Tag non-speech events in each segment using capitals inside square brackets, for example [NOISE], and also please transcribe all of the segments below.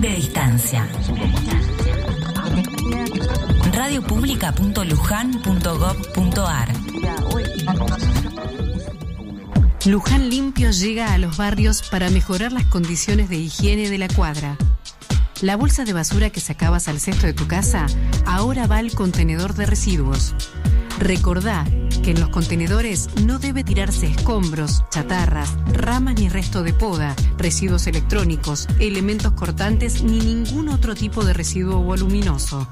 de distancia. radiopublica.lujan.gov.ar Luján Limpio llega a los barrios para mejorar las condiciones de higiene de la cuadra. La bolsa de basura que sacabas al cesto de tu casa ahora va al contenedor de residuos. Recordá que en los contenedores no debe tirarse escombros, chatarras, ramas ni resto de poda, residuos electrónicos, elementos cortantes ni ningún otro tipo de residuo voluminoso.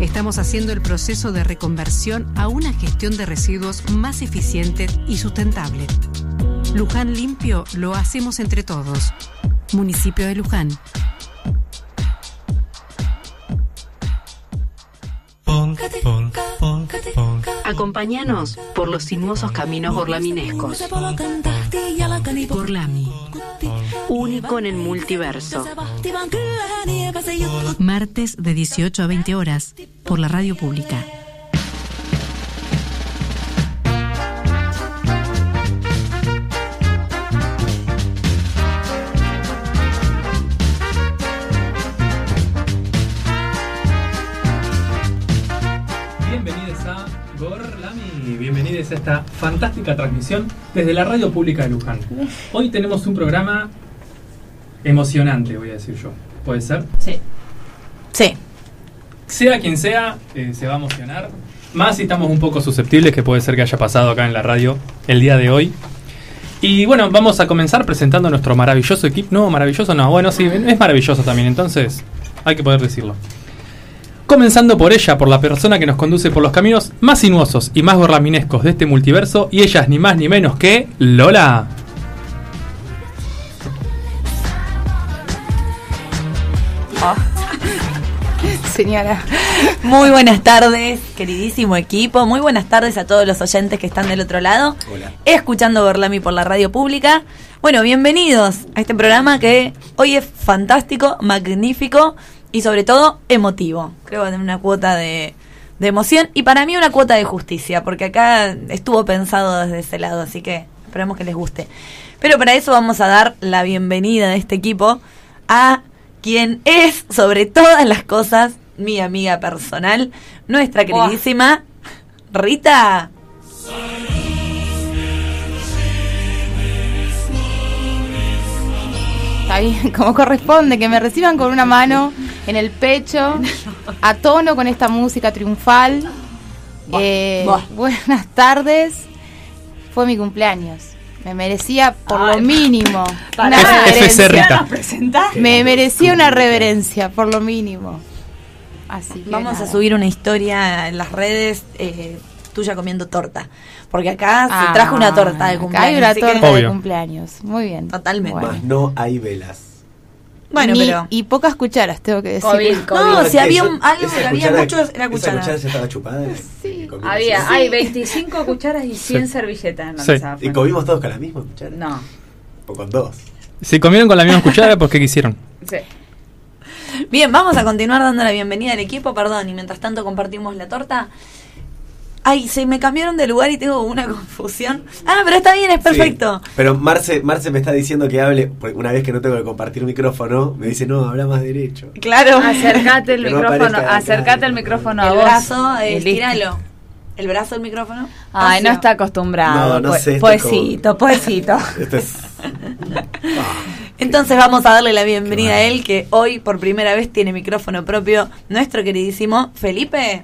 Estamos haciendo el proceso de reconversión a una gestión de residuos más eficiente y sustentable. Luján Limpio lo hacemos entre todos. Municipio de Luján. Acompáñanos por los sinuosos caminos borlaminescos. Borlami, único en el multiverso. Martes de 18 a 20 horas por la radio pública. Esta fantástica transmisión desde la radio pública de Luján. Hoy tenemos un programa emocionante, voy a decir yo. ¿Puede ser? Sí. Sí. Sea quien sea, eh, se va a emocionar. Más si estamos un poco susceptibles, que puede ser que haya pasado acá en la radio el día de hoy. Y bueno, vamos a comenzar presentando nuestro maravilloso equipo. No, maravilloso no, bueno, sí, es maravilloso también, entonces hay que poder decirlo. Comenzando por ella, por la persona que nos conduce por los caminos más sinuosos y más gorlaminescos de este multiverso, y ella es ni más ni menos que Lola. Señora. Muy buenas tardes, queridísimo equipo. Muy buenas tardes a todos los oyentes que están del otro lado. Hola. Escuchando Borlami por la radio pública. Bueno, bienvenidos a este programa que hoy es fantástico, magnífico y sobre todo emotivo. Creo que tiene una cuota de, de emoción y para mí una cuota de justicia, porque acá estuvo pensado desde ese lado, así que esperemos que les guste. Pero para eso vamos a dar la bienvenida de este equipo a quien es, sobre todas las cosas, mi amiga personal, nuestra queridísima Rita. Está bien, [LAUGHS] como corresponde, que me reciban con una mano en el pecho, a tono con esta música triunfal. Eh, buah. Buenas tardes, fue mi cumpleaños. Me merecía por lo mínimo [LAUGHS] una FC reverencia. Me merecía una reverencia, por lo mínimo. Así que Vamos a subir una historia en las redes eh, tuya comiendo torta. Porque acá Ah, se trajo una torta de acá cumpleaños. Hay una torta de cumpleaños. Muy bien. Totalmente. Bueno. Más no hay velas. Bueno, Ni- pero. Y pocas cucharas, tengo que decir. COVID, [LAUGHS] No, si había un- algo esa que había cuchara- muchos, era ¿Esa cuchara. cuchara ya estaba chupada? Sí. Había, Sí. hay 25 cucharas y 100 servilletas en la Sí. mesa. ¿Y comimos todos con la misma cuchara? No. ¿O con dos? Si comieron con la misma cuchara, pues ¿qué quisieron? Sí. Bien, vamos a continuar dando la bienvenida al equipo, perdón, y mientras tanto compartimos la torta. Ay, se me cambiaron de lugar y tengo una [LAUGHS] confusión. Ah, pero está bien, es perfecto. Sí. Pero Marce, Marce me está diciendo que hable, porque una vez que no tengo que compartir micrófono, me dice, no, habla más derecho. Claro. [LAUGHS] Acercate el no micrófono, acá. acercate el micrófono a El vos. brazo, eh, listo. estíralo. El brazo del micrófono. Ay, no está acostumbrado. No, no sé, Poesito, poesito. Esto es... [LAUGHS] Entonces vamos a darle la bienvenida a él, que hoy por primera vez tiene micrófono propio, nuestro queridísimo Felipe.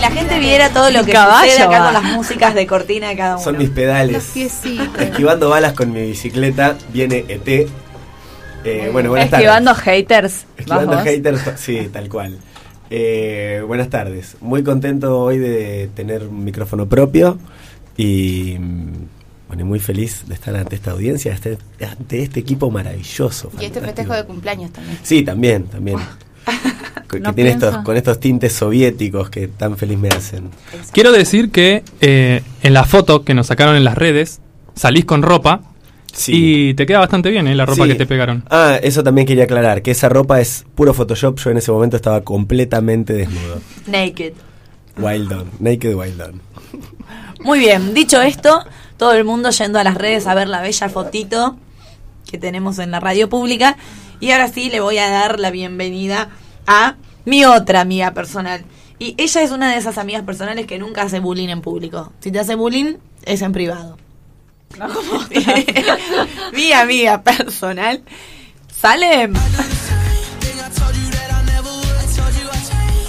Si la gente viera todo lo que caballo sucede acá va. con las músicas de cortina de cada uno. Son mis pedales. Esquivando balas con mi bicicleta, viene ET. Eh, bueno, buenas Esquivando tardes. haters. Esquivando Vamos. haters, sí, tal cual. Eh, buenas tardes. Muy contento hoy de tener un micrófono propio y bueno, muy feliz de estar ante esta audiencia, este- ante este equipo maravilloso. Y este festejo de cumpleaños también. Sí, también, también. [LAUGHS] que No tiene pienso. estos, con estos tintes soviéticos que tan feliz me hacen. Quiero decir que eh, en la foto que nos sacaron en las redes, salís con ropa Sí. y te queda bastante bien, ¿eh? La ropa Sí. que te pegaron. Ah, eso también quería aclarar, que esa ropa es puro Photoshop. Yo en ese momento estaba completamente desnudo. Naked. Wild on, naked wild on. Muy bien, dicho esto, todo el mundo yendo a las redes a ver la bella fotito que tenemos en la radio pública. Y ahora sí le voy a dar la bienvenida a mi otra amiga personal. Y ella es una de esas amigas personales que nunca hace bullying en público. Si te hace bullying, es en privado. [LAUGHS] mi amiga personal, Salem.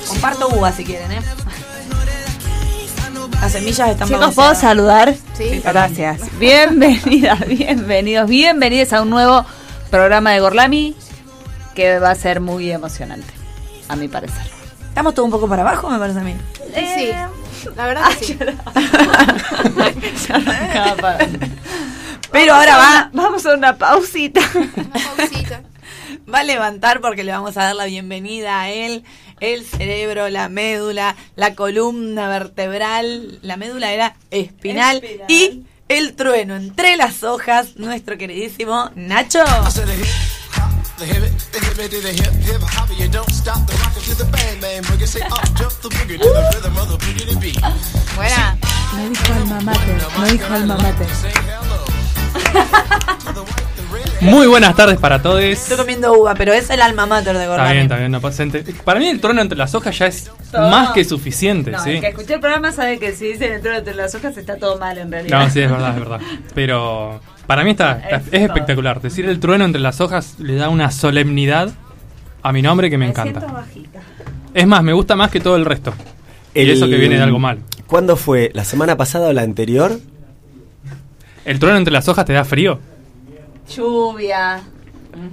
Comparto uva si quieren, ¿eh? Las semillas están Chicos. ¿puedo saludar? Sí. Gracias. Bienvenidas, [LAUGHS] bienvenidos, bienvenidos a un nuevo programa de Gorlami que va a ser muy emocionante, a mi parecer. Estamos todos un poco para abajo, me parece a mí. Sí, sí. La verdad que sí. [LAUGHS] Pero ahora va, Vamos a una pausita. Una pausita. va a levantar porque le vamos a dar la bienvenida a él. El cerebro, la médula, la columna vertebral, la médula era espinal, Espinal. y el trueno entre las hojas, nuestro queridísimo Nacho. Buena. No dijo alma mater, no dijo alma mater. [LAUGHS] [LAUGHS] Muy buenas tardes para todos. Estoy comiendo uva, pero es el alma mater de Está Gordon. bien, está bien, no pasa ente- Para mí el trueno entre las hojas ya es Todo. más que suficiente, No, ¿sí? el que escuché el programa sabe que si dicen el trono entre las hojas está todo mal en realidad. No, sí, es verdad, es verdad. Pero para mí está, está- Es espectacular. Decir el trueno entre las hojas le da una solemnidad a mi nombre que me, encanta. bajita. Es más, me gusta más que todo el resto. Y eso que viene de algo mal. ¿Cuándo fue? ¿La semana pasada o la anterior? ¿El trueno entre las hojas te da frío? Lluvia,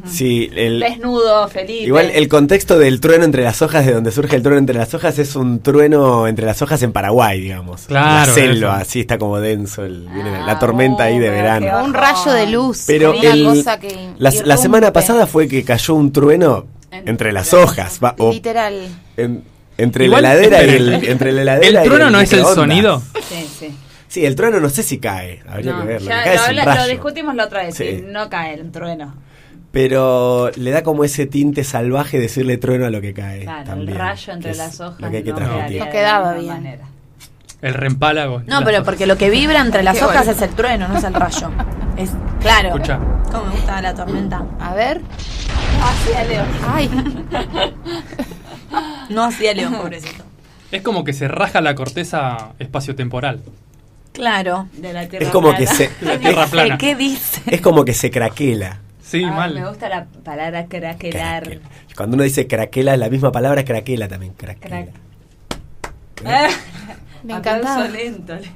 Sí, el, desnudo, Felipe. igual el contexto del trueno entre las hojas, de donde surge el trueno entre las hojas, es un trueno entre las hojas en Paraguay, digamos. Claro, La selva, eso. así está como denso, el- viene Ah, la tormenta ahí de verano. un rayo de luz. Pero como una el- cosa que la, la semana pasada fue que cayó un trueno entre las hojas, va, o Literal. en- entre Igual, la heladera y el, entre la heladera ¿El y trueno no es el sonido? Sí, sí. Sí, el trueno no sé si cae, habría No, que verlo. ya que cae lo, discutimos la otra vez, Sí. y no cae el trueno. Pero le da como ese tinte salvaje decirle trueno a lo que cae. Claro, también, el rayo entre las hojas Lo que hay que no transmitir. No quedaba bien. manera. El reempálago. No, pero porque lo que vibra entre las hojas bueno. es el trueno, no es el rayo. [LAUGHS] Es claro. Escucha. ¿Cómo me gusta la tormenta? A ver. Hacia Leo. Ay. [LAUGHS] No hacía León, pobrecito. Es como que se raja la corteza espaciotemporal. Claro. De la tierra Es como que se [LAUGHS] La tierra plana. ¿Qué dice? es como que se craquela. Sí, Ay, mal. Me gusta la palabra craquelar. Craquela. Cuando uno dice craquela, la misma palabra craquela también, craquela. Crack. Ah, [LAUGHS] Me encantaba. lento. [LAUGHS]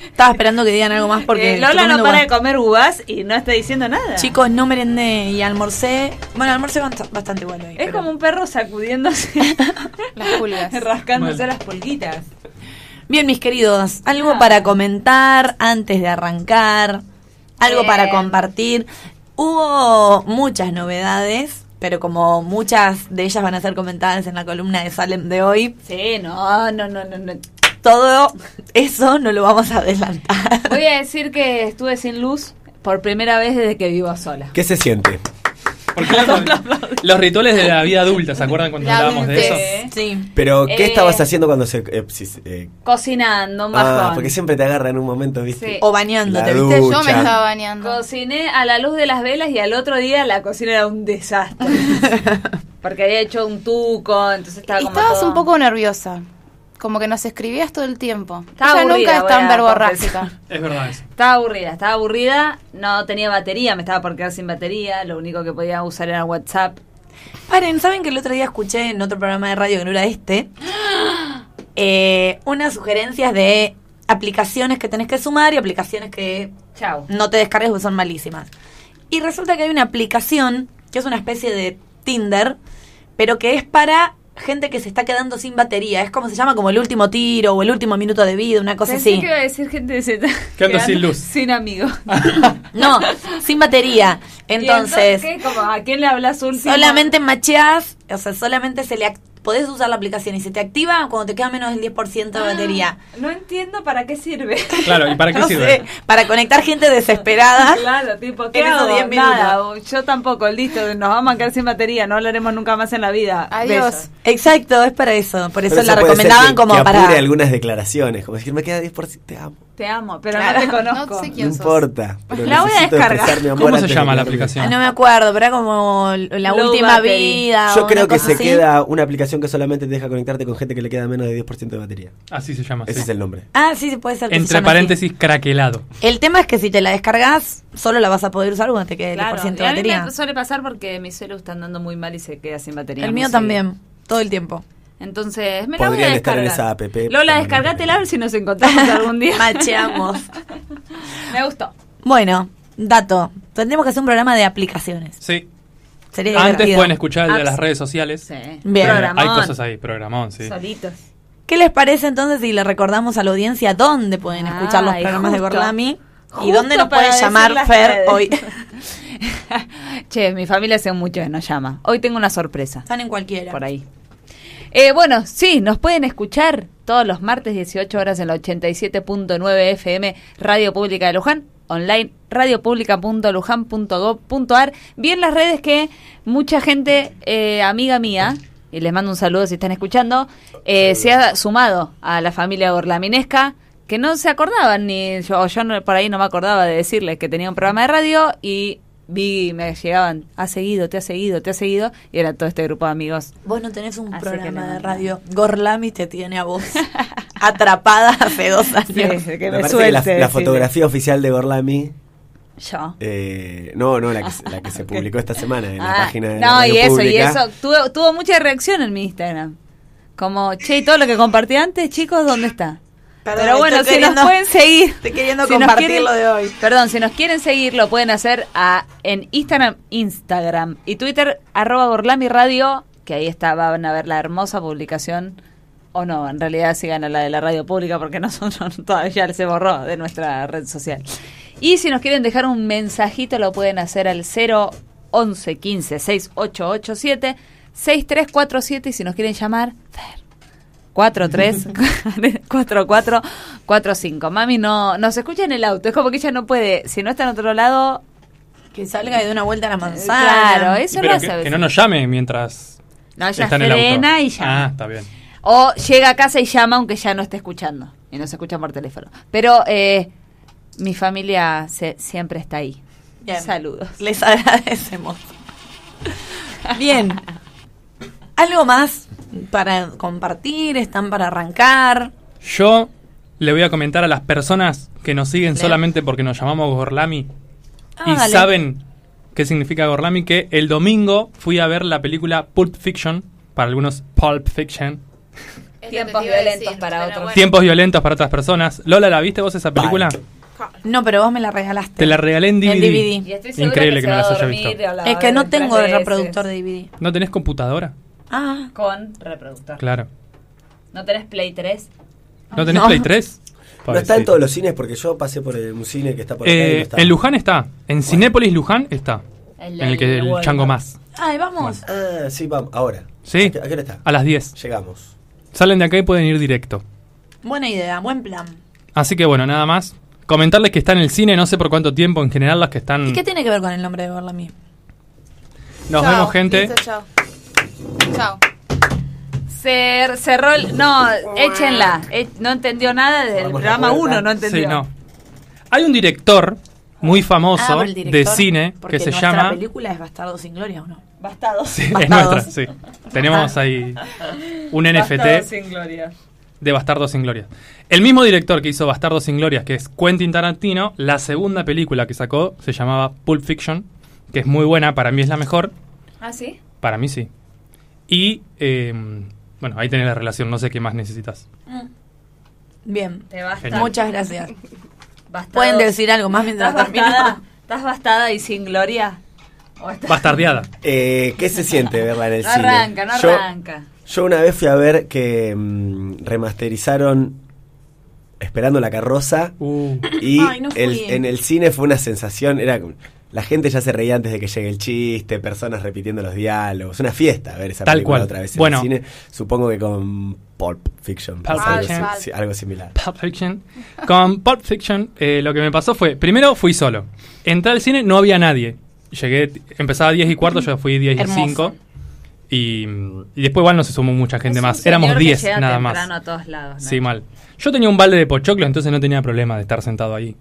Estaba esperando que digan algo más porque. Eh, Lola no para de comer uvas y no está diciendo nada. Chicos, no merendé y almorcé. Bueno, almorcé bast- bastante bueno. hoy, es pero- como un perro sacudiéndose, Las pulgas. rascándose Mal. las pulguitas. Bien, mis queridos, algo Ah. para comentar antes de arrancar, algo Bien. para compartir. Hubo muchas novedades, pero como muchas de ellas van a ser comentadas en la columna de Salem de hoy, Sí, no, no, no, no. no. todo eso no lo vamos a adelantar. Voy a decir que estuve sin luz por primera vez desde que vivo sola. ¿Qué se siente? Porque [LAUGHS] los, los rituales de la vida adulta, ¿se acuerdan cuando La hablábamos de eso? Sí. Pero, ¿qué Eh, estabas haciendo cuando se... eh, si- eh, Cocinando, un ah, bajón. porque siempre te agarra en un momento, ¿viste? Sí. O bañándote, ¿viste? ducha. Yo me estaba bañando. Cociné a la luz de las velas y al otro día la cocina era un desastre. [LAUGHS] Porque había hecho un tuco, entonces estaba Y como estabas todo- un poco nerviosa. Como que nos escribías todo el tiempo. Estaba Ella nunca aburrida, es tan verborrágica. [LAUGHS] Es verdad eso. Estaba aburrida, estaba aburrida, no tenía batería, me estaba por quedar sin batería, lo único que podía usar era WhatsApp. Paren, ¿saben que el otro día escuché en otro programa de radio que no era este? [GASPS] eh, unas sugerencias de aplicaciones que tenés que sumar y aplicaciones que Chau. no te descargues porque son malísimas. Y resulta que hay una aplicación que es una especie de Tinder, pero que es para gente que se está quedando sin batería. Es como se llama como el último tiro o el último minuto de vida, una cosa Pensé así. que iba a decir gente que se está [LAUGHS] Quedando sin luz. Sin amigos. [LAUGHS] No, sin batería. [LAUGHS] Y Entonces, ¿qué? ¿A quién le hablas último? solamente macheás, o sea, solamente se le podés usar la aplicación y se te activa cuando te queda menos del 10% de batería. No entiendo para qué sirve. Claro, ¿y para qué [LAUGHS] No sirve? sé, para conectar gente desesperada. [LAUGHS] Claro, tipo, ¿qué hago? 10 minutos. Nada, yo tampoco, listo, nos vamos a quedar sin batería, no hablaremos nunca más en la vida. Adiós. Besos. Exacto, es para eso. Por eso la recomendaban que- como que para. algunas declaraciones, como decir, me queda 10%, te amo. Te amo, pero Claro, no te conozco. No sé No quién sos. importa. pero La voy a descargar. expresar mi amor ¿Cómo se llama la aplicación? No me acuerdo, pero era como la Low última battery. vida. Yo creo que se así. queda una aplicación que solamente te deja conectarte con gente que le queda menos de 10% de batería. Así se llama. Ese sí. es el nombre. Ah, sí, puede ser. que se Entre llame así. paréntesis, craquelado. El tema es que si te la descargas, solo la vas a poder usar cuando te quede el Claro, 10% y de a mí batería. me suele pasar porque mi celu está andando muy mal y se queda sin batería. El mío también, todo el tiempo. Entonces, me la voy a Podrían estar en esa app. Lola, pero no descargátela a ver si nos encontramos [LAUGHS] algún día. Macheamos. [LAUGHS] me gustó. Bueno, dato. Tendremos que hacer un programa de aplicaciones. Sí. Sería Antes divertido. pueden escuchar el de Apps. las redes sociales. Sí. Bien. Hay Programón. cosas ahí, programón, sí. Solitos. ¿Qué les parece entonces si le recordamos a la audiencia dónde pueden escuchar los programas de. Gorlami? ¿Y dónde nos puede llamar Fer redes. hoy? [LAUGHS] che, mi familia hace mucho que nos llama. Hoy tengo una sorpresa Están en cualquiera. por ahí. Eh, bueno, sí, nos pueden escuchar todos los martes 18 horas en la 87.9 FM Radio Pública de Luján, online radiopublica.luján.gov.ar. Bien las redes que mucha gente, eh, amiga mía, y les mando un saludo si están escuchando, eh, se ha sumado a la familia gorlaminesca que no se acordaban ni yo, o yo no- por ahí no me acordaba de decirles que tenía un programa de radio y vi me llegaban ha seguido te ha seguido te ha seguido y era todo este grupo de amigos. Vos no tenés un Así programa de radio. Gorlami te tiene a vos [LAUGHS] atrapada hace dos [LAUGHS] años. Sí, que Me me parece que la, fotografía oficial de Gorlami, yo. eh, no, no, la que, se- la que se [LAUGHS] publicó esta semana en la Ah, página de la no y eso y eso tuvo, tuvo mucha reacción en mi Instagram. Como che y todo lo que compartí antes chicos dónde está Perdón, pero bueno, si queriendo- nos pueden seguir. [LAUGHS] estoy queriendo si compartir quieren- lo de hoy. Perdón, si nos quieren seguir, lo pueden hacer a, en Instagram, Instagram y Twitter, arroba Gorlami Radio, que ahí está, van a ver la hermosa publicación. O no, en realidad sigan a la de la radio pública porque [LAUGHS] nosotros todavía se borró de nuestra red social. Y si nos quieren dejar un mensajito, lo pueden hacer al 011 15 6887 6347 y si nos quieren llamar, Fer. 43 44 45. Mami no nos escucha en el auto, es como que ella no puede, si no está en otro lado, Que salga y dé una vuelta a la manzana. claro, eso Pero lo que, hace que veces. no nos llame mientras No, ella está en el auto. y llama. Ah, está bien. O llega a casa y llama aunque ya no esté escuchando. Y no se escucha por teléfono. Pero eh, mi familia se- siempre está ahí. Bien. Saludos. Les agradecemos. [LAUGHS] Bien. ¿Algo más para compartir? ¿Están para arrancar? Yo le voy a comentar a las personas que nos siguen solamente porque nos llamamos Gorlami y Ah, dale. saben qué significa Gorlami, que el domingo fui a ver la película Pulp Fiction, para algunos Pulp Fiction, Tiempos violentos para otros. tiempos violentos para otras personas. Lola, ¿la viste vos esa película? No, pero vos me la regalaste. Te la regalé en DVD. En DVD. Y estoy segura Increíble que, se no las haya visto. y Es que no tengo el reproductor de DVD. ¿No tenés computadora? Ah, Con reproductor. Claro. ¿No tenés Play 3? ¿No tenés No. Play 3? No está en todos los cines porque yo pasé por el, un cine que está por acá y no Eh, está. en Luján está. En Cinépolis Luján está. El en el que el World chango más. ay, vamos. Ah, sí, vamos, ahora. Sí. ¿A qué, a qué hora está? A las 10. Llegamos. Salen de acá y pueden ir directo. Buena idea, buen plan. Así que bueno, nada más. Comentarles que está en el cine, no sé por cuánto tiempo, en general las que están... ¿Y qué tiene que ver con el nombre de Gorlami? Nos Chao. vemos, gente. Listo, chao. Chao. Se cerró el... No, échenla. Eh, no entendió nada desde el Vamos a programa la puerta. 1, no entendió. Sí, no. Hay un director muy famoso Ah, el de cine que se nuestra llama... película es Bastardo sin Gloria, ¿o no? Bastados. Sí, es nuestra, sí. Tenemos ahí un NFT sin gloria. de Bastardo sin Gloria. El mismo director que hizo Bastardo sin Gloria, que es Quentin Tarantino, la segunda película que sacó se llamaba Pulp Fiction, que es muy buena, para mí es la mejor, ¿Ah, sí? para mí sí. Y, eh, bueno, ahí tenés la relación, no sé qué más necesitas. Bien. Te basta. Muchas gracias. [LAUGHS] Bastado. ¿Pueden decir algo más mientras ¿Estás termino? bastada? ¿Estás bastada y sin gloria? ¿O estás- Bastardeada. Eh, ¿Qué se siente verla en el No cine? arranca, no Yo- arranca. Yo una vez fui a ver que mm, remasterizaron Esperando la carroza Uh, y Ay, no fui. el- en el cine fue una sensación, era la gente ya se reía antes de que llegue el chiste, personas repitiendo los diálogos, una fiesta ver esa Tal película cual. otra vez en Bueno. el cine, supongo que con Pulp Fiction, Pulp algo, Fiction. algo similar. Pulp Fiction. Con Pulp Fiction, eh, lo que me pasó fue, primero fui solo. Entré al cine, no había nadie. Llegué, empezaba a 10 y cuarto, yo fui 10 y Hermoso. 5. Y, y después igual no se sumó mucha gente Es más. Éramos señor que 10 llega nada más. a todos lados, ¿no? Sí, mal. Yo tenía un balde de pochoclo, entonces no tenía problema de estar sentado ahí.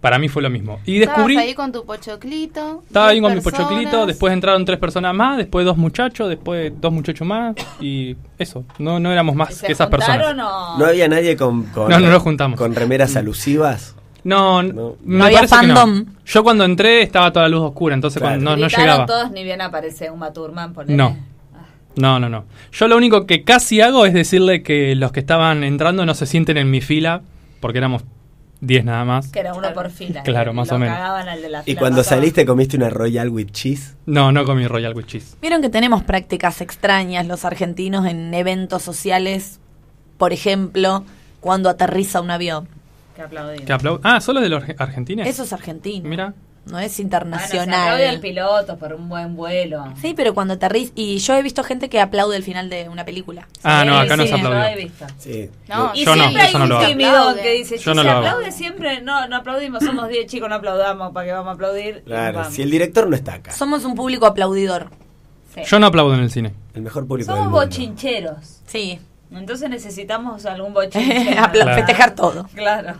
Para mí fue lo mismo. Y descubrí... Estabas ahí con tu pochoclito. Estaba ahí con mi pochoclito, después entraron tres personas más, después dos muchachos, después dos muchachos más y eso, no, no éramos más ¿Se que esas personas. o- ¿No había nadie con, con, No, no nos juntamos. con remeras alusivas? No, No. me No había parece que no. Yo cuando entré estaba toda la luz oscura, entonces Claro. cuando no, no llegaba. todos ni bien aparece Uma Thurman, ponele. No. No, no, no. Yo lo único que casi hago es decirle que los que estaban entrando no se sienten en mi fila, porque éramos 10 nada más. Que era uno por fila. Claro, Y más lo o menos. cagaban al de la ¿Y fila cuando más abajo. saliste comiste una Royal with cheese? No, no comí Royal with Cheese. Vieron que tenemos prácticas extrañas los argentinos en eventos sociales, por ejemplo, cuando aterriza un avión. Que aplaudí. ¿Qué aplau- Ah, ¿solo de los argentinos? Eso es argentino. Mira. No es Bueno, se internacional. aplaude al piloto por un buen vuelo. sí, pero cuando aterriza. Y yo he visto gente que aplaude el final de una película. Ah, no, Sí, acá no se Lo he aplaudió. visto. Sí. No, Y Yo no, siempre hay no un lo hago. tímido Aplaude. que dice, Yo no se lo hago. aplaude siempre, no, no aplaudimos, somos 10 chicos, no aplaudamos, ¿para qué vamos a aplaudir? Claro, vamos. si el director no está acá. Somos un público aplaudidor. Sí. Yo no aplaudo en el cine. El mejor público Somos del mundo. bochincheros, Sí. entonces necesitamos algún [LAUGHS] bochinche. Claro. Festejar todo. Claro.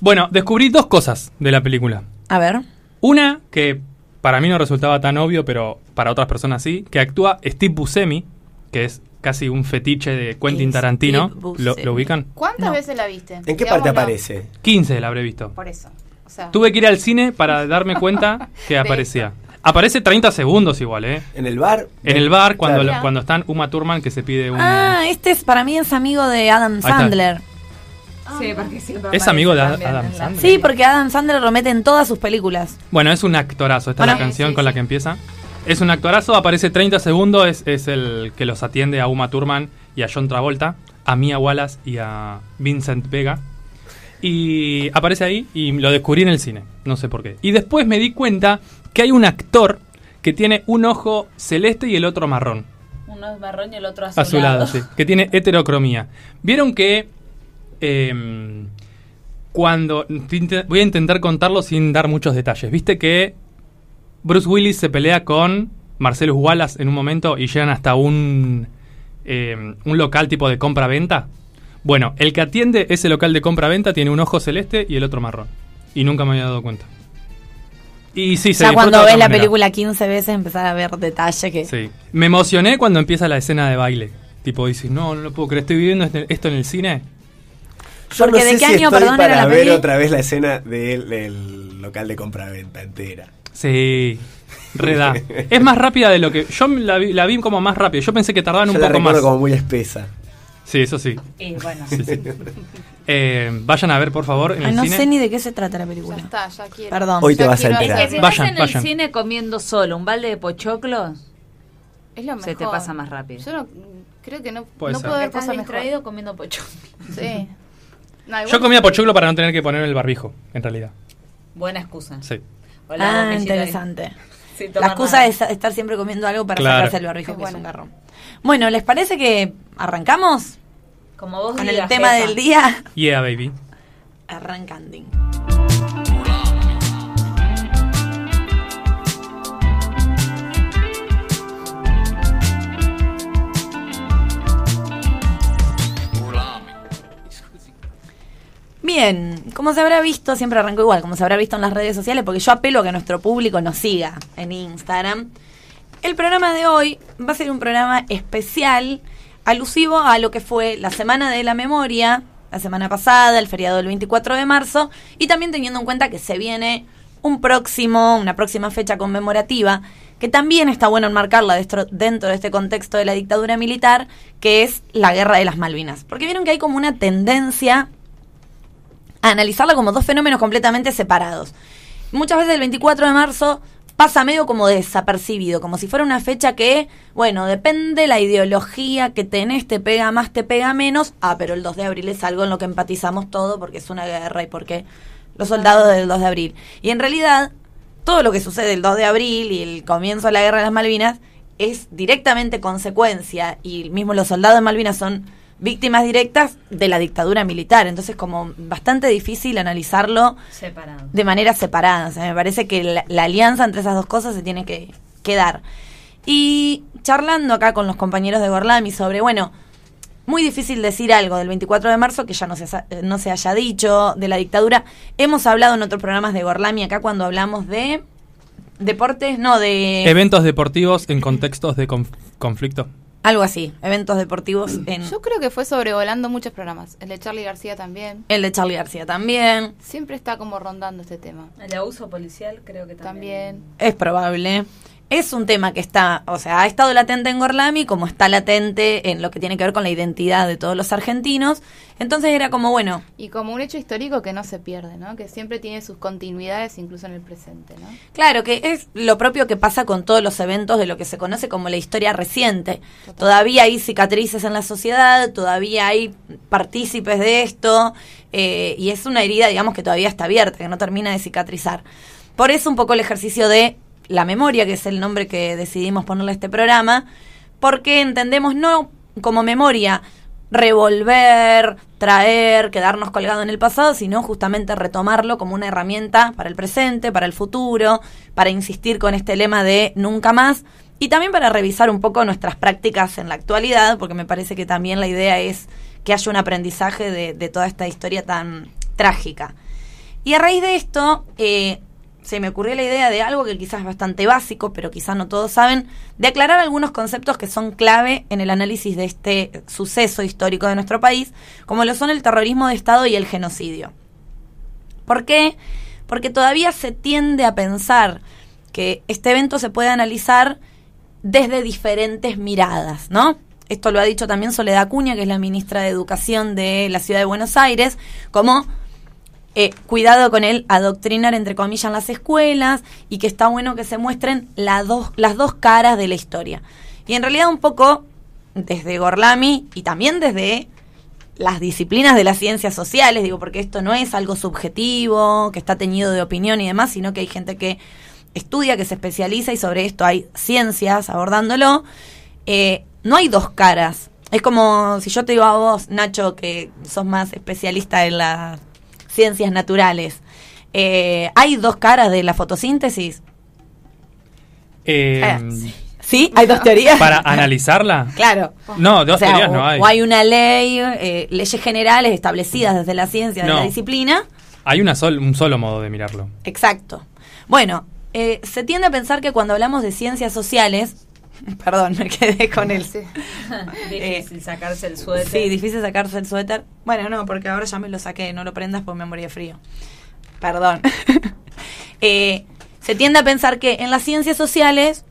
Bueno, descubrí dos cosas de la película. A ver. Una que para mí no resultaba tan obvio, pero para otras personas sí, que actúa Steve Buscemi, que es casi un fetiche de Quentin Steve Tarantino. ¿Lo, lo ubican? ¿Cuántas No. veces la viste? ¿En qué Digámoslo. parte aparece? 15 la habré visto. Por eso. O sea, Tuve que ir al cine para darme cuenta [LAUGHS] que aparecía. Aparece 30 segundos igual, ¿eh? ¿En el bar? En el bar, cuando, Claro. lo- cuando están Uma Thurman, que se pide un... Ah, este es para mí es amigo de Adam. Sandler. Sí, porque siempre ¿Es amigo de también Adam Sandler? Sí, porque Adam Sandler lo mete en todas sus películas. Bueno, es un actorazo. Esta Bueno, es la canción sí, con la que empieza. Es un actorazo, aparece 30 segundos, es, es el que los atiende a Uma Thurman y a John Travolta, a Mia Wallace y a Vincent Vega. Y aparece ahí y lo descubrí en el cine, no sé por qué. Y después me di cuenta que hay un actor que tiene un ojo celeste y el otro marrón. Uno es marrón y el otro azulado. Azulado, sí. Que tiene heterocromía. Vieron que. Em, cuando. Voy a intentar contarlo sin dar muchos detalles. Viste que Bruce Willis se pelea con Marcellus Wallace en un momento y llegan hasta un. em, un local tipo de compra-venta. Bueno, el que atiende ese local de compra-venta tiene un ojo celeste y el otro marrón. Y nunca me había dado cuenta. Y sí, se ya cuando ves la manera. película 15 veces empezar a ver detalle que... Sí. Me emocioné cuando empieza la escena de baile. Tipo, dices, no, no lo puedo creer, estoy viviendo este- esto en el cine. Yo Porque no ¿de sé qué si año, estoy perdón, para era la ver peli? otra vez la escena del, del local de compraventa entera. Sí, reda. es más rápida de lo que. Yo la vi, la vi como más rápida. Yo pensé que tardaban Yo un la poco más. como muy espesa. Sí, eso sí. Y bueno, sí, sí. Eh, vayan a ver, por favor, en Ay, el no cine. sé ni de qué se trata la ya película. está, ya quiero. Perdón. Hoy te Ya vas a quiero enterar. Es que si Vayan, estás en vayan. el cine comiendo solo un balde de pochoclos, Es lo mejor. Se te pasa más rápido. Yo no, creo que no, Puede no ser. puedo haber estás cosa distraído mejor. comiendo pochoclos. Sí. [LAUGHS] No, Yo comía pochoclo para no tener que ponerme el barbijo, en realidad. Buena excusa. Sí. Hola, ah, interesante. [LAUGHS] La excusa nada. es estar siempre comiendo algo para Claro. sacarse el barbijo, Es que es bueno. un garrón. Bueno, ¿les parece que arrancamos Como vos con el tema jefa. del día? Yeah, baby. Arrancando. Bien, como se habrá visto, siempre arranco igual, como se habrá visto en las redes sociales, porque yo apelo a que nuestro público nos siga en Instagram. El programa de hoy va a ser un programa especial, alusivo a lo que fue la Semana de la Memoria, la semana pasada, el feriado del 24 de marzo, y también teniendo en cuenta que se viene un próximo, una próxima fecha conmemorativa, que también está bueno enmarcarla dentro, de este contexto de la dictadura militar, que es la Guerra de las Malvinas. Porque vieron que hay como una tendencia analizarla como dos fenómenos completamente separados. Muchas veces el 24 de marzo pasa medio como desapercibido, como si fuera una fecha que, bueno, depende la ideología que tenés, te pega más, te pega menos. Ah, pero el 2 de abril es algo en lo que empatizamos todo porque es una guerra y porque los soldados del 2 de abril. Y en realidad, todo lo que sucede el 2 de abril y el comienzo de la guerra de las Malvinas es directamente consecuencia y mismo los soldados de Malvinas son víctimas directas de la dictadura militar. Entonces, como bastante difícil analizarlo Separado. de manera separada. O sea, me parece que la, la alianza entre esas dos cosas se tiene que, que dar. Y charlando acá con los compañeros de Gorlami sobre, bueno, muy difícil decir algo del 24 de marzo que ya no se, eh, no se haya dicho, de la dictadura. Hemos hablado en otros programas de Gorlami acá cuando hablamos de deportes, no, de... Eventos deportivos en contextos de conf- conflicto. Algo así, eventos deportivos [CLEARS THROAT] en... Yo creo que fue sobrevolando muchos programas. El de Charlie García también. El de Charlie García también. Siempre está como rondando este tema. El abuso policial creo que También. Es probable. Es un tema que está, o sea, ha estado latente en Gorlami como está latente en lo que tiene que ver con la identidad de todos los argentinos. Entonces era como, bueno, Y como un hecho histórico que no se pierde, ¿no? Que siempre tiene sus continuidades incluso en el presente, ¿no? claro que es lo propio que pasa con todos los eventos de lo que se conoce como la historia reciente. Todavía hay cicatrices en la sociedad, todavía hay partícipes de esto, eh, y es una herida, digamos, que todavía está abierta, que no termina de cicatrizar. Por eso un poco el ejercicio de la memoria, que es el nombre que decidimos ponerle a este programa, porque entendemos no como memoria revolver, traer, quedarnos colgado en el pasado, sino justamente retomarlo como una herramienta para el presente, para el futuro, para insistir con este lema de nunca más y también para revisar un poco nuestras prácticas en la actualidad, porque me parece que también la idea es que haya un aprendizaje de, toda esta historia tan trágica. Y a raíz de esto, eh, se me ocurrió la idea de algo que quizás es bastante básico, pero quizás no todos saben, de aclarar algunos conceptos que son clave en el análisis de este suceso histórico de nuestro país, como lo son el terrorismo de Estado y el genocidio. ¿Por qué? Porque todavía se tiende a pensar que este evento se puede analizar desde diferentes miradas, ¿no? Esto lo ha dicho también Soledad Acuña, que es la ministra de Educación de la Ciudad de Buenos Aires, como eh, cuidado con el adoctrinar, entre comillas, en las escuelas y que está bueno que se muestren la dos, las dos caras de la historia. Y en realidad un poco desde Gorlami y también desde las disciplinas de las ciencias sociales, digo, porque esto no es algo subjetivo, que está teñido de opinión y demás, sino que hay gente que estudia, que se especializa y sobre esto hay ciencias abordándolo. Eh, no hay dos caras. Es como si yo te digo a vos, Nacho, que sos más especialista en las ciencias naturales. Eh, ¿Hay dos caras de la fotosíntesis? Eh, Eh, ¿Sí? ¿Hay dos teorías? Para [LAUGHS] analizarla. Claro. No, dos O sea, teorías o- no hay. O hay una ley, eh, leyes generales establecidas desde la ciencia, de No. la disciplina. Hay una sol- un solo modo de mirarlo. Exacto. Bueno, eh, se tiende a pensar que cuando hablamos de ciencias sociales, [LAUGHS] perdón, me quedé con él. Sí. [LAUGHS] Difícil sacarse el suéter. Sí, difícil sacarse el suéter. Bueno, no, porque ahora ya me lo saqué, no lo prendas porque me morí de frío. Perdón. [LAUGHS] Eh, se tiende a pensar que en las ciencias sociales,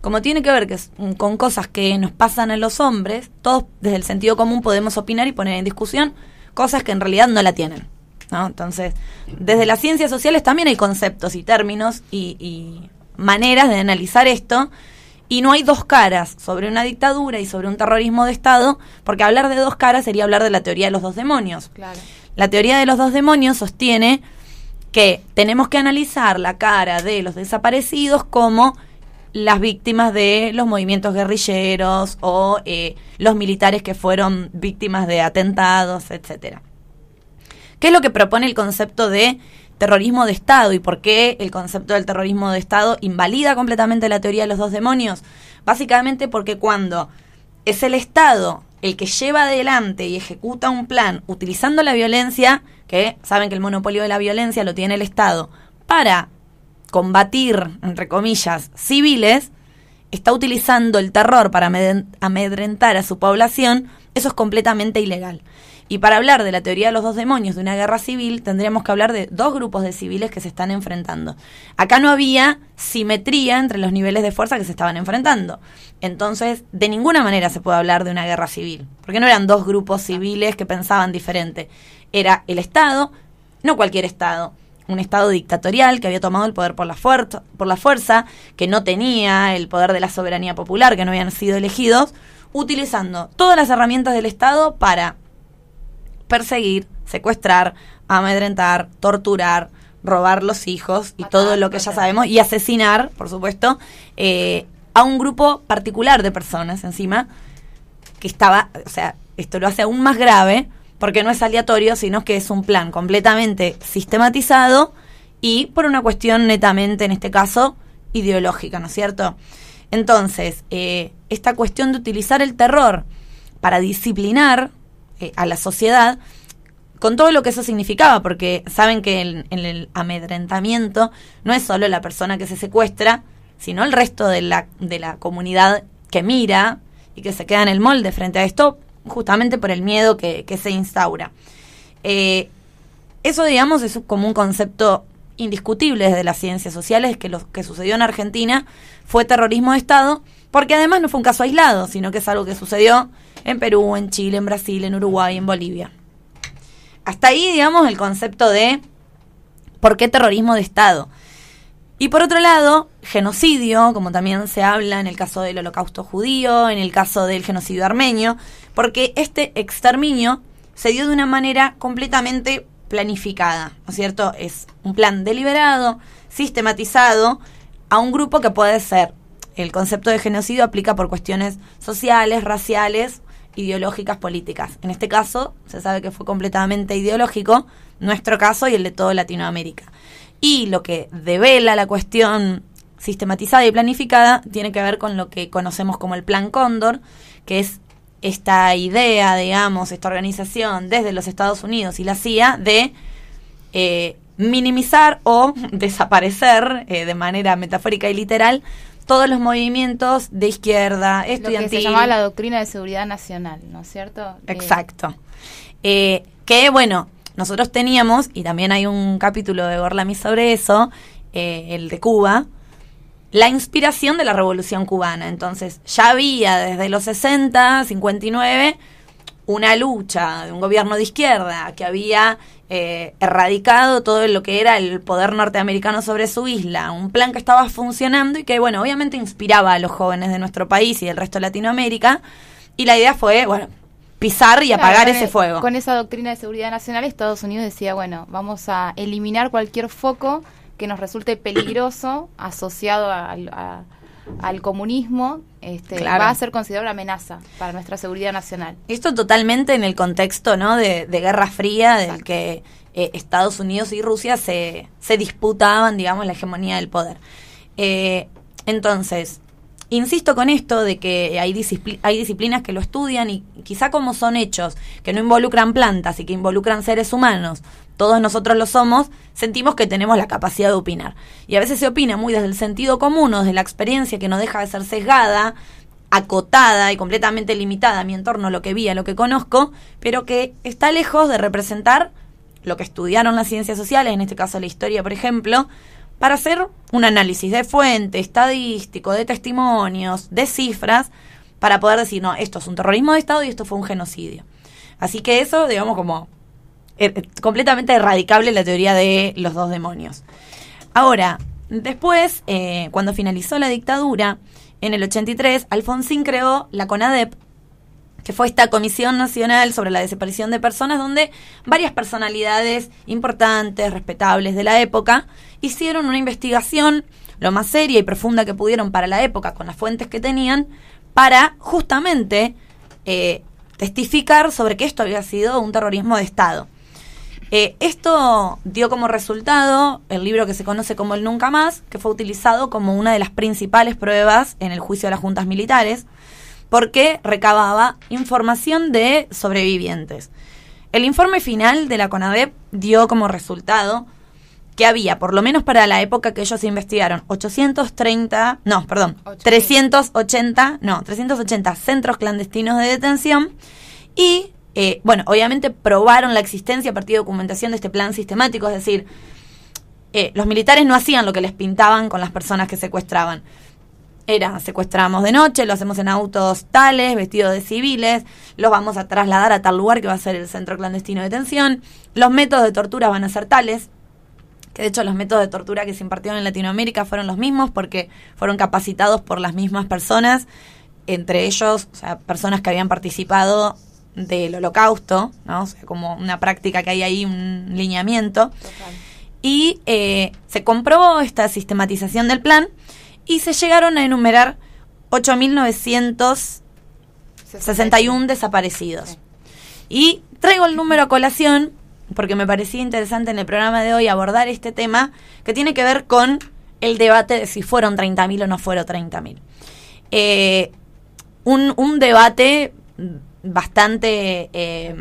como tiene que ver que es- con cosas que nos pasan a los hombres, todos desde el sentido común podemos opinar y poner en discusión cosas que en realidad no la tienen. ¿no? Entonces, desde las ciencias sociales también hay conceptos y términos y, y maneras de analizar esto. Y no hay dos caras sobre una dictadura y sobre un terrorismo de Estado, porque hablar de dos caras sería hablar de la teoría de los dos demonios. Claro. La teoría de los dos demonios sostiene que tenemos que analizar la cara de los desaparecidos como las víctimas de los movimientos guerrilleros o eh, los militares que fueron víctimas de atentados, etcétera. ¿Qué es lo que propone el concepto de terrorismo de Estado y por qué el concepto del terrorismo de Estado invalida completamente la teoría de los dos demonios? Básicamente porque cuando es el Estado el que lleva adelante y ejecuta un plan utilizando la violencia, que saben que el monopolio de la violencia lo tiene el Estado, para combatir, entre comillas, civiles, está utilizando el terror para amedren- amedrentar a su población, eso es completamente ilegal. Y para hablar de la teoría de los dos demonios de una guerra civil, tendríamos que hablar de dos grupos de civiles que se están enfrentando. Acá no había simetría entre los niveles de fuerza que se estaban enfrentando. Entonces, de ninguna manera se puede hablar de una guerra civil, porque no eran dos grupos civiles que pensaban diferente. Era el Estado, no cualquier Estado, un Estado dictatorial que había tomado el poder por la, fuerza, por la fuerza, que no tenía el poder de la soberanía popular, que no habían sido elegidos, utilizando todas las herramientas del Estado para perseguir, secuestrar, amedrentar, torturar, robar los hijos y todo lo que ya sabemos, y asesinar, por supuesto, eh, a un grupo particular de personas encima, que estaba, o sea, esto lo hace aún más grave, porque no es aleatorio, sino que es un plan completamente sistematizado y por una cuestión netamente, en este caso, ideológica, ¿no es cierto? Entonces, eh, esta cuestión de utilizar el terror para disciplinar eh, a la sociedad, con todo lo que eso significaba, porque saben que en, el amedrentamiento no es solo la persona que se secuestra, sino el resto de la, de la comunidad que mira y que se queda en el molde frente a esto, justamente por el miedo que, que se instaura. Eh, eso, digamos, es como un concepto indiscutible desde las ciencias sociales, que lo que sucedió en Argentina fue terrorismo de Estado, porque además no fue un caso aislado, sino que es algo que sucedió en Perú, en Chile, en Brasil, en Uruguay, en Bolivia. Hasta ahí, digamos, el concepto de por qué terrorismo de Estado. Y por otro lado, genocidio, como también se habla en el caso del holocausto judío, en el caso del genocidio armenio, porque este exterminio se dio de una manera completamente planificada, ¿no es cierto? Es un plan deliberado, sistematizado, a un grupo que puede ser, el concepto de genocidio aplica por cuestiones sociales, raciales, ideológicas, políticas. En este caso, se sabe que fue completamente ideológico, nuestro caso y el de toda Latinoamérica. Y lo que devela la cuestión sistematizada y planificada tiene que ver con lo que conocemos como el Plan Cóndor, que es esta idea, digamos, esta organización desde los Estados Unidos y la CIA de eh, minimizar o [LAUGHS] desaparecer eh, de manera metafórica y literal todos los movimientos de izquierda, Lo que estudiantil. se llamaba la doctrina de seguridad nacional, ¿no es cierto? Exacto. Eh, que bueno, nosotros teníamos, y también hay un capítulo de Gorlami sobre eso, eh, el de Cuba, la inspiración de la revolución cubana. Entonces, ya había desde los 60, 59, una lucha de un gobierno de izquierda que había eh, erradicado todo lo que era el poder norteamericano sobre su isla, un plan que estaba funcionando y que, bueno, obviamente inspiraba a los jóvenes de nuestro país y del resto de Latinoamérica. Y la idea fue, bueno, pisar y Claro, apagar ese el- fuego. Con esa doctrina de seguridad nacional, Estados Unidos decía, bueno, vamos a eliminar cualquier foco que nos resulte peligroso asociado a- al comunismo, este, Claro. va a ser considerado una amenaza para nuestra seguridad nacional. Esto totalmente en el contexto ¿no? de, de Guerra Fría, del que eh, Estados Unidos y Rusia se, se disputaban, digamos, la hegemonía del poder. Eh, entonces, insisto con esto de que hay, hay disciplinas que lo estudian y quizá como son hechos que no involucran plantas y que involucran seres humanos, todos nosotros lo somos, sentimos que tenemos la capacidad de opinar. Y a veces se opina muy desde el sentido común o desde la experiencia que no deja de ser sesgada, acotada y completamente limitada a mi entorno, lo que vi, a lo que conozco, pero que está lejos de representar lo que estudiaron las ciencias sociales, en este caso la historia, por ejemplo, para hacer un análisis de fuente, estadístico, de testimonios, de cifras, para poder decir, no, esto es un terrorismo de Estado y esto fue un genocidio. Así que eso, digamos, como eh, eh, completamente erradicable la teoría de los dos demonios. Ahora, después, eh, cuando finalizó la dictadura, en el 83, Alfonsín creó la CONADEP, que fue esta Comisión Nacional sobre la Desaparición de Personas, donde varias personalidades importantes, respetables de la época, hicieron una investigación lo más seria y profunda que pudieron para la época, con las fuentes que tenían, para justamente eh, testificar sobre que esto había sido un terrorismo de Estado. Eh, esto dio como resultado el libro que se conoce como el Nunca Más, que fue utilizado como una de las principales pruebas en el juicio de las juntas militares, porque recababa información de sobrevivientes. El informe final de la CONADEP dio como resultado que había, por lo menos para la época que ellos investigaron, 830, no, perdón, 380, no, 380 centros clandestinos de detención y, eh, bueno, obviamente probaron la existencia a partir de documentación de este plan sistemático, es decir, eh, los militares no hacían lo que les pintaban con las personas que secuestraban. Era, secuestramos de noche, lo hacemos en autos tales, vestidos de civiles, los vamos a trasladar a tal lugar que va a ser el centro clandestino de detención, los métodos de tortura van a ser tales, que de hecho los métodos de tortura que se impartieron en Latinoamérica fueron los mismos porque fueron capacitados por las mismas personas, entre ellos, o sea, personas que habían participado del holocausto, ¿no? O sea, como una práctica que hay ahí, un lineamiento. Y eh, se comprobó esta sistematización del plan y se llegaron a enumerar 8.961 desaparecidos. Y traigo el número a colación porque me parecía interesante en el programa de hoy abordar este tema que tiene que ver con el debate de si fueron 30.000 o no fueron 30.000. eh, un, un debate bastante... eh,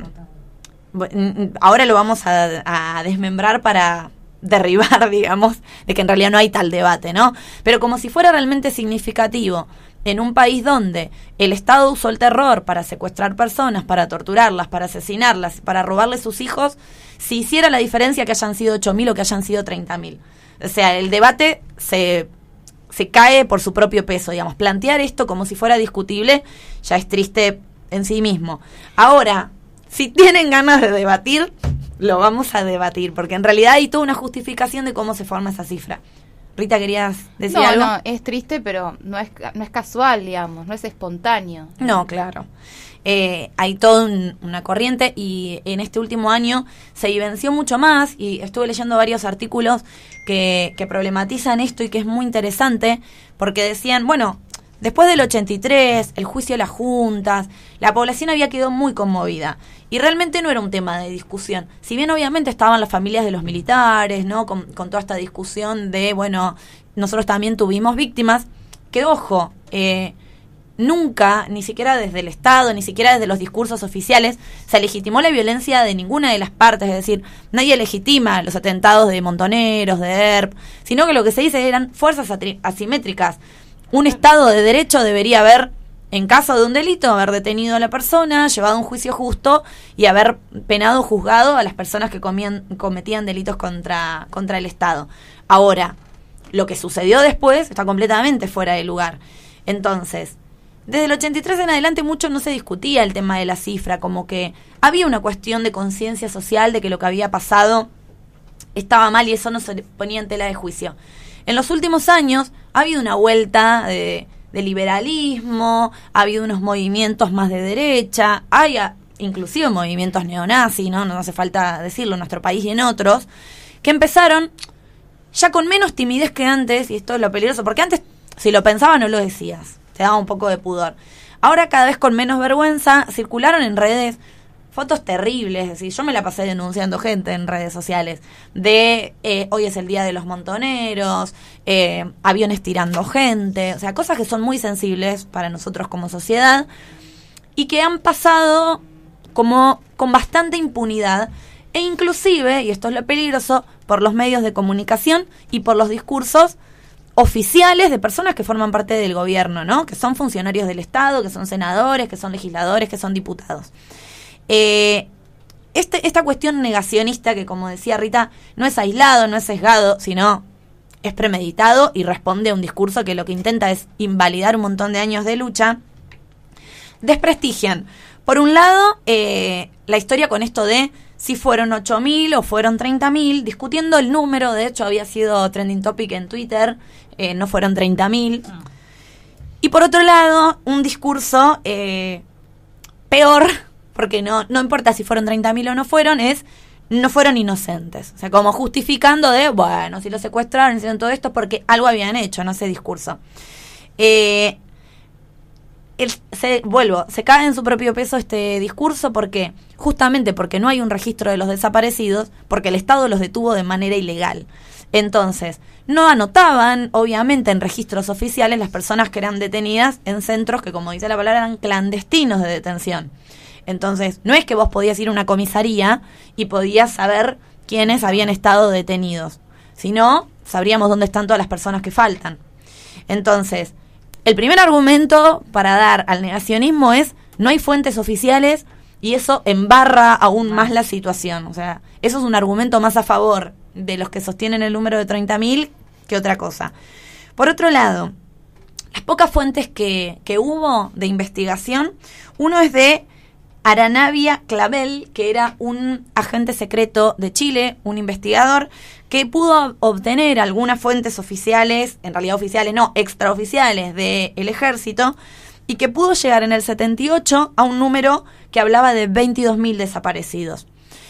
bu- ahora lo vamos a desmembrar para derribar, [LAUGHS] digamos, de que en realidad no hay tal debate, ¿no? Pero como si fuera realmente significativo en un país donde el Estado usó el terror para secuestrar personas, para torturarlas, para asesinarlas, para robarles sus hijos, si hiciera la diferencia que hayan sido 8.000 o que hayan sido 30.000. O sea, el debate se, se cae por su propio peso, digamos. Plantear esto como si fuera discutible ya es triste en sí mismo. Ahora, si tienen ganas de debatir, lo vamos a debatir, porque en realidad hay toda una justificación de cómo se forma esa cifra. Rita, ¿querías decir no, algo? no, es triste, pero no es, no es casual, digamos, no es espontáneo. No, claro. Eh, hay toda un- una corriente y en este último año se vivenció mucho más y estuve leyendo varios artículos que, que problematizan esto y que es muy interesante porque decían, bueno, después del 83, el juicio de las juntas, la población había quedado muy conmovida y realmente no era un tema de discusión. Si bien obviamente estaban las familias de los militares, ¿no? Con, toda esta discusión de, bueno, nosotros también tuvimos víctimas, que ojo, eh, nunca, ni siquiera desde el Estado, ni siquiera desde los discursos oficiales, se legitimó la violencia de ninguna de las partes, es decir, nadie legitima los atentados de montoneros, de ERP, sino que lo que se dice eran fuerzas asimétricas. Un Estado de derecho debería haber, en caso de un delito, haber detenido a la persona, llevado a un juicio justo y haber penado, juzgado a las personas que comían- cometían delitos contra, contra el Estado. Ahora, lo que sucedió después está completamente fuera de lugar. Entonces, desde el 83 en adelante mucho no se discutía el tema de la cifra, como que había una cuestión de conciencia social de que lo que había pasado estaba mal y eso no se ponía en tela de juicio. En los últimos años ha habido una vuelta de, de liberalismo, ha habido unos movimientos más de derecha, hay a- inclusive movimientos neonazis, ¿no? no hace falta decirlo en nuestro país y en otros, que empezaron ya con menos timidez que antes, y esto es lo peligroso, porque antes si lo pensabas no lo decías, te daba un poco de pudor. Ahora cada vez con menos vergüenza circularon en redes fotos terribles, es decir, yo me la pasé denunciando gente en redes sociales de eh, hoy es el día de los montoneros, eh, aviones tirando gente, o sea, cosas que son muy sensibles para nosotros como sociedad y que han pasado como con bastante impunidad e inclusive, y esto es lo peligroso, por los medios de comunicación y por los discursos oficiales de personas que forman parte del gobierno, ¿no? Que son funcionarios del Estado, que son senadores, que son legisladores, que son diputados. Eh, este, esta cuestión negacionista que, como decía Rita, no es aislado, no es sesgado, sino es premeditado y responde a un discurso que lo que intenta es invalidar un montón de años de lucha, desprestigian, por un lado, eh, la historia con esto de si fueron 8.000 o fueron 30.000, discutiendo el número, de hecho había sido trending topic en Twitter, eh, no fueron 30.000. Y por otro lado, un discurso eh, peor, porque no, no importa si fueron 30.000 o no fueron, es no fueron inocentes. O sea, como justificando de, bueno, si lo secuestraron, hicieron todo esto porque algo habían hecho, no ese discurso. Eh, se, vuelvo, se cae en su propio peso este discurso porque justamente porque no hay un registro de los desaparecidos, porque el Estado los detuvo de manera ilegal. Entonces, no anotaban, obviamente, en registros oficiales las personas que eran detenidas en centros que, como dice la palabra, eran clandestinos de detención. Entonces, no es que vos podías ir a una comisaría y podías saber quiénes habían estado detenidos, sino sabríamos dónde están todas las personas que faltan. Entonces, el primer argumento para dar al negacionismo es no hay fuentes oficiales y eso embarra aún más la situación. O sea, eso es un argumento más a favor de los que sostienen el número de 30.000 que otra cosa. Por otro lado, las pocas fuentes que, que hubo de investigación, uno es de Aranavia Clavel, que era un agente secreto de Chile, un investigador, que pudo obtener algunas fuentes oficiales, en realidad oficiales no, extraoficiales del ejército, y que pudo llegar en el 78 a un número que hablaba de 22.000 desaparecidos.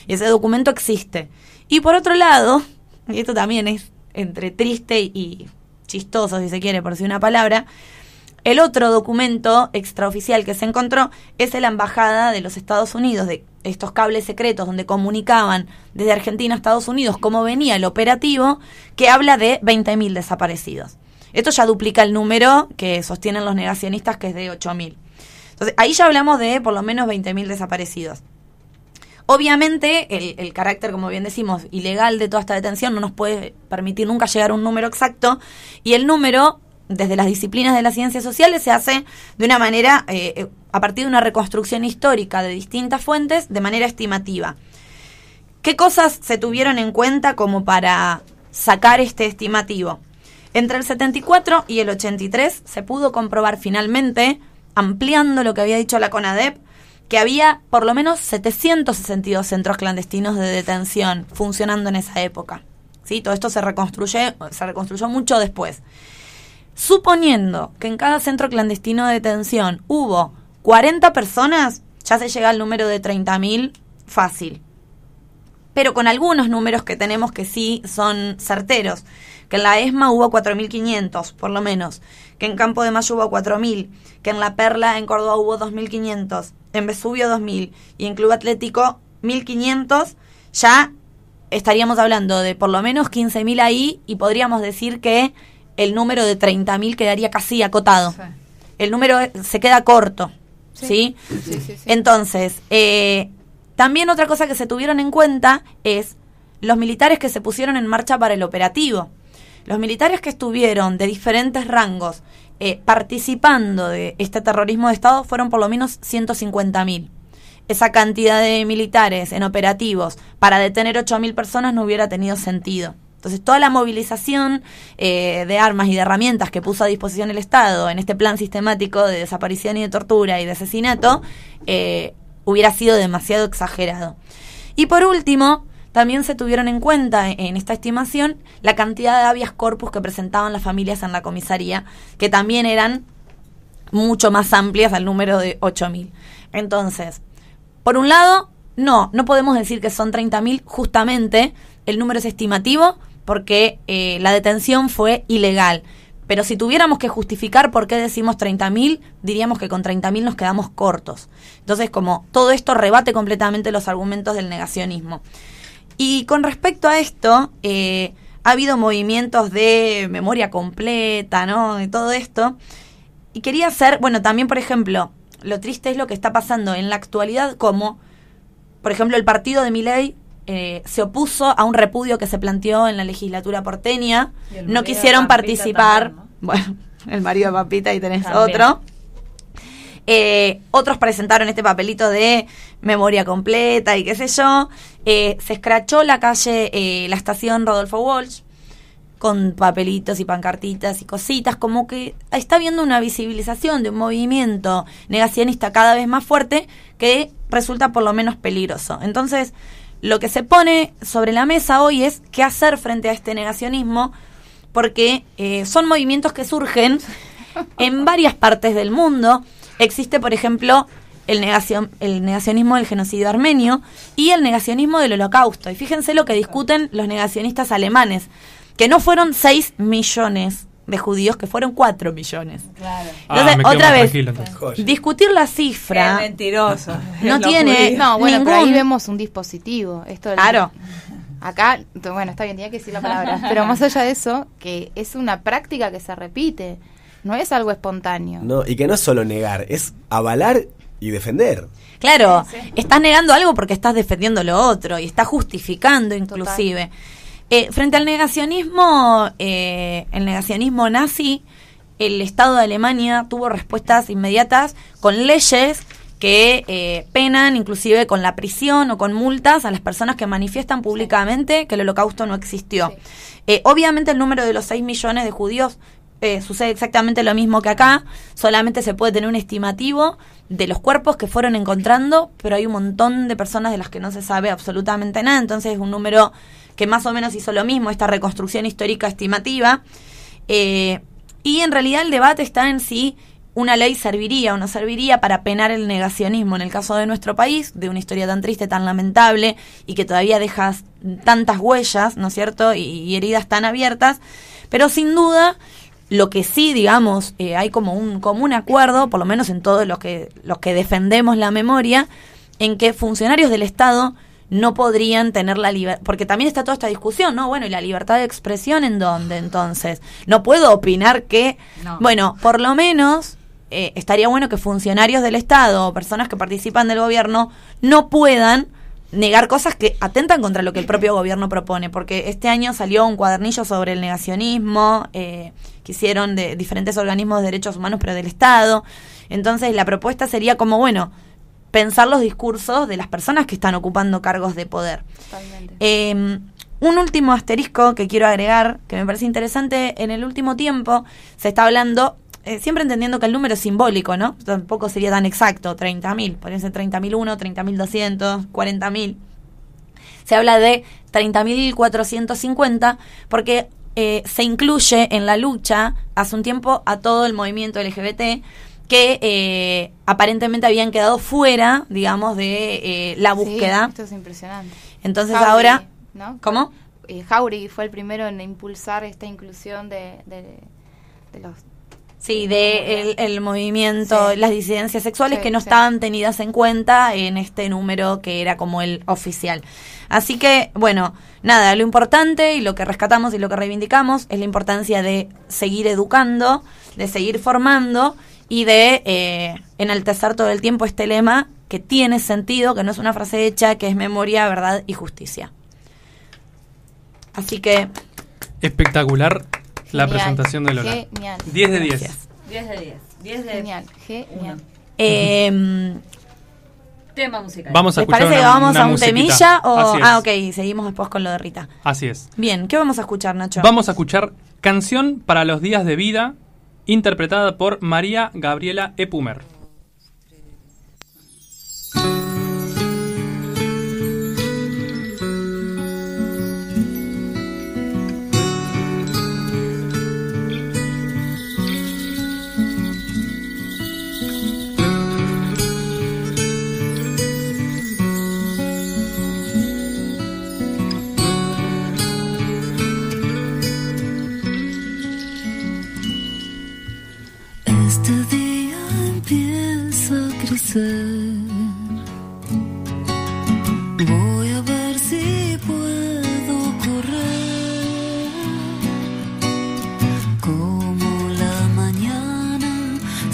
Y ese documento existe. Y por otro lado, y esto también es entre triste y chistoso, si se quiere, por decir una palabra, el otro documento extraoficial que se encontró es la Embajada de los Estados Unidos, de estos cables secretos donde comunicaban desde Argentina a Estados Unidos cómo venía el operativo, que habla de 20.000 desaparecidos. Esto ya duplica el número que sostienen los negacionistas, que es de 8.000. Entonces, ahí ya hablamos de por lo menos 20.000 desaparecidos. Obviamente, el, el carácter, como bien decimos, ilegal de toda esta detención no nos puede permitir nunca llegar a un número exacto, y el número, desde las disciplinas de las ciencias sociales, se hace de una manera, eh, eh, a partir de una reconstrucción histórica de distintas fuentes, de manera estimativa. ¿Qué cosas se tuvieron en cuenta como para sacar este estimativo? Entre el 74 y el 83 se pudo comprobar finalmente, ampliando lo que había dicho la CONADEP, que había por lo menos 762 centros clandestinos de detención funcionando en esa época. ¿Sí? Todo esto se reconstruye, se reconstruyó mucho después. Suponiendo que en cada centro clandestino de detención hubo 40 personas, ya se llega al número de 30.000 fácil. Pero con algunos números que tenemos que sí son certeros. Que en la ESMA hubo 4.500, por lo menos. Que en Campo de Mayo hubo 4.000. Que en La Perla, en Córdoba, hubo 2.500. En Vesubio, 2.000. Y en Club Atlético, 1.500. Ya estaríamos hablando de por lo menos 15.000 ahí y podríamos decir que el número de 30.000 quedaría casi acotado. El número se queda corto, ¿sí? Sí, sí, sí. Entonces, eh, también otra cosa que se tuvieron en cuenta es los militares que se pusieron en marcha para el operativo. Los militares que estuvieron de diferentes rangos eh, participando de este terrorismo de Estado fueron por lo menos 150.000. Esa cantidad de militares en operativos para detener 8.000 personas no hubiera tenido sentido. Entonces, toda la movilización eh, de armas y de herramientas que puso a disposición el Estado en este plan sistemático de desaparición y de tortura y de asesinato eh, hubiera sido demasiado exagerado. Y por último, también se tuvieron en cuenta en esta estimación la cantidad de habeas corpus que presentaban las familias en la comisaría, que también eran mucho más amplias al número de 8.000. Entonces, por un lado, no, no podemos decir que son 30.000, justamente el número es estimativo porque eh, la detención fue ilegal. Pero si tuviéramos que justificar por qué decimos 30.000, diríamos que con 30.000 nos quedamos cortos. Entonces, como todo esto rebate completamente los argumentos del negacionismo. Y con respecto a esto, eh, ha habido movimientos de memoria completa, ¿no? De todo esto. Y quería hacer, bueno, también, por ejemplo, lo triste es lo que está pasando en la actualidad, como, por ejemplo, el partido de Miley eh, se opuso a un repudio que se planteó en la legislatura porteña. No quisieron participar. también, ¿no? Bueno, [LAUGHS] el marido de Papita y tenés También. otro. Eh, otros presentaron este papelito de memoria completa y qué sé yo. Eh, se escrachó la calle, eh, la estación Rodolfo Walsh, con papelitos y pancartitas y cositas, como que está habiendo una visibilización de un movimiento negacionista cada vez más fuerte que resulta por lo menos peligroso. Entonces, lo que se pone sobre la mesa hoy es qué hacer frente a este negacionismo, porque eh, son movimientos que surgen [LAUGHS] en varias partes del mundo. Existe, por ejemplo, el, negación, el negacionismo del genocidio armenio y el negacionismo del holocausto. Y fíjense lo que discuten los negacionistas alemanes, que no fueron 6 millones de judíos, que fueron 4 millones. Claro. Ah, Entonces, quedo otra vez, entonces. Discutir la Qué cifra mentiroso. [LAUGHS] no tiene- judíos. No, bueno, pero ahí Ningún- vemos un dispositivo. Esto del- Claro. Acá, bueno, está bien, tenía que decir la palabra. [LAUGHS] pero más allá de eso, que es una práctica que se repite. No es algo espontáneo. No, y que no es solo negar, es avalar y defender. Claro, estás negando algo porque estás defendiendo lo otro y estás justificando inclusive. Eh, frente al negacionismo, eh, el negacionismo nazi, el Estado de Alemania tuvo respuestas inmediatas con leyes que eh, penan inclusive con la prisión o con multas a las personas que manifiestan públicamente que el holocausto no existió. Eh, obviamente el número de los 6 millones de judíos eh, sucede exactamente lo mismo que acá, solamente se puede tener un estimativo de los cuerpos que fueron encontrando, pero hay un montón de personas de las que no se sabe absolutamente nada, entonces es un número que más o menos hizo lo mismo, esta reconstrucción histórica estimativa. Eh, y en realidad el debate está en si una ley serviría o no serviría para penar el negacionismo en el caso de nuestro país, de una historia tan triste, tan lamentable y que todavía deja tantas huellas, ¿no es cierto? Y, y heridas tan abiertas. Pero sin duda, lo que sí, digamos, eh, hay como un común acuerdo, por lo menos en todos los que, los que defendemos la memoria, en que funcionarios del Estado no podrían tener la libertad, porque también está toda esta discusión, ¿no? Bueno, ¿y la libertad de expresión en dónde entonces? No puedo opinar que, No. bueno, por lo menos eh, estaría bueno que funcionarios del Estado o personas que participan del gobierno no puedan negar cosas que atentan contra lo que el propio gobierno propone, porque este año salió un cuadernillo sobre el negacionismo eh, que hicieron de diferentes organismos de derechos humanos, pero del Estado. Entonces la propuesta sería como, bueno, pensar los discursos de las personas que están ocupando cargos de poder. Totalmente. Eh, un último asterisco que quiero agregar, que me parece interesante, en el último tiempo se está hablando, eh, siempre entendiendo que el número es simbólico, ¿no? Tampoco sería tan exacto, 30.000, podrían ser 30.001, 30.200, 40.000. Se habla de 30.450 porque eh, se incluye en la lucha hace un tiempo a todo el movimiento LGBT que eh, aparentemente habían quedado fuera, digamos, de eh, la búsqueda. Sí, esto es impresionante. Entonces Jauregui, ahora, ¿no? ¿cómo? Eh, Jauregui fue el primero en impulsar esta inclusión de, de, de los... Sí, de el, el movimiento, Sí. las disidencias sexuales Sí, que no sí. estaban tenidas en cuenta en este número que era como el oficial. Así que, bueno, nada, lo importante y lo que rescatamos y lo que reivindicamos es la importancia de seguir educando, de seguir formando y de eh, enaltecer todo el tiempo este lema que tiene sentido, que no es una frase hecha, que es memoria, verdad y justicia. Así que, Espectacular la Genial, presentación de Lola. Genial. 10 de 10. Gracias. 10 de 10. 10 de Genial, genial. eh, Tema musical. Vamos a ¿Les escuchar parece que una- vamos una a un musiquita. temilla? O... Ah, ok, seguimos después con lo de Rita. Así es. Bien, ¿qué vamos a escuchar, Nacho? Vamos a escuchar Canción para los días de vida, interpretada por María Gabriela Epumer.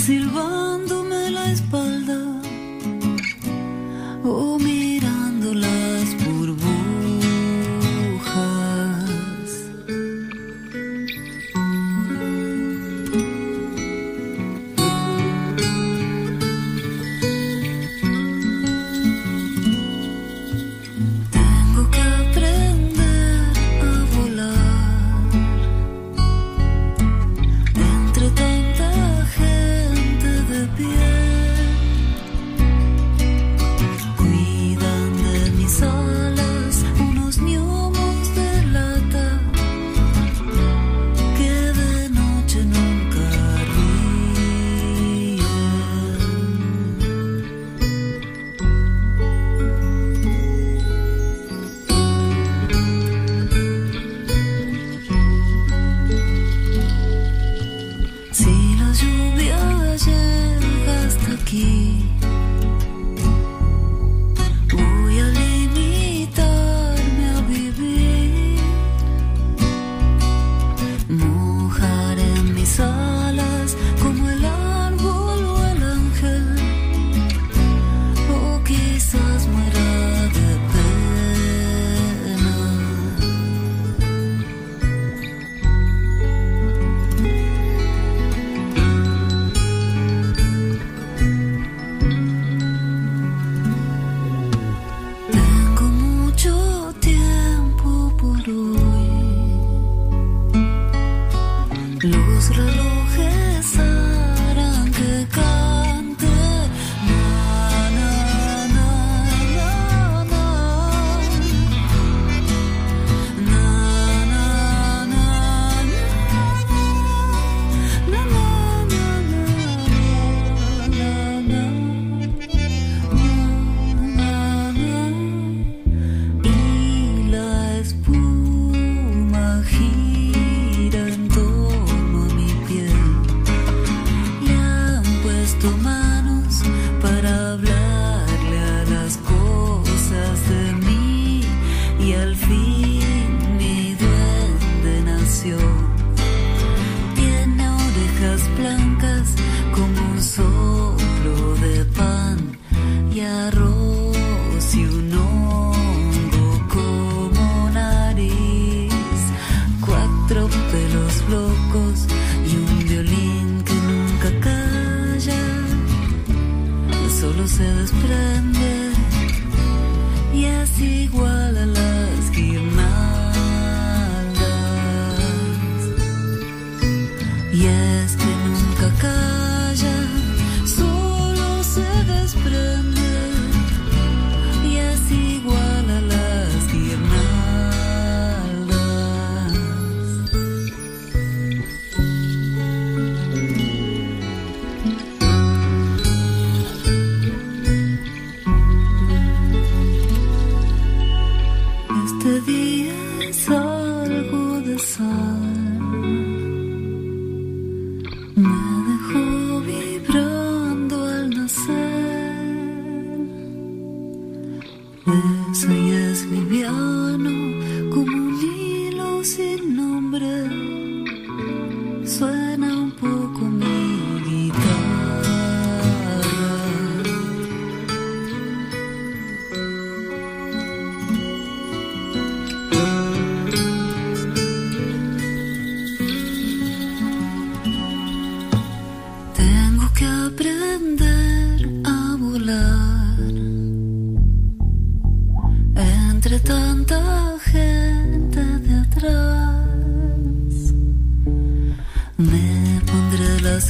Silbándome la espalda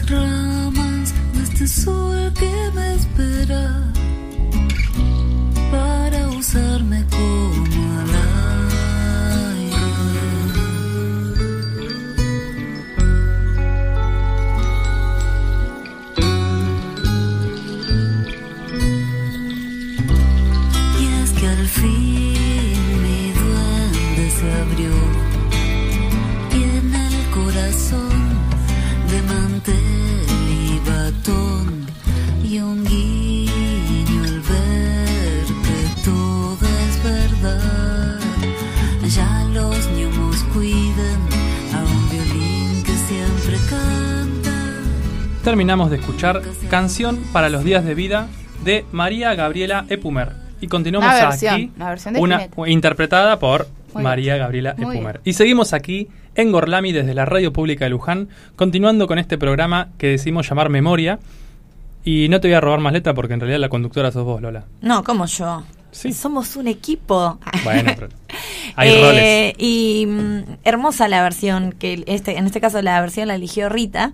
pondré las ramas de este sol que me Terminamos de escuchar Canción para los días de vida de María Gabriela Epumer. Y continuamos Una versión, aquí, una versión de una- Spinetta. interpretada por Muy María bien. Gabriela Epumer. Y seguimos aquí en Gorlami desde la Radio Pública de Luján, continuando con este programa que decidimos llamar Memoria. Y no te voy a robar más letra porque en realidad la conductora sos vos, Lola. No, como yo. Sí. Somos un equipo. Bueno, pero [LAUGHS] hay Eh, roles. Y mm, hermosa la versión, que este, en este caso la versión la eligió Rita.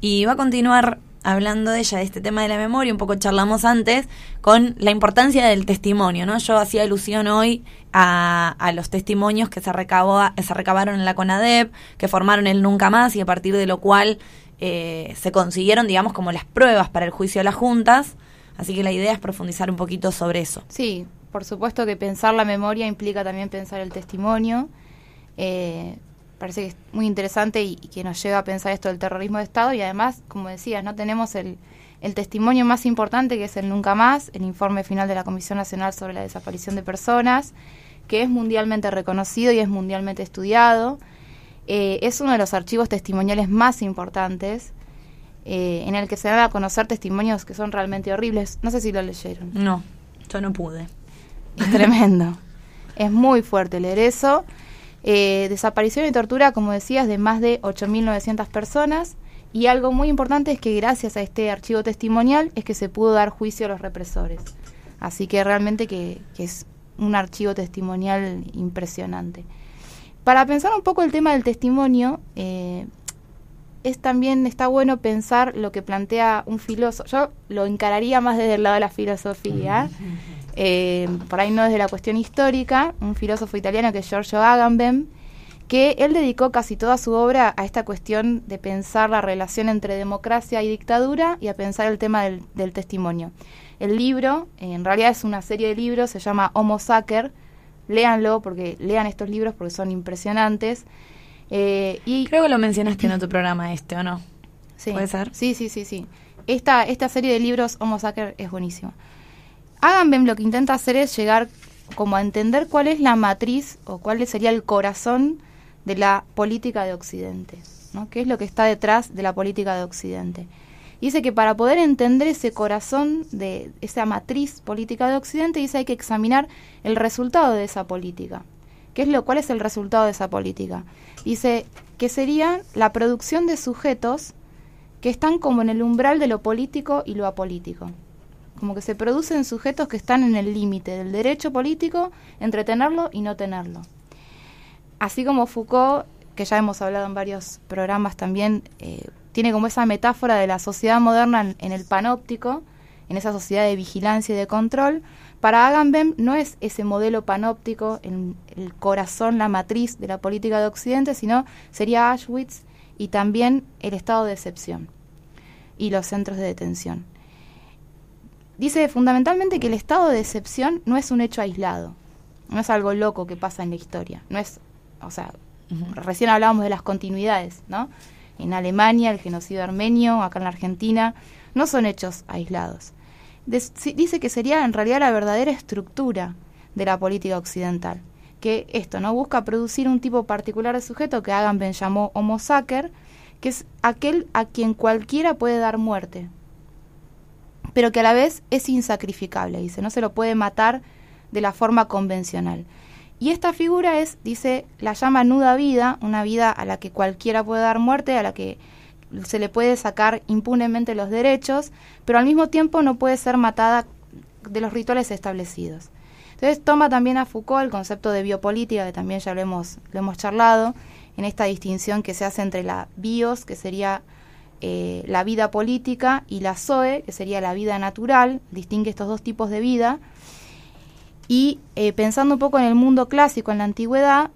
Y va a continuar hablando de ella de este tema de la memoria, un poco charlamos antes, con la importancia del testimonio, ¿no? Yo hacía alusión hoy a, a los testimonios que se, recabó, se recabaron en la CONADEP, que formaron el Nunca Más y a partir de lo cual eh, se consiguieron, digamos, como las pruebas para el juicio de las juntas. Así que la idea es profundizar un poquito sobre eso. Sí, por supuesto que pensar la memoria implica también pensar el testimonio. Eh, parece que es muy interesante y, y que nos lleva a pensar esto del terrorismo de Estado y además, como decías, no tenemos el, el testimonio más importante que es el Nunca Más, el informe final de la Comisión Nacional sobre la Desaparición de Personas, que es mundialmente reconocido y es mundialmente estudiado. Eh, es uno de los archivos testimoniales más importantes eh, en el que se dan a conocer testimonios que son realmente horribles. No sé si lo leyeron. No, yo no pude. Es tremendo. es muy fuerte leer eso. Eh, desaparición y tortura, como decías, de más de 8.900 personas. Y algo muy importante es que gracias a este archivo testimonial es que se pudo dar juicio a los represores. Así que realmente que, es un archivo testimonial impresionante. Para pensar un poco el tema del testimonio, eh, es también está bueno pensar lo que plantea un filósofo. Yo lo encararía más desde el lado de la filosofía, eh, por ahí no desde la cuestión histórica, un filósofo italiano que es Giorgio Agamben, que él dedicó casi toda su obra a esta cuestión de pensar la relación entre democracia y dictadura y a pensar el tema del, del testimonio. El libro, eh, en realidad es una serie de libros, se llama Homo Sacer, léanlo porque lean estos libros porque son impresionantes. Eh, y Creo que lo mencionaste en otro programa este, ¿o no? Sí. ¿Puede ser? Sí, sí, sí, sí. Esta, esta serie de libros Homo Sacer es buenísima. Agamben lo que intenta hacer es llegar como a entender cuál es la matriz o cuál sería el corazón de la política de Occidente, ¿no? ¿Qué es lo que está detrás de la política de Occidente? Dice que para poder entender ese corazón de esa matriz política de Occidente, dice hay que examinar el resultado de esa política. ¿Qué es lo, ¿Cuál es el resultado de esa política? Dice que sería la producción de sujetos que están como en el umbral de lo político y lo apolítico. Como que se producen sujetos que están en el límite del derecho político entre tenerlo y no tenerlo. Así como Foucault, que ya hemos hablado en varios programas también, eh, tiene como esa metáfora de la sociedad moderna en, el panóptico, en esa sociedad de vigilancia y de control, para Agamben no es ese modelo panóptico, el, el corazón, la matriz de la política de Occidente, sino sería Auschwitz y también el estado de excepción y los centros de detención. Dice fundamentalmente que el estado de excepción no es un hecho aislado, no es algo loco que pasa en la historia, no es, o sea, recién hablábamos de las continuidades, ¿no? en Alemania, el genocidio armenio, acá en la Argentina, no son hechos aislados. Dice que sería en realidad la verdadera estructura de la política occidental, que esto no busca producir un tipo particular de sujeto que Agamben llamó homo sacer, que es aquel a quien cualquiera puede dar muerte, pero que a la vez es insacrificable, dice, no se lo puede matar de la forma convencional. Y esta figura es, dice, la llama nuda vida, una vida a la que cualquiera puede dar muerte, a la que se le puede sacar impunemente los derechos, pero al mismo tiempo no puede ser matada de los rituales establecidos. Entonces toma también a Foucault el concepto de biopolítica, que también ya lo hemos, charlado, en esta distinción que se hace entre la bios, que sería eh, la vida política, y la zoe, que sería la vida natural, distingue estos dos tipos de vida. Y eh, pensando un poco en el mundo clásico, en la antigüedad,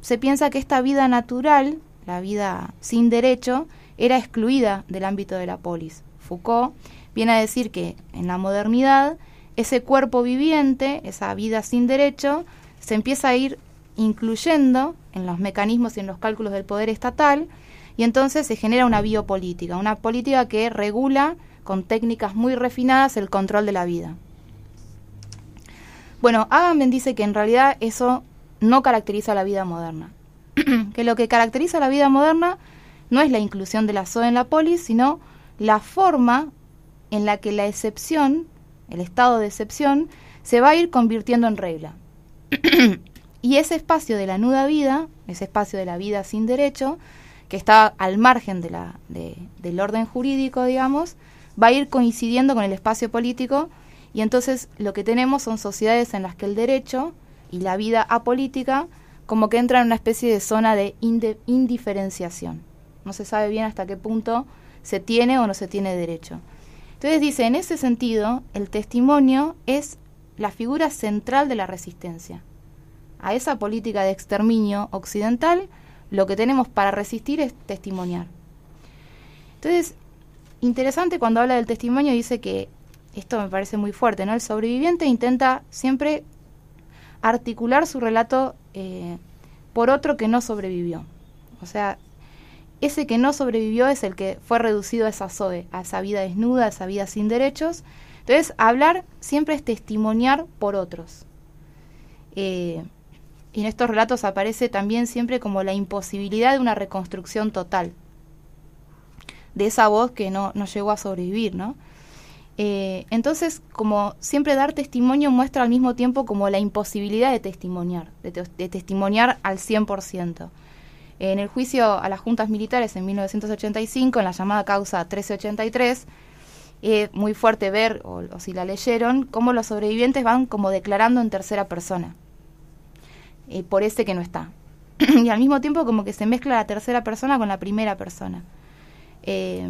se piensa que esta vida natural, la vida sin derecho, era excluida del ámbito de la polis. Foucault viene a decir que en la modernidad ese cuerpo viviente, esa vida sin derecho, se empieza a ir incluyendo en los mecanismos y en los cálculos del poder estatal y entonces se genera una biopolítica, una política que regula con técnicas muy refinadas el control de la vida. Bueno, Agamben dice que en realidad eso no caracteriza la vida moderna, [CLEARS THROAT] que lo que caracteriza la vida moderna no es la inclusión de la SOE en la polis, sino la forma en la que la excepción, el estado de excepción, se va a ir convirtiendo en regla. [CLEARS THROAT] y ese espacio de la nuda vida, ese espacio de la vida sin derecho, que está al margen de la, de- del orden jurídico, digamos, va a ir coincidiendo con el espacio político y entonces lo que tenemos son sociedades en las que el derecho y la vida apolítica como que entran en una especie de zona de indiferenciación. No se sabe bien hasta qué punto se tiene o no se tiene derecho. Entonces dice, en ese sentido, el testimonio es la figura central de la resistencia. A esa política de exterminio occidental, lo que tenemos para resistir es testimoniar. Entonces, interesante cuando habla del testimonio, dice que, esto me parece muy fuerte, ¿no? El sobreviviente intenta siempre articular su relato eh, por otro que no sobrevivió. O sea, ese que no sobrevivió es el que fue reducido a esa SOE, a esa vida desnuda, a esa vida sin derechos. Entonces, hablar siempre es testimoniar por otros. Eh, y en estos relatos aparece también siempre como la imposibilidad de una reconstrucción total de esa voz que no, no llegó a sobrevivir, ¿no? Eh, entonces, como siempre dar testimonio muestra al mismo tiempo como la imposibilidad de testimoniar, de, te- de testimoniar al 100%. En el juicio a las juntas militares en 1985, en la llamada causa 1383, es muy fuerte ver, o, o si la leyeron, cómo los sobrevivientes van como declarando en tercera persona, eh, por ese que no está. [CLEARS THROAT] y al mismo tiempo como que se mezcla la tercera persona con la primera persona. Eh,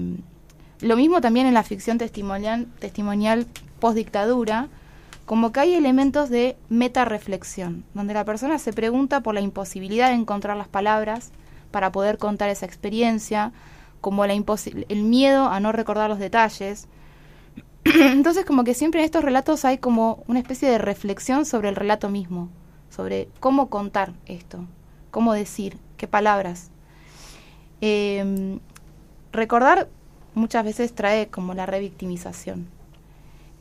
lo mismo también en la ficción testimonial, testimonial post-dictadura, como que hay elementos de meta-reflexión, donde la persona se pregunta por la imposibilidad de encontrar las palabras para poder contar esa experiencia, como la el miedo a no recordar los detalles. [CLEARS THROAT] Entonces, como que siempre en estos relatos hay como una especie de reflexión sobre el relato mismo, sobre cómo contar esto, cómo decir, qué palabras. Eh, recordar muchas veces trae como la revictimización.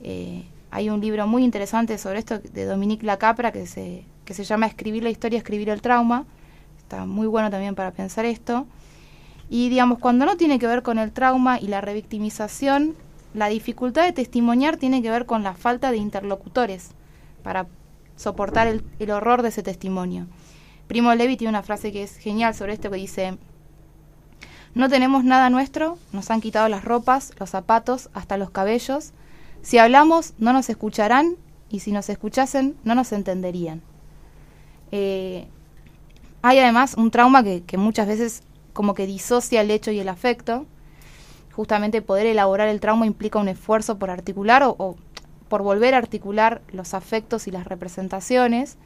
Eh, hay un libro muy interesante sobre esto de Dominique Lacapra que se, que se llama Escribir la historia, escribir el trauma. Está muy bueno también para pensar esto. Y digamos, cuando no tiene que ver con el trauma y la revictimización, la dificultad de testimoniar tiene que ver con la falta de interlocutores para soportar el, el horror de ese testimonio. Primo Levi tiene una frase que es genial sobre esto que dice, no tenemos nada nuestro, nos han quitado las ropas, los zapatos, hasta los cabellos. Si hablamos, no nos escucharán y si nos escuchasen, no nos entenderían. Eh, hay además un trauma que, que muchas veces como que disocia el hecho y el afecto. Justamente poder elaborar el trauma implica un esfuerzo por articular o, o por volver a articular los afectos y las representaciones.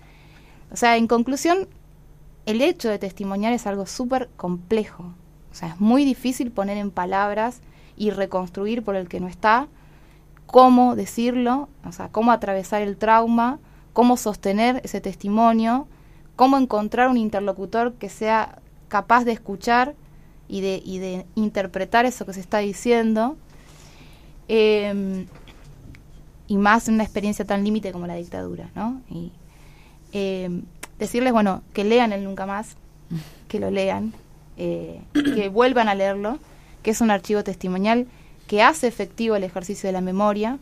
O sea, en conclusión, el hecho de testimoniar es algo súper complejo. O sea, es muy difícil poner en palabras y reconstruir por el que no está cómo decirlo, o sea, cómo atravesar el trauma, cómo sostener ese testimonio, cómo encontrar un interlocutor que sea capaz de escuchar y de, interpretar eso que se está diciendo. Eh, y más en una experiencia tan límite como la dictadura, ¿no? Y eh, decirles, bueno, que lean el Nunca Más, que lo lean, eh, que [COUGHS] vuelvan a leerlo, que es un archivo testimonial que hace efectivo el ejercicio de la memoria.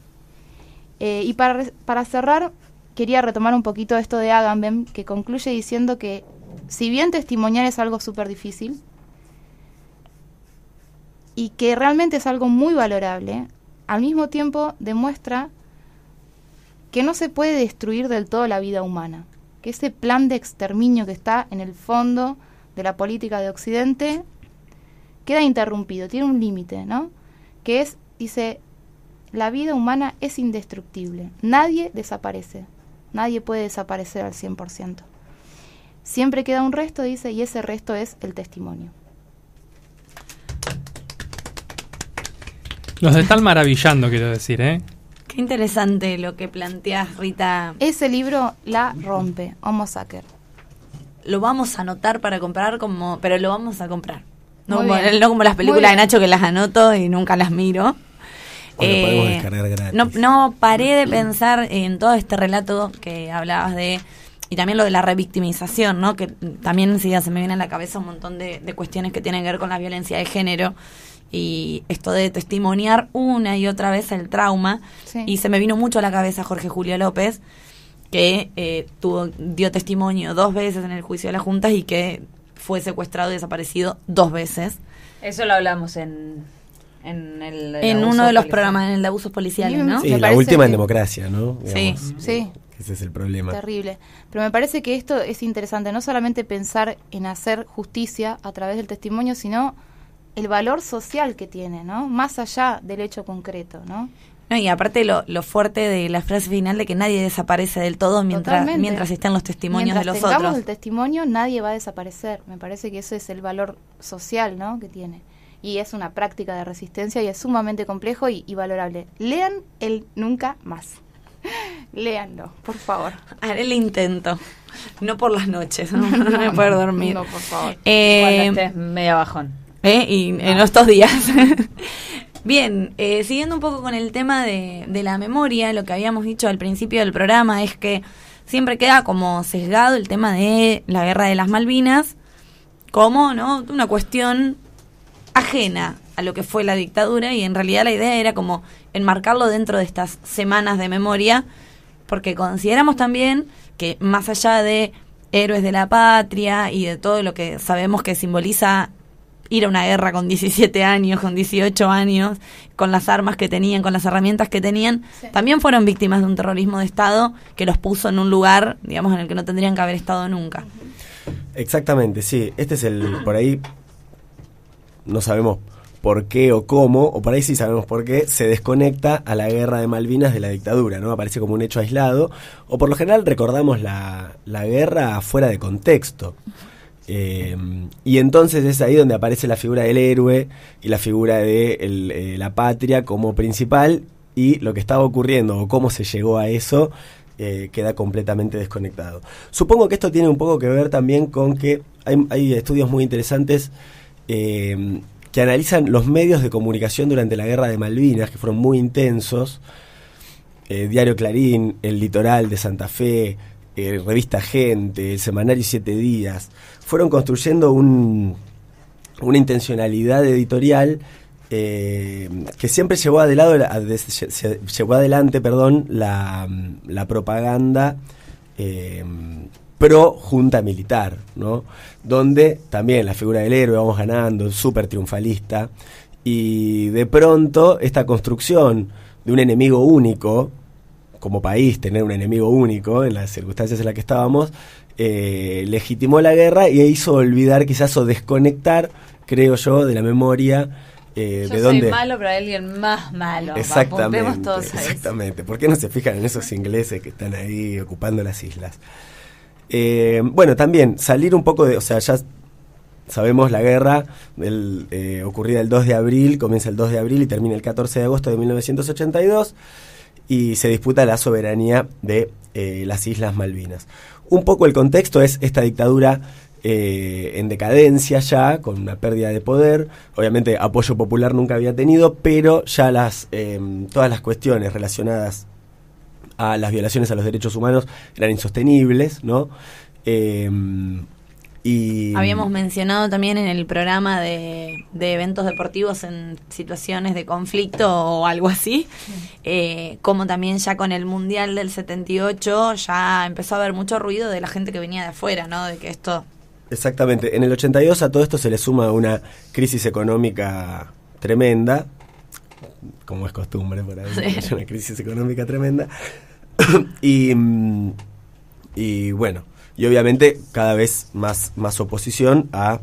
Eh, y para, para cerrar, quería retomar un poquito esto de Agamben, que concluye diciendo que si bien testimoniar es algo súper difícil, y que realmente es algo muy valorable, al mismo tiempo demuestra que no se puede destruir del todo la vida humana, que ese plan de exterminio que está en el fondo de la política de Occidente queda interrumpido, tiene un límite, ¿no? Que es, dice, la vida humana es indestructible, nadie desaparece, nadie puede desaparecer al 100%. Siempre queda un resto, dice, y ese resto es el testimonio. Nos están maravillando, quiero decir, ¿eh? Qué interesante lo que planteas, Rita. Ese libro la rompe, Homo Sacer. Lo vamos a anotar para comprar, como, pero lo vamos a comprar. No, como, bien. no como las películas de. Nacho que las anoto y nunca las miro. Eh. No, no paré de pensar en todo este relato que hablabas de y también lo de la revictimización, ¿no? Que también enseguida se me viene a la cabeza un montón de, de cuestiones que tienen que ver con la violencia de género y esto de testimoniar una y otra vez el trauma. Sí. Y se me vino mucho a la cabeza Jorge Julio López, que eh, tuvo, dio testimonio dos veces en el juicio de las juntas y que fue secuestrado y desaparecido dos veces. Eso lo hablamos en, en el el En uno de los policial. programas, en el de abusos policiales, ¿no? Sí, Me la última en democracia, ¿no? Sí. Sí. Ese es el problema. Terrible. Pero me parece que esto es interesante, no solamente pensar en hacer justicia a través del testimonio, sino el valor social que tiene, ¿no? Más allá del hecho concreto, ¿no? No, y aparte lo, lo fuerte de la frase final de que nadie desaparece del todo mientras, Totalmente. mientras estén los testimonios Mientras de los tengamos otros. el testimonio, nadie va a desaparecer. Me parece que ese es el valor social, ¿no? Que tiene. Y es una práctica de resistencia y es sumamente complejo y, y valorable. Lean el Nunca Más. [LAUGHS] Léanlo, por favor. Haré el intento. No por las noches, no, [LAUGHS] no voy a poder dormir. No, por favor. Eh, Cuando estés media bajón. ¿Eh? Y en estos días. [LAUGHS] Bien, eh, siguiendo un poco con el tema de, de la memoria, lo que habíamos dicho al principio del programa es que siempre queda como sesgado el tema de la guerra de las Malvinas como no una cuestión ajena a lo que fue la dictadura y en realidad la idea era como enmarcarlo dentro de estas semanas de memoria porque consideramos también que más allá de héroes de la patria y de todo lo que sabemos que simboliza ir a una guerra con 17 años, con 18 años, con las armas que tenían, con las herramientas que tenían, también fueron víctimas de un terrorismo de Estado que los puso en un lugar, digamos, en el que no tendrían que haber estado nunca. Exactamente, sí. Este es el. Por ahí. No sabemos por qué o cómo, o por ahí sí sabemos por qué, se desconecta a la guerra de Malvinas de la dictadura, ¿no? Aparece como un hecho aislado, o por lo general recordamos la, la guerra fuera de contexto. Eh, y entonces es ahí donde aparece la figura del héroe y la figura de eh, la patria como principal y lo que estaba ocurriendo o cómo se llegó a eso eh, queda completamente desconectado. Supongo que esto tiene un poco que ver también con que hay, estudios muy interesantes eh, que analizan los medios de comunicación durante la guerra de Malvinas, que fueron muy intensos. Eh, Diario Clarín, El Litoral de Santa Fe, eh, Revista Gente, el Semanario Siete Días, fueron construyendo un, una intencionalidad editorial eh, que siempre llevó, adelante perdón, la, la propaganda eh, pro junta militar, ¿no? donde también la figura del héroe vamos ganando, súper triunfalista, y de pronto esta construcción de un enemigo único, como país tener un enemigo único en las circunstancias en las que estábamos, eh, legitimó la guerra y hizo olvidar quizás o desconectar, creo yo, de la memoria eh, Yo de soy dónde... malo, pero hay alguien más malo. Exactamente, Apuntemos todos exactamente. ¿Por qué no se fijan en esos ingleses que están ahí ocupando las islas? Eh, bueno, también salir un poco de, o sea, ya sabemos la guerra del, eh, ocurrida el 2 de abril, comienza el 2 de abril y termina el 14 de agosto de 1982 y se disputa la soberanía de eh, las Islas Malvinas. Un poco el contexto es esta dictadura eh, en decadencia ya, con una pérdida de poder. Obviamente apoyo popular nunca había tenido, pero ya las eh, todas las cuestiones relacionadas a las violaciones a los derechos humanos eran insostenibles, ¿no? Y Habíamos mencionado también en el programa de, de eventos deportivos en situaciones de conflicto o algo así, eh, como también ya con el Mundial del 78 ya empezó a haber mucho ruido de la gente que venía de afuera, ¿no? De que esto... Exactamente. En el 82 a todo esto se le suma una crisis económica tremenda, como es costumbre por ahí, Sí. [LAUGHS] una crisis económica tremenda. [COUGHS] y, mm, y bueno, y obviamente cada vez más, más oposición a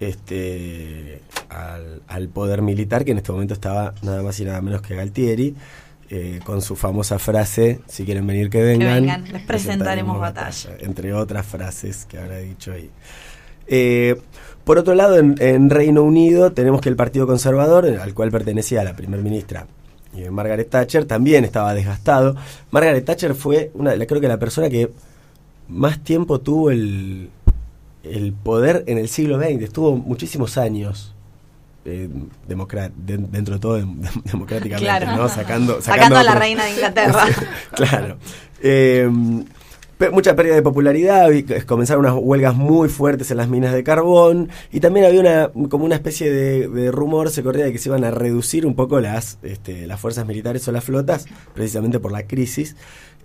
este al, al poder militar que en este momento estaba nada más y nada menos que Galtieri. eh, con su famosa frase, si quieren venir que vengan, vengan, les presentaremos batalla. entre otras frases que habrá dicho ahí. Eh, por otro lado, en, en Reino Unido tenemos que el Partido Conservador, al cual pertenecía la primer ministra eh, Margaret Thatcher, también estaba desgastado. Margaret Thatcher fue, una, creo que la persona que más tiempo tuvo el, el poder en el siglo XX, estuvo muchísimos años. eh, de- dentro de todo dem- [LAUGHS] democráticamente, Claro. ¿no? Sacando, Sacando a la otros- reina de Inglaterra. [LAUGHS] claro. Eh, pe- mucha pérdida de popularidad, vi- comenzaron unas huelgas muy fuertes en las minas de carbón y también había una como una especie de, de rumor, se corría de que se iban a reducir un poco las, este, las fuerzas militares o las flotas, precisamente por la crisis.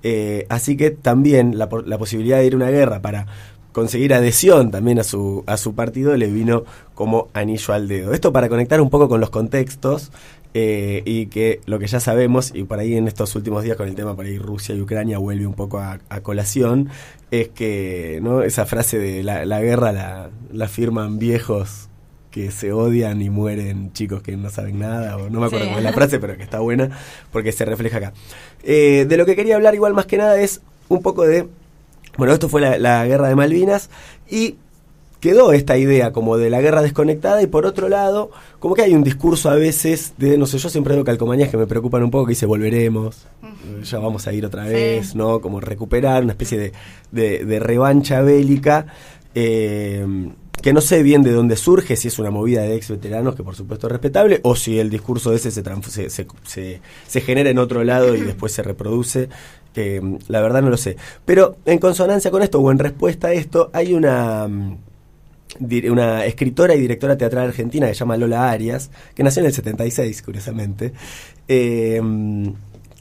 Eh, así que también la, la posibilidad de ir a una guerra para conseguir adhesión también a su, a su partido le vino como anillo al dedo. Esto para conectar un poco con los contextos eh, y que lo que ya sabemos, y por ahí en estos últimos días con el tema por ahí Rusia y Ucrania vuelve un poco a, colación, es que no esa frase de la, guerra la firman viejos que se odian y mueren chicos que no saben nada, o no me acuerdo Sí. cómo es la frase, pero que está buena porque se refleja acá. Eh, de lo que quería hablar igual más que nada es un poco de, bueno, esto fue la, la guerra de Malvinas y quedó esta idea como de la guerra desconectada y por otro lado, como que hay un discurso a veces de, no sé, yo siempre veo calcomanías que me preocupan un poco, que dice volveremos, ya vamos a ir otra vez, ¿no? Como recuperar una especie de, de- de revancha bélica. eh, que no sé bien de dónde surge, si es una movida de ex veteranos, que por supuesto es respetable, o si el discurso ese se, se, se, se- genera en otro lado y después se reproduce. eh, la verdad no lo sé. Pero en consonancia con esto, o en respuesta a esto, hay una, mm, una escritora y directora teatral argentina que se llama Lola Arias, que nació en el 76, curiosamente, eh,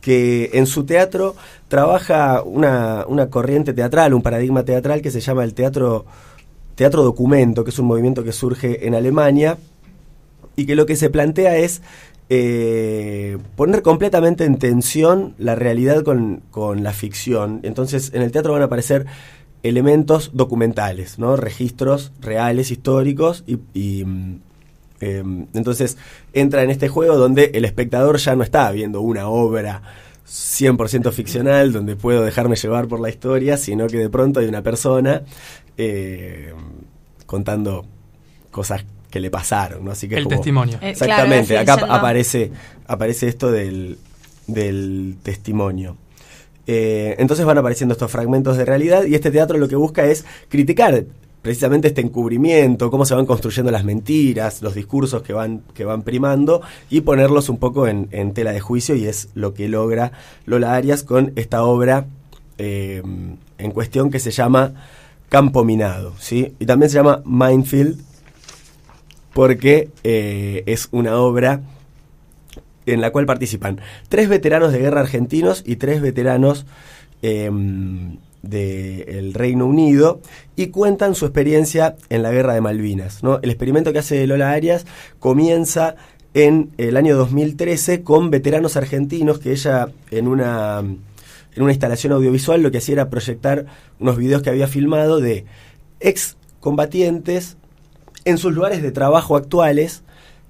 que en su teatro trabaja una, una corriente teatral, un paradigma teatral que se llama el teatro, teatro documento, que es un movimiento que surge en Alemania y que lo que se plantea es eh, poner completamente en tensión la realidad con, con la ficción. Entonces, en el teatro van a aparecer elementos documentales, ¿no? Registros reales, históricos y... y, mm, em, entonces entra en este juego donde el espectador ya no está viendo una obra 100% ficcional donde puedo dejarme llevar por la historia, sino que de pronto hay una persona eh, contando cosas que le pasaron, ¿no? Así que El como- testimonio. Eh, Exactamente, claro, acá aparece, aparece esto del, del testimonio. Eh, entonces van apareciendo estos fragmentos de realidad y este teatro lo que busca es criticar precisamente este encubrimiento, cómo se van construyendo las mentiras, los discursos que van, que van primando y ponerlos un poco en, en tela de juicio y es lo que logra Lola Arias con esta obra eh, en cuestión que se llama Campo Minado, ¿sí? Y también se llama Minefield porque eh, es una obra en la cual participan tres veteranos de guerra argentinos y tres veteranos em, del Reino Unido y cuentan su experiencia en la guerra de Malvinas. ¿no? El experimento que hace Lola Arias comienza en el año 2013 con veteranos argentinos que ella en una, en una instalación audiovisual lo que hacía era proyectar unos videos que había filmado de ex combatientes en sus lugares de trabajo actuales,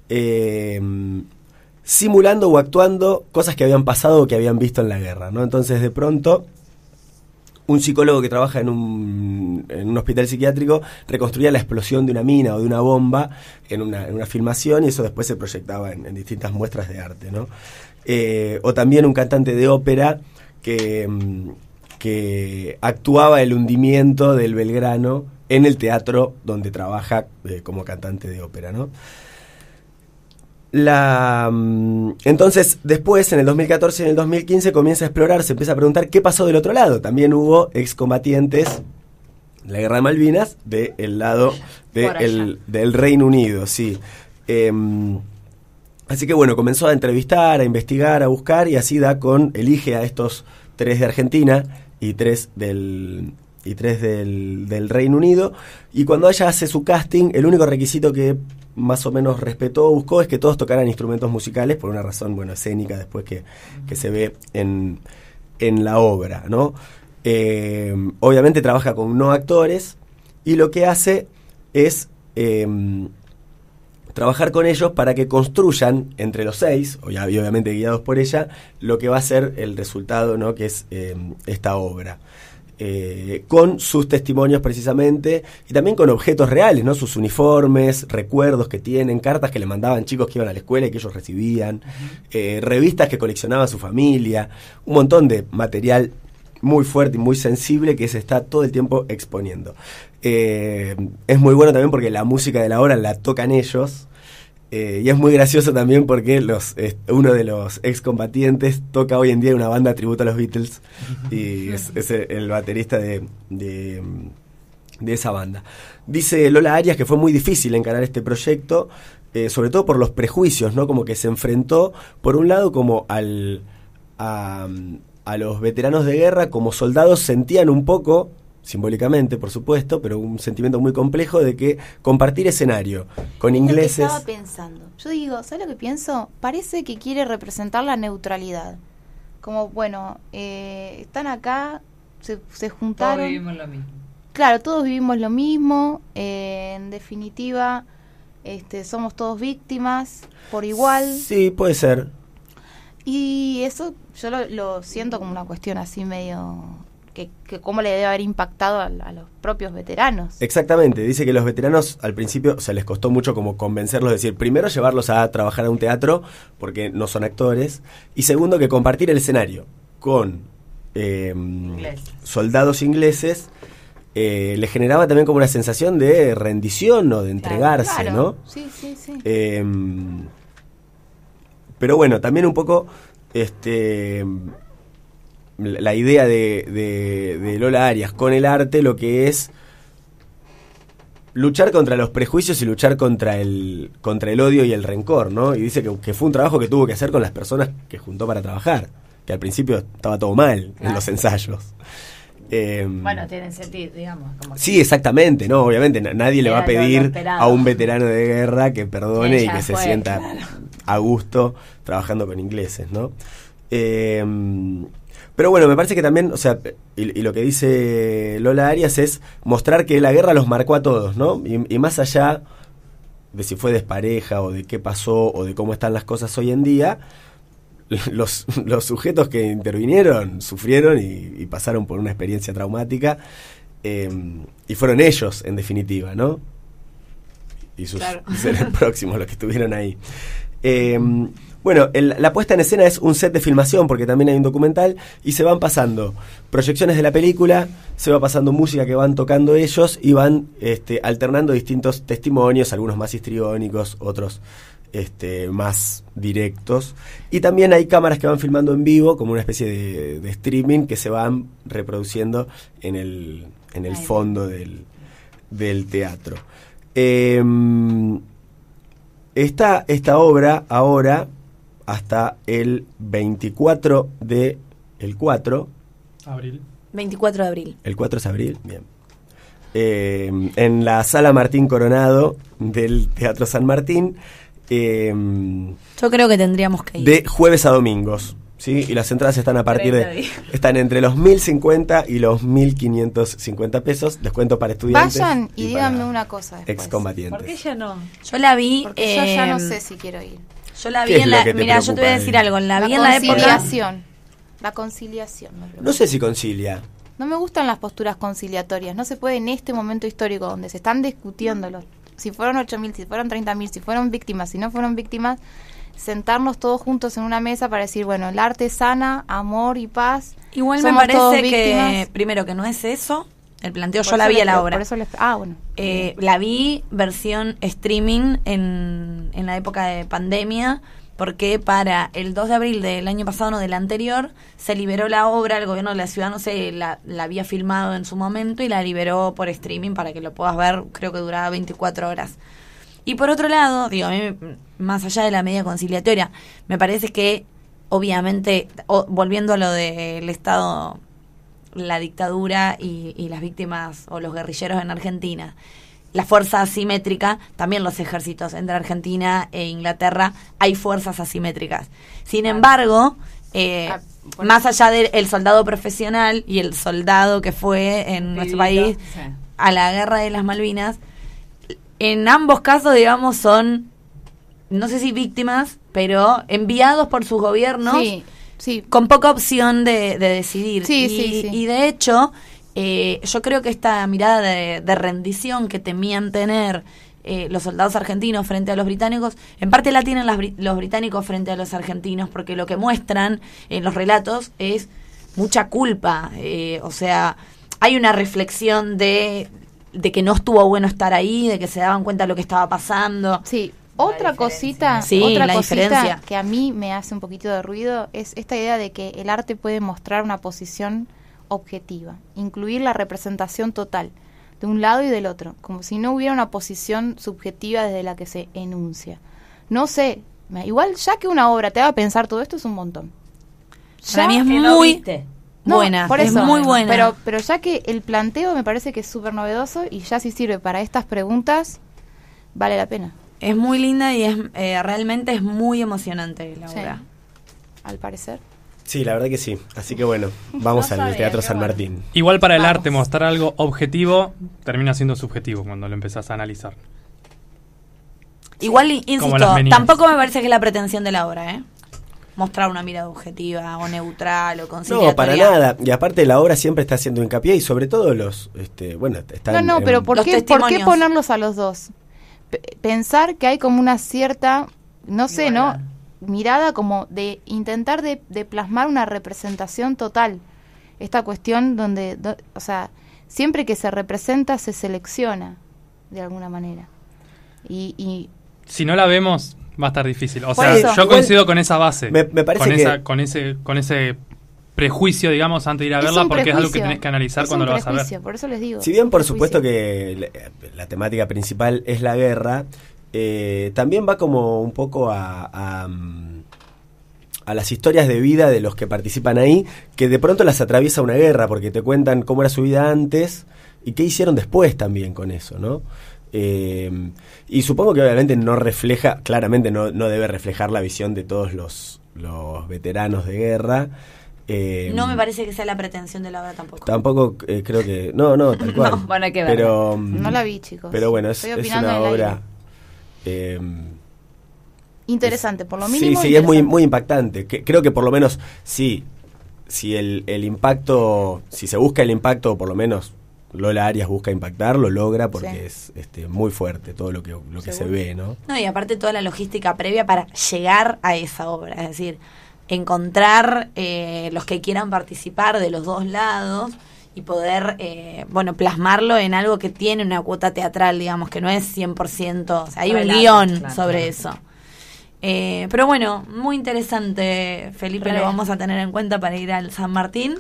eh, simulando o actuando cosas que habían pasado o que habían visto en la guerra. ¿no? Entonces, de pronto, un psicólogo que trabaja en un, en un hospital psiquiátrico reconstruía la explosión de una mina o de una bomba en una, en una filmación y eso después se proyectaba en, en distintas muestras de arte. ¿no? Eh, o también un cantante de ópera que, mm, que actuaba el hundimiento del Belgrano en el teatro donde trabaja eh, como cantante de ópera, ¿no? La, mm, entonces, después, en el 2014 y en el 2015, comienza a explorar, se empieza a preguntar qué pasó del otro lado. También hubo excombatientes de la guerra de Malvinas del lado de el- del Reino Unido, sí. Em, así que bueno, comenzó a entrevistar, a investigar, a buscar y así da con, elige a estos tres de Argentina y tres del y tres del, del Reino Unido. Y cuando ella hace su casting el único requisito que más o menos respetó buscó es que todos tocaran instrumentos musicales por una razón bueno escénica después que, que se ve en, en la obra no Eh, obviamente trabaja con no actores y lo que hace es em, trabajar con ellos para que construyan entre los seis, y ob- y obviamente guiados por ella, lo que va a ser el resultado, ¿no? que es eh, esta obra. Eh, con sus testimonios precisamente y también con objetos reales, ¿no? sus uniformes, recuerdos que tienen, cartas que le mandaban chicos que iban a la escuela y que ellos recibían, eh, revistas que coleccionaba su familia, un montón de material muy fuerte y muy sensible que se está todo el tiempo exponiendo. Eh, es muy bueno también porque la música de la obra la tocan ellos. eh, y es muy gracioso también porque los, uno de los excombatientes toca hoy en día una banda tributo a los Beatles y es, el, baterista de, de, esa banda. Dice Lola Arias que fue muy difícil encarar este proyecto, eh, sobre todo por los prejuicios, ¿no? Como que se enfrentó, por un lado, como al, a los veteranos de guerra, como soldados sentían un poco, simbólicamente, por supuesto, pero un sentimiento muy complejo de que compartir escenario con Es lo que ingleses... estaba pensando. Yo digo, ¿sabes lo que pienso? Parece que quiere representar la neutralidad. Como, bueno, eh, están acá, se, se juntaron. lo mismo. Claro, todos vivimos lo mismo. eh, en definitiva, este, somos todos víctimas por igual. Sí, puede ser. Y eso yo lo, lo siento como una cuestión así medio... Que, que cómo le debe haber impactado a, a los propios veteranos. Exactamente, dice que los veteranos al principio se les costó mucho como convencerlos, es decir, primero llevarlos a trabajar a un teatro porque no son actores y segundo que compartir el escenario con eh, soldados ingleses eh, le generaba también como una sensación de rendición o de entregarse, Claro. ¿no? Sí, sí, sí. Eh, pero bueno, también un poco este la idea de, de- de Lola Arias con el arte, lo que es luchar contra los prejuicios y luchar contra el, contra el odio y el rencor, ¿no? Y dice que, que fue un trabajo que tuvo que hacer con las personas que juntó para trabajar, que al principio estaba todo mal en los ensayos. Eh, Bueno, tienen sentido, digamos. Como Sí, exactamente, ¿no? Obviamente na- nadie le va a pedir a un veterano de guerra que perdone y que se fue, sienta claro. a gusto trabajando con ingleses, ¿no? Eh, pero bueno, me parece que también, o sea, y, y lo que dice Lola Arias es mostrar que la guerra los marcó a todos, ¿no? Y, y más allá de si fue despareja o de qué pasó o de cómo están las cosas hoy en día, [LAUGHS] los, los sujetos que intervinieron sufrieron y, y pasaron por una experiencia traumática eh, y fueron ellos, en definitiva, ¿no? Y sus Claro. [LAUGHS] seres próximos, los que estuvieron ahí. Eh, bueno, el- la puesta en escena es un set de filmación, porque también hay un documental, y se van pasando proyecciones de la película, se va pasando música que van tocando ellos y van este, alternando distintos testimonios, algunos más histriónicos, otros este, más directos. Y también hay cámaras que van filmando en vivo, como una especie de, de streaming, que se van reproduciendo en el, en el fondo del, del teatro. Está esta obra ahora hasta el 24 de el 4, Abril. 24 de abril. el 4 es abril, bien. Em, en la sala Martín Coronado del Teatro San Martín, em, Yo creo que tendríamos que ir. de jueves a domingos. ¿sí? Y las entradas están a partir 30 de. Están entre los 1050 y los 1550 pesos. Descuento para estudiantes. Vayan y, para díganme una cosa después. Excombatientes. ¿Por qué ya no? Yo la vi. Porque yo ya no eh, sé si quiero ir. Yo la ¿Qué vi en la. Mira, yo te voy a decir de- algo. La, La vi en la época. conciliación. La conciliación. No sé si concilia. No me gustan las posturas conciliatorias. No se puede en este momento histórico donde se están discutiendo los, si fueron 8.000, si fueron 30.000, si fueron víctimas, si no fueron víctimas, sentarnos todos juntos en una mesa para decir, bueno, el arte sana, amor y paz. Igual Somos me todos parece que, primero, que no es eso. El planteo, Por yo la vi a la obra. Por eso les- ah, bueno. Eh, la vi versión streaming en, en la época de pandemia, porque para el 2 de abril del año pasado, no del anterior, se liberó la obra, el gobierno de la ciudad, no sé, la, la había filmado en su momento y la liberó por streaming para que lo puedas ver, creo que duraba 24 horas. Y por otro lado, digo, a mí, más allá de la medida conciliatoria, me parece que, obviamente, o- volviendo a lo del Estado la dictadura y, y las víctimas o los guerrilleros en Argentina. La fuerza asimétrica, también los ejércitos entre Argentina e Inglaterra, hay fuerzas asimétricas. Sin embargo, eh, Ah, más allá del soldado profesional y el soldado que fue en nuestro país Sí. a la guerra de las Malvinas, en ambos casos, digamos, son, no sé si víctimas, pero enviados por sus gobiernos Sí, sí. con poca opción de, de decidir. Sí, y, sí, sí. y de hecho, eh, yo creo que esta mirada de, de rendición que temían tener eh, los soldados argentinos frente a los británicos, en parte la tienen las los británicos frente a los argentinos, porque lo que muestran en los relatos es mucha culpa. eh, o sea, hay una reflexión de, de que no estuvo bueno estar ahí, de que se daban cuenta de lo que estaba pasando. Sí, otra cosita, Sí, otra cosita diferencia. que a mí me hace un poquito de ruido es esta idea de que el arte puede mostrar una posición objetiva, incluir la representación total de un lado y del otro, como si no hubiera una posición subjetiva desde la que se enuncia. No sé, me- igual ya que una obra te haga pensar todo esto es un montón. Para mí es muy. No, buena, por es muy buena. Pero, pero ya que el planteo me parece que es súper novedoso y ya si sirve para estas preguntas, vale la pena, Es muy linda y es eh, realmente es muy emocionante la Sí. obra. al parecer. Sí, la verdad que sí. Así que bueno, vamos No al sabía, Teatro San bueno. Martín. Igual para el Vamos. arte mostrar algo objetivo termina siendo subjetivo cuando lo empezás a analizar. Igual, insisto, tampoco me parece que es la pretensión de la obra, ¿eh? Mostrar una mirada objetiva o neutral o conciliatoria. No, para nada. Y aparte la obra siempre está haciendo hincapié y sobre todo los, este, bueno, están No, no, en- pero ¿por qué, ¿por qué ponerlos a los dos? Pensar que hay como una cierta, no sé. ¿no? Mirada como de intentar de, de plasmar una representación total. Esta cuestión donde, do- o sea, siempre que se representa se selecciona de alguna manera. Y, y Si no la vemos, va a estar difícil. O sea, eso. yo coincido con esa base. Me- me parece con que- esa, con ese, con ese prejuicio, digamos, antes de ir a es verla, porque es algo que tenés que analizar es cuando lo vas a ver. Por eso les digo. Si bien por prejuicio. supuesto que la, la temática principal es la guerra, eh, también va como un poco a, a, mm, a las historias de vida de los que participan ahí, que de pronto las atraviesa una guerra, porque te cuentan cómo era su vida antes y qué hicieron después también con eso, ¿no? Eh, y supongo que obviamente no refleja, claramente no, no debe reflejar la visión de todos los, los veteranos de guerra. Eh, No me parece que sea la pretensión de la obra tampoco. Tampoco eh, creo que. No, no, [LAUGHS] tal cual. No, bueno, hay que verla. Pero, No la vi, chicos. Pero bueno, es, una obra. eh, Interesante, por lo sí, mínimo. sí, es muy, muy impactante. Que, creo que por lo menos, sí, si el, el impacto, si se busca el impacto, por lo menos Lola Arias busca impactar, lo logra porque Sí. es este, muy fuerte todo lo que, lo que se ve, ¿no? No, y aparte toda la logística previa para llegar a esa obra, es decir, encontrar eh, los que quieran participar de los dos lados y poder, eh, bueno, plasmarlo en algo que tiene una cuota teatral, digamos, que no es 100%, o sea, hay un guion claro, sobre claro. eso. Eh, pero bueno, muy interesante, Felipe, Re. lo vamos a tener en cuenta para ir al San Martín,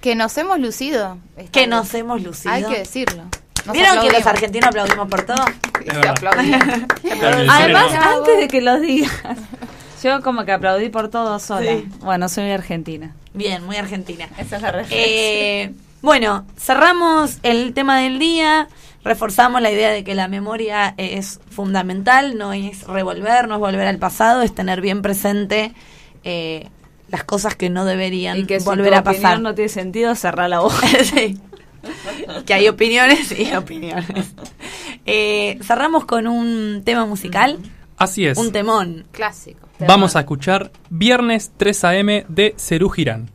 Que nos hemos lucido. que nos hemos lucido. Hay que decirlo. Nos ¿Vieron que los argentinos aplaudimos por todo? [LAUGHS] Se el [LAUGHS] Además, antes de que lo digas, [LAUGHS] yo como que aplaudí por todo sola. Sí. Bueno, soy argentina. Bien, muy argentina. Esa es la referencia. Eh, bueno, cerramos el tema del día, reforzamos la idea de que la memoria es fundamental, no es revolver, no es volver al pasado, es tener bien presente eh, las cosas que no deberían y que si volver tu a pasar. no tiene sentido, cerrar la boca. [LAUGHS] Sí. Que hay opiniones y opiniones. Eh, cerramos con un tema musical, Así es. un temón. Clásico. Vamos a escuchar Viernes 3 AM de Cerú Girán.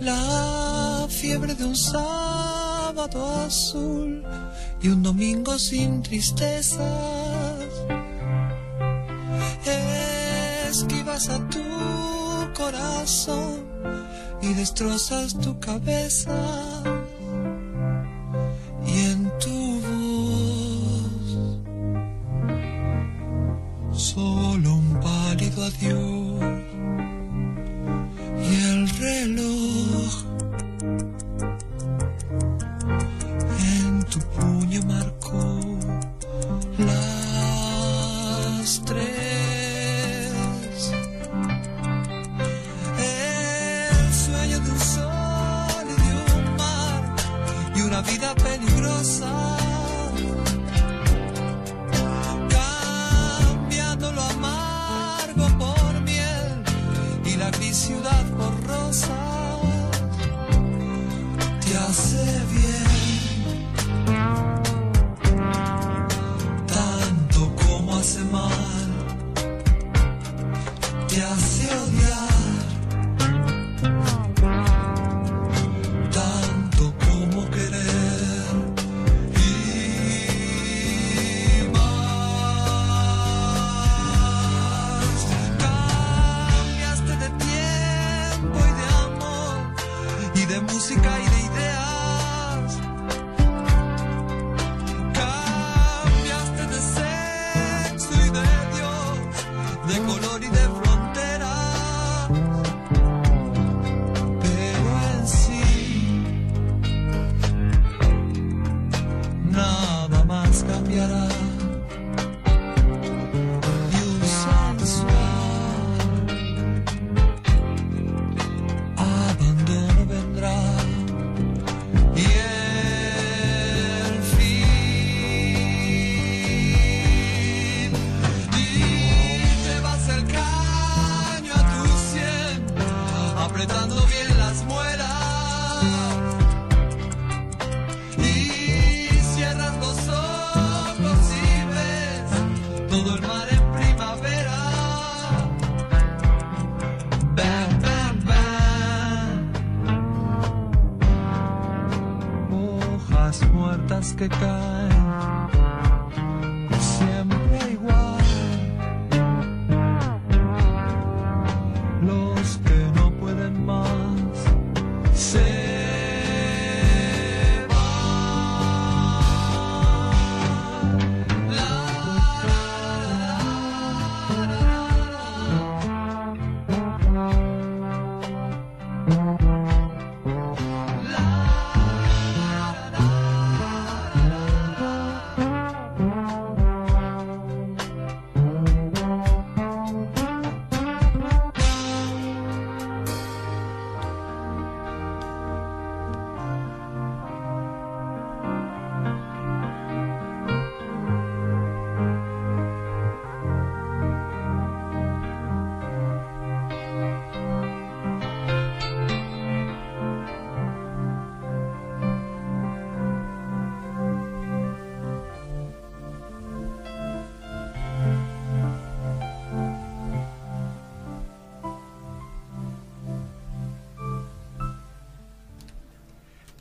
La fiebre fiebre de un sábado azul y un domingo sin tristezas. Esquivas a tu corazón y destrozas tu cabeza. Y en tu voz solo un pálido adiós y el reloj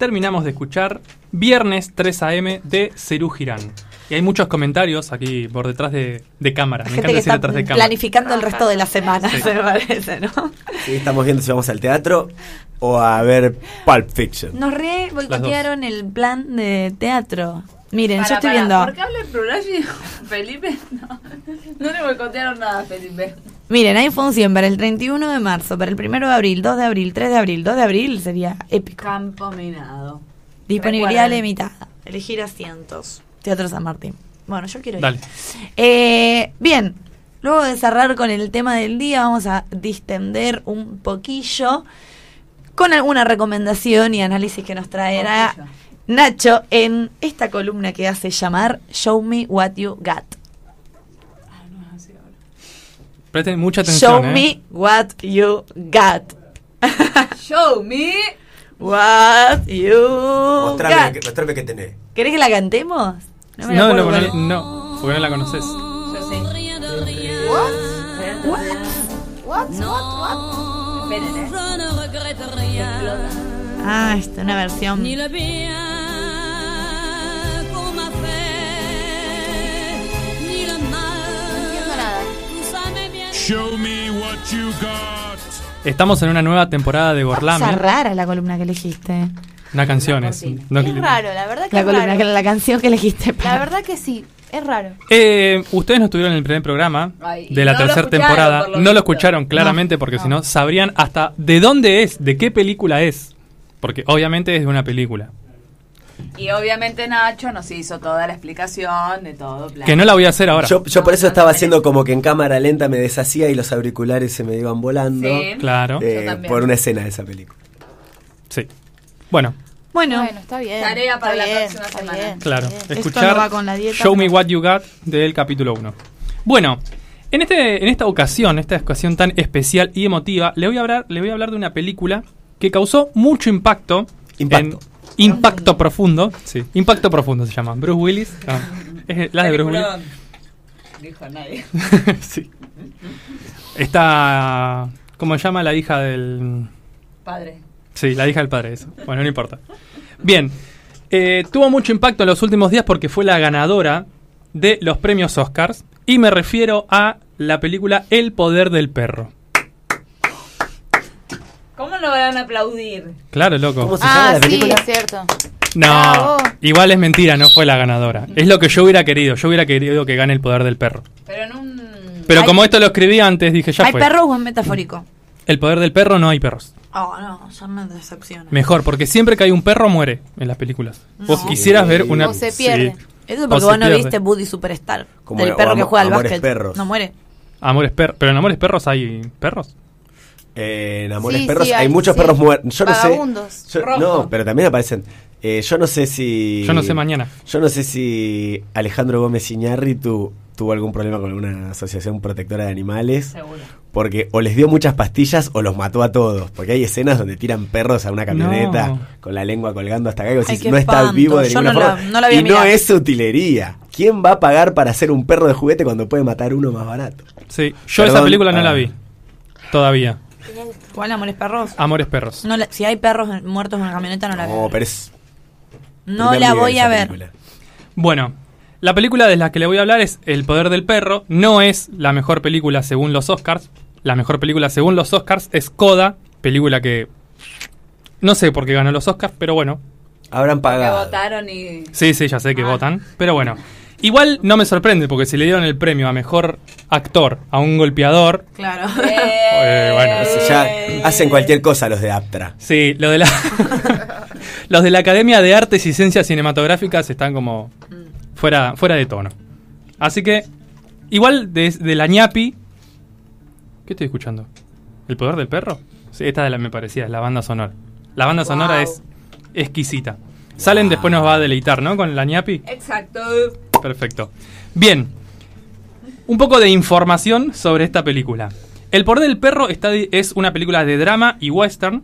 Terminamos de escuchar Viernes 3 AM de Cerú Girán. Y hay muchos comentarios aquí por detrás de, de cámara. Me Gente encanta que decir está detrás de cámara. planificando el resto de la semana, Sí. se [LAUGHS] me parece, ¿no? Sí, estamos viendo si vamos al teatro o a ver Pulp Fiction. Nos re boicotearon el plan de teatro. Miren, Para, yo estoy para, viendo. ¿Por qué habla en plural [LAUGHS] Felipe? No, no le boicotearon nada Felipe. Miren, hay función para el 31 de marzo, para el 1 de abril, 2 de abril, 3 de abril, 2 de abril sería épico. Campo minado. Disponibilidad Recuerden. limitada. Elegir asientos. Teatro San Martín. Bueno, yo quiero ir. Dale. Eh, bien, luego de cerrar con el tema del día, vamos a distender un poquillo con alguna recomendación y análisis que nos traerá Nacho en esta columna que hace llamar Show Me What You Got. Presten mucha atención. Show eh. me what you got. Show me what you Mostrame, got. que, mostrame que tenés. ¿Querés que la cantemos? me la No, acuerdo no, no, es. no, porque no la conoces. Yo sí. What? What? What? Esperen, eh. Ah, esta una versión. Show me what you got. Estamos en una nueva temporada de Gorlami. Cosa rara la columna que elegiste. Una canción es. no- Es raro, la verdad que La es columna, raro. que la canción que elegiste. La verdad que sí, es raro. Eh, ustedes no estuvieron en el primer programa Ay, de la no tercera temporada. no lo escucharon claramente porque si no sabrían hasta de dónde es, de qué película es. Porque obviamente es de una película. Y obviamente Nacho nos hizo toda la explicación de todo. bla. Que no la voy a hacer ahora. Yo, yo por eso no estaba te haciendo como que en cámara lenta me deshacía y los auriculares se me iban volando. Sí. Claro. eh, por una escena de esa película. Sí. Bueno, Bueno, Bueno, está bien. Tarea para está la bien, próxima semana. bien, claro. Escuchar no va con la dieta, Show Me What You Got del capítulo 1. Bueno, en, este, en esta ocasión, esta ocasión tan especial y emotiva, le voy a hablar, le voy a hablar de una película que causó mucho impacto. Impacto. en- impacto profundo. Sí, impacto profundo se llama. Bruce Willis. no, [LAUGHS] es la de Bruce Willis. Dijo nadie. [LAUGHS] sí. Está. ¿Cómo se llama la hija del.? Padre. Sí, la hija del padre, eso. Bueno, no importa. Bien. eh, tuvo mucho impacto en los últimos días porque fue la ganadora de los premios Oscars. Y me refiero a la película El poder del perro. ¿Cómo lo van a aplaudir? Claro, loco. ¿Cómo se llama Ah, la sí, es cierto. No, Bravo. igual es mentira, no fue la ganadora. Es lo que yo hubiera querido. Yo hubiera querido que gane el poder del perro. Pero en un... Pero como esto lo escribí antes, dije ya ¿hay fue. perros o es metafórico? El poder del perro no hay perros. Oh, no, ya me decepciona. Mejor, porque siempre que hay un perro muere en las películas. Vos No. quisieras ver una. O se pierde. Sí. Eso O porque vos no pierde. viste Buddy Superstar. Como del perro que juega al Amores básquet. Perros. No muere. Amores perros. Pero en Amores Perros hay perros. Eh, en Amores Sí, Perros sí, hay, hay, muchos sí. perros muertos. Yo no sé. Yo- no, pero también aparecen. Eh, yo no sé si. Yo no sé mañana. Yo no sé si Alejandro Gómez Iñárritu tuvo algún problema con alguna asociación protectora de animales. Seguro. Porque o les dio muchas pastillas o los mató a todos. Porque hay escenas donde tiran perros a una camioneta No. con la lengua colgando hasta acá. y Ay, decís, no está vivo de Yo ninguna no la- forma. no la a y no es utilería. ¿Quién va a pagar para hacer un perro de juguete cuando puede matar uno más barato? Sí. Yo esa película no ah. la vi. Todavía. ¿Cuál Amores Perros? Amores Perros. No la- si hay perros muertos en la camioneta, no la No, veo. pero es. No primer la nivel voy esa a ver. película. Bueno, la película de la que le voy a hablar es El poder del perro. No es la mejor película según los Oscars. La mejor película según los Oscars es Coda, película que no sé por qué ganó los Oscars, pero bueno. Habrán Que pagado. votaron y... Sí, sí, ya sé que Ah. votan, pero bueno. Igual no me sorprende porque si le dieron el premio a mejor actor a un golpeador, Claro. [LAUGHS] Eh, bueno, Si ya hacen cualquier cosa los de Aptra. sí, lo de la [LAUGHS] los de la Academia de Artes y Ciencias Cinematográficas están como fuera fuera de tono. Así que igual de, de la ñapi ¿Qué estoy escuchando? ¿El poder del perro? Sí, esta de la, me parecía, es la banda sonora. La banda sonora Wow. es exquisita. Salen después nos va a deleitar, ¿no? Con la ñapi. Exacto. Perfecto. Bien. Un poco de información sobre esta película. El poder del perro está di- es una película de drama y western.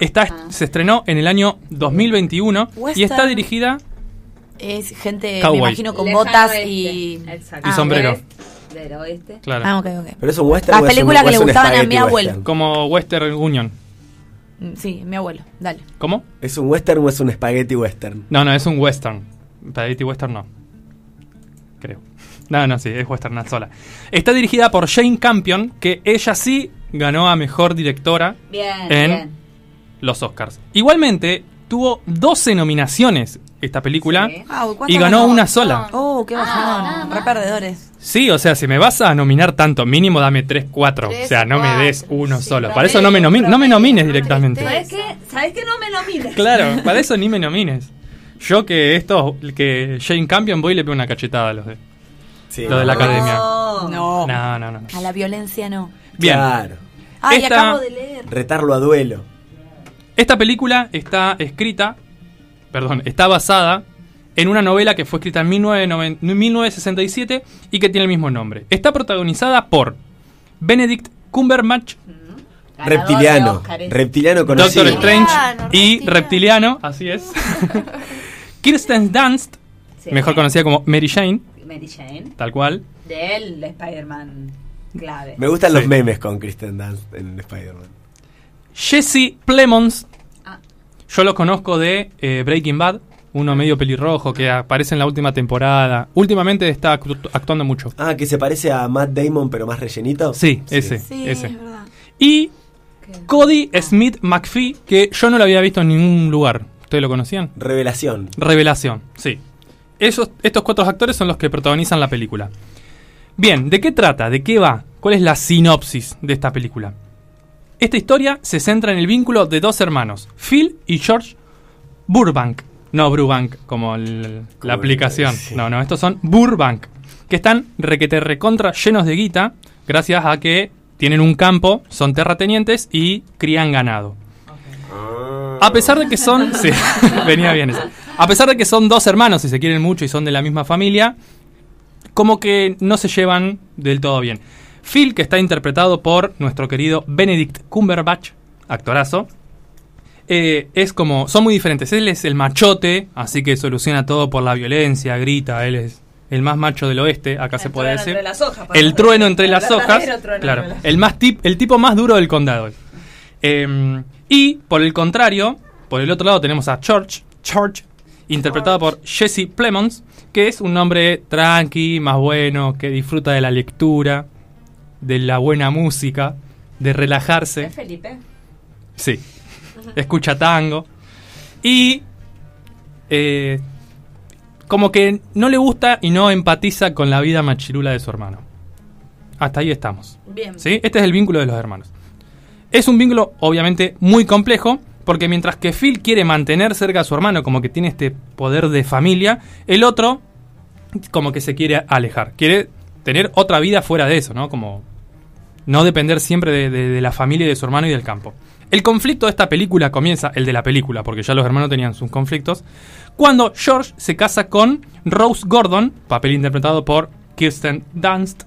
Está, Se estrenó en el año 2021 y Western. está dirigida Es gente, Cowboy. me imagino, con Lejano botas oeste. y... Exacto. Y sombrero. Del oeste. Claro. Ah, ok, ok. Pero es un western. Las películas que le gustaban a mi abuelo. western? Como Western Union. Mm, Sí, mi abuelo. Dale. ¿Cómo? ¿Es un western o es un spaghetti western? No, no, es un western. Spaghetti western no. Creo. No, no, sí, es western sola. Está dirigida por Jane Campion, que ella sí ganó a mejor directora Bien, en bien. los Oscars. Igualmente, tuvo 12 nominaciones esta película Sí. Ah, uy, ¿cuántas y ganó una sola. Oh, qué bajón. Re perdedores. Sí, o sea, si me vas a nominar tanto, mínimo dame 3, 4. O sea, no me des uno sí, solo. promedio, Para eso no me, nomi- no me promedio, nomines no me directamente. ¿Sabes qué? ¿Sabes qué? No me nomines. Claro, [LAUGHS] para eso ni me nomines. Yo que esto, que Jane Campion voy y le pego una cachetada a los de, Sí. lo de la academia. No. No. No, no, no. A la violencia no. Bien, Claro. Ay, Esta- acabo de leer. Retarlo a duelo. esta película está escrita, perdón, está basada en una novela que fue escrita en 1990 1967 y que tiene el mismo nombre. Está protagonizada por Benedict Cumberbatch, Ganador Reptiliano. Reptiliano conocido. Doctor Strange Reptiliano, y. Reptiliano, así es. [LAUGHS] Kirsten Dunst, Sí. mejor conocida como Mary Jane, Mary Jane. tal cual. Del Spider-Man clave. Me gustan Sí. los memes con Kristen Dunst en Spider-Man. Jesse Plemons, Ah. Yo los conozco de eh, Breaking Bad, uno medio pelirrojo que aparece en la última temporada. Últimamente está actu- actuando mucho. Ah, que se parece a Matt Damon, pero más rellenito. Sí, ese, Sí, ese. es verdad. Y Cody Smith McPhee, que yo no lo había visto en ningún lugar. ¿Ustedes lo conocían? Revelación. Revelación, sí. Esos, estos cuatro actores son los que protagonizan la película. Bien, ¿de qué trata? ¿De qué va? ¿Cuál es la sinopsis de esta película? Esta historia se centra en el vínculo de dos hermanos, Phil y George Burbank. No Brubank, como el- la aplicación. sí. No, no, estos son Burbank, que están requete recontra llenos de guita, gracias a que tienen un campo, son terratenientes y crían ganado. A pesar de que son. [LAUGHS] sí, [LAUGHS] venía bien eso. A pesar de que son dos hermanos y se quieren mucho y son de la misma familia, como que no se llevan del todo bien. Phil, que está interpretado por nuestro querido Benedict Cumberbatch, actorazo, eh, es como. Son muy diferentes. Él es el machote, así que soluciona todo por la violencia, grita, él es. El más macho del oeste, acá se puede decir. las hojas, el trueno entre las hojas. verdadero trueno Claro, entre las- el más tip, el tipo más duro del condado. Eh, y por el contrario, por el otro lado tenemos a George, George, interpretado por Jesse Plemons, que es un hombre tranqui, más bueno, que disfruta de la lectura, de la buena música, de relajarse. ¿Es Felipe? Sí. Escucha tango. Y eh, como que no le gusta y no empatiza con la vida machirula de su hermano. Hasta ahí estamos. Bien. ¿Sí? Este es el vínculo de los hermanos. Es un vínculo obviamente muy complejo, porque mientras que Phil quiere mantener cerca a su hermano, como que tiene este poder de familia, el otro como que se quiere alejar. Quiere tener otra vida fuera de eso, ¿no? Como no depender siempre de, la familia y de su hermano y del campo. El conflicto de esta película comienza, el de la película, porque ya los hermanos tenían sus conflictos, cuando George se casa con Rose Gordon, papel interpretado por Kirsten Dunst,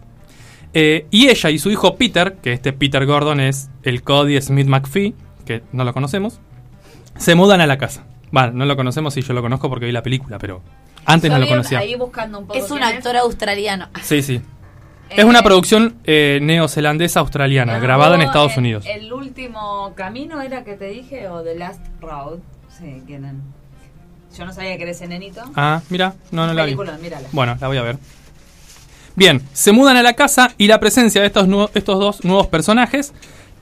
eh, y ella y su hijo Peter, que este Peter Gordon es el Cody Smith McPhee, que no lo conocemos, se mudan a la casa. Bueno, no lo conocemos y yo lo conozco porque vi la película, pero antes Yo no lo conocía. Ahí buscando un poco Es un actor australiano. Sí, sí. Eh, Es una producción eh, neozelandesa australiana, grabada en Estados el- Unidos. ¿El último camino era que te dije o The Last Road? Sí, ¿quién eran? Yo no sabía que era ese nenito. Ah, mira, no, no la vi. Mírala. Bueno, la voy a ver. Bien, se mudan a la casa y la presencia de estos, nuevos- estos dos nuevos personajes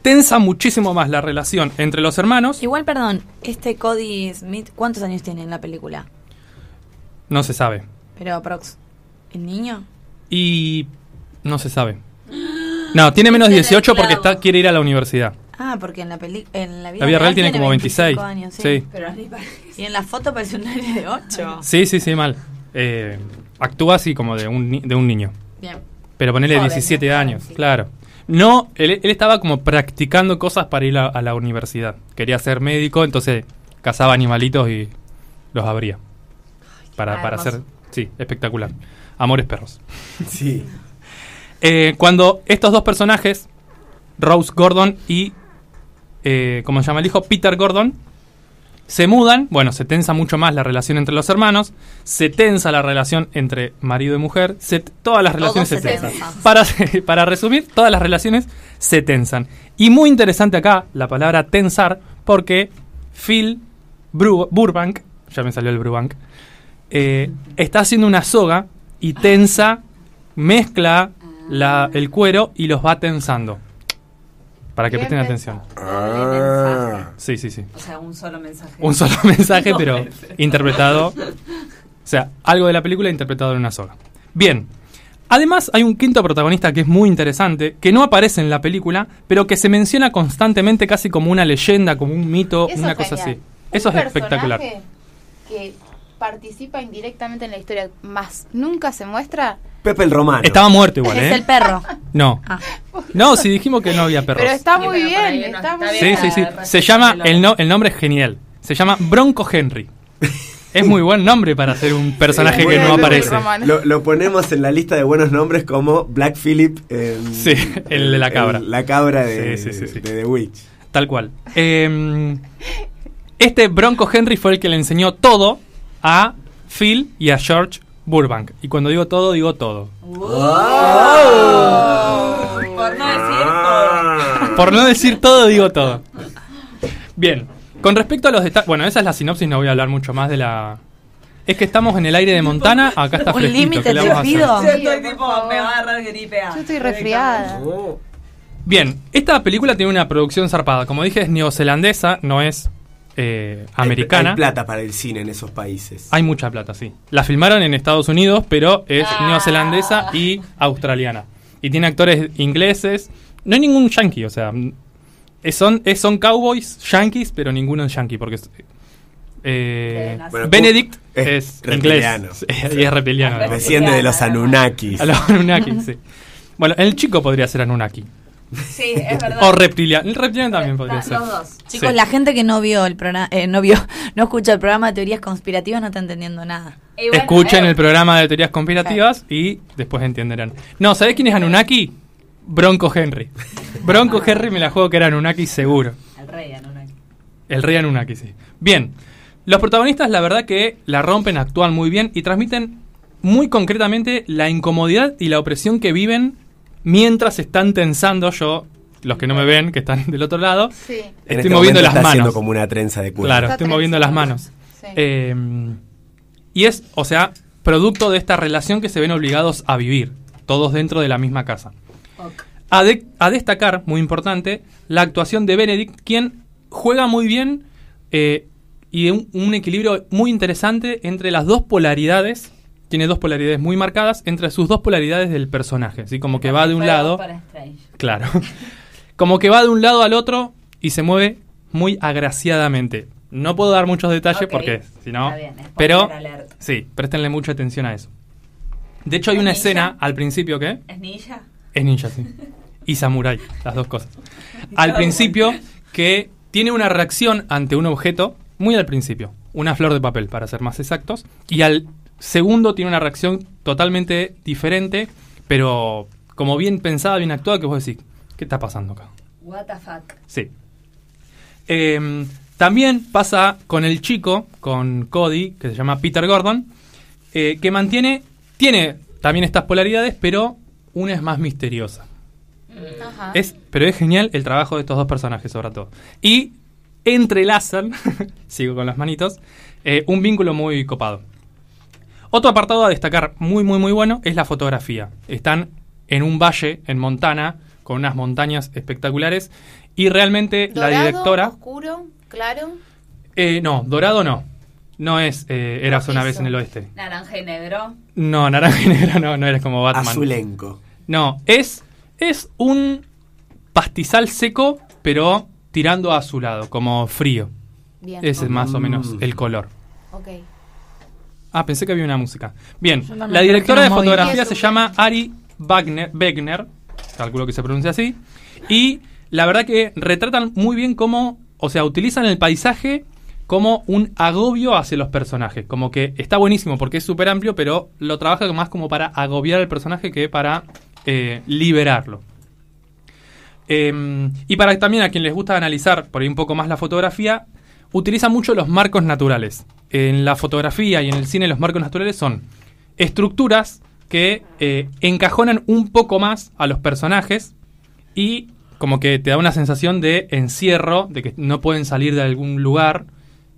tensa muchísimo más la relación entre los hermanos. Igual, perdón, este Cody Smith, ¿cuántos años tiene en la película? No se sabe. Pero, Prox, ¿el niño? Y no se sabe. No, tiene menos 18 porque está, quiere ir a la universidad. Ah, porque en la peli en la vida, La vida real tiene como 25 26. años, sí. Pero. Y en la foto parece un nene de 8. Sí, sí, sí, mal. Eh, actúa así como de un, ni- de un niño. Bien. Pero ponele Joven, 17 ¿no? años, Sí. claro. No, él, él estaba como practicando cosas para ir a, a la universidad. Quería ser médico, entonces cazaba animalitos y los abría. Para, para hacer... Sí, espectacular. Amores perros. [LAUGHS] Sí. Eh, cuando estos dos personajes, Rose Gordon y, eh, ¿cómo se llama el hijo? Peter Gordon, se mudan, bueno, se tensa mucho más la relación entre los hermanos, se tensa la relación entre marido y mujer, se- todas las relaciones se, se tensan. tensa. Para, [LAUGHS] para resumir, todas las relaciones se tensan. Y muy interesante acá la palabra tensar, porque Phil Bru- Burbank, ya me salió el Burbank, eh, está haciendo una soga y tensa, mezcla la- el cuero y los va tensando. Para que Bien presten atención. Ah. Sí, sí, sí. O sea, un solo mensaje. Un solo [LAUGHS] mensaje, No, pero perfecto. interpretado. O sea, algo de la película interpretado en una soga. Bien. Además, hay un quinto protagonista que es muy interesante, que no aparece en la película, pero que se menciona constantemente casi como una leyenda, como un mito, Eso una cosa así. Eso Un es espectacular. Que participa indirectamente en la historia, más nunca se muestra. Pepe el Romano. Estaba muerto igual, Es ¿eh? el perro. No. Ah. No, si dijimos que no había perros. Pero está Sí, muy pero bien, está muy Sí, bien. sí, sí. Para Se llama, el, no- el nombre es genial. Se llama Bronco Henry. Es muy buen nombre para ser un personaje Sí, que no aparece. Lo, lo ponemos en la lista de buenos nombres como Black Phillip. en- Sí, el de la cabra. la cabra de, Sí, sí, sí, sí. de The Witch. Tal cual. Eh, este Bronco Henry fue el que le enseñó todo a Phil y a George Burbank. Y cuando digo todo, digo todo. Por no decir todo. Por no decir todo, digo todo. Bien. Con respecto a los detalles, bueno, esa es la sinopsis, no voy a hablar mucho más de la... Es que estamos en el aire de Montana, acá está Un fresquito. límite ¿qué le te pido. Yo estoy tipo, me va a agarrar gripe A. Yo estoy resfriada. Bien, esta película tiene una producción zarpada. Como dije, es neozelandesa, no es eh, americana. Hay plata para el cine en esos países. Hay mucha plata, sí. La filmaron en Estados Unidos, pero es neozelandesa y australiana. Y tiene actores ingleses. No hay ningún yankee, o sea. es- son, es- son cowboys yankees, pero ninguno es yankee, porque es, eh, Bueno, Benedict es inglés [LAUGHS] y es reptiliano. Desciende de los Anunnakis. [LAUGHS] A los Anunnaki, sí. Bueno, el chico podría ser Anunnaki. Sí, es verdad. [LAUGHS] O reptiliano. El reptiliano también podría ser. Los dos. Chicos, Sí. la gente que no vio el programa, eh, no vio, [LAUGHS] no escucha el programa de teorías conspirativas no está entendiendo nada. Bueno, Escuchen eh, el programa de teorías conspirativas y después entenderán. No, ¿sabés quién es Anunnaki? Bronco Henry. Bronco Henry me la juego que era Anunnaki seguro. El rey Anunnaki. El rey Anunnaki, sí. Bien. Los protagonistas, la verdad que la rompen, actúan muy bien y transmiten muy concretamente la incomodidad y la opresión que viven mientras están tensando. Yo, los que no me ven, que están del otro lado, Sí. En estoy este moviendo las está haciendo manos. como una trenza de cuero. Claro, Está estoy moviendo las manos. Sí. Eh, y es, o sea, producto de esta relación que se ven obligados a vivir, todos dentro de la misma casa. A, de- a destacar, muy importante, la actuación de Benedict, quien juega muy bien eh, y un, un equilibrio muy interesante entre las dos polaridades. Tiene dos polaridades muy marcadas entre sus dos polaridades del personaje. ¿sí? Como que va de un lado. para. Claro. [LAUGHS] Como que va de un lado al otro y se mueve muy agraciadamente. No puedo dar muchos detalles porque si no. Está bien, spoiler Pero sí, préstenle mucha atención a eso. De hecho hay ¿Es una ninja? escena al principio que ¿Es ninja? es ninja, sí. Y samurai, las dos cosas. [LAUGHS] Al principio que tiene una reacción ante un objeto, muy al principio, una flor de papel para ser más exactos, y al segundo tiene una reacción totalmente diferente, pero como bien pensada, bien actuada, que vos decís, ¿qué está pasando acá? What the fuck. Sí. Eh, también pasa con el chico, con Cody, que se llama Peter Gordon, eh, que mantiene, tiene también estas polaridades, pero una es más misteriosa. Ajá. Es, pero es genial el trabajo de estos dos personajes, sobre todo. Y entrelazan, [LAUGHS] sigo con las manitos, eh, un vínculo muy copado. Otro apartado a destacar muy, muy, muy bueno es la fotografía. Están en un valle en Montana, con unas montañas espectaculares, y realmente la Dorado, directora... oscuro, claro. Eh, no, dorado no. No es eh, Eras una vez en el oeste. Naranja y negro. No, naranja y [LAUGHS] negro no, no eres como Batman. Azulenco. No, es, es un pastizal seco, pero tirando a azulado, como frío. Bien. Ese es más o menos Mm. el color. Ok. Ah, pensé que había una música. Bien, la directora de fotografía se llama Ari Wagner, Wegner, calculo que se pronuncia así, y la verdad que retratan muy bien cómo, o sea, utilizan el paisaje como un agobio hacia los personajes, como que está buenísimo porque es súper amplio, pero lo trabaja más como para agobiar al personaje que para eh, liberarlo. Eh, y para también a quien les gusta analizar por ahí un poco más la fotografía, utiliza mucho los marcos naturales. En la fotografía y en el cine los marcos naturales son estructuras que eh, encajonan un poco más a los personajes y como que te da una sensación de encierro, de que no pueden salir de algún lugar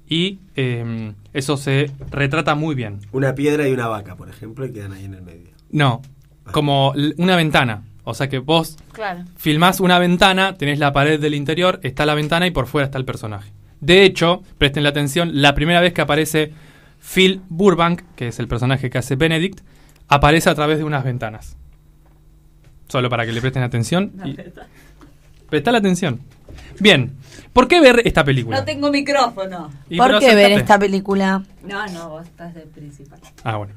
y eh, eso se retrata muy bien. Una piedra y una vaca, por ejemplo, y quedan ahí en el medio. No, como l- una ventana. O sea que vos Claro. filmás una ventana, tenés la pared del interior, está la ventana y por fuera está el personaje. De hecho, presten la atención, la primera vez que aparece Phil Burbank, que es el personaje que hace Benedict, aparece a través de unas ventanas. Solo para que le presten atención. y- Prestá la atención. Bien, ¿por qué ver esta película? No tengo micrófono. Y ¿Por qué ver esta película? No, no, vos estás del principal. Ah, bueno.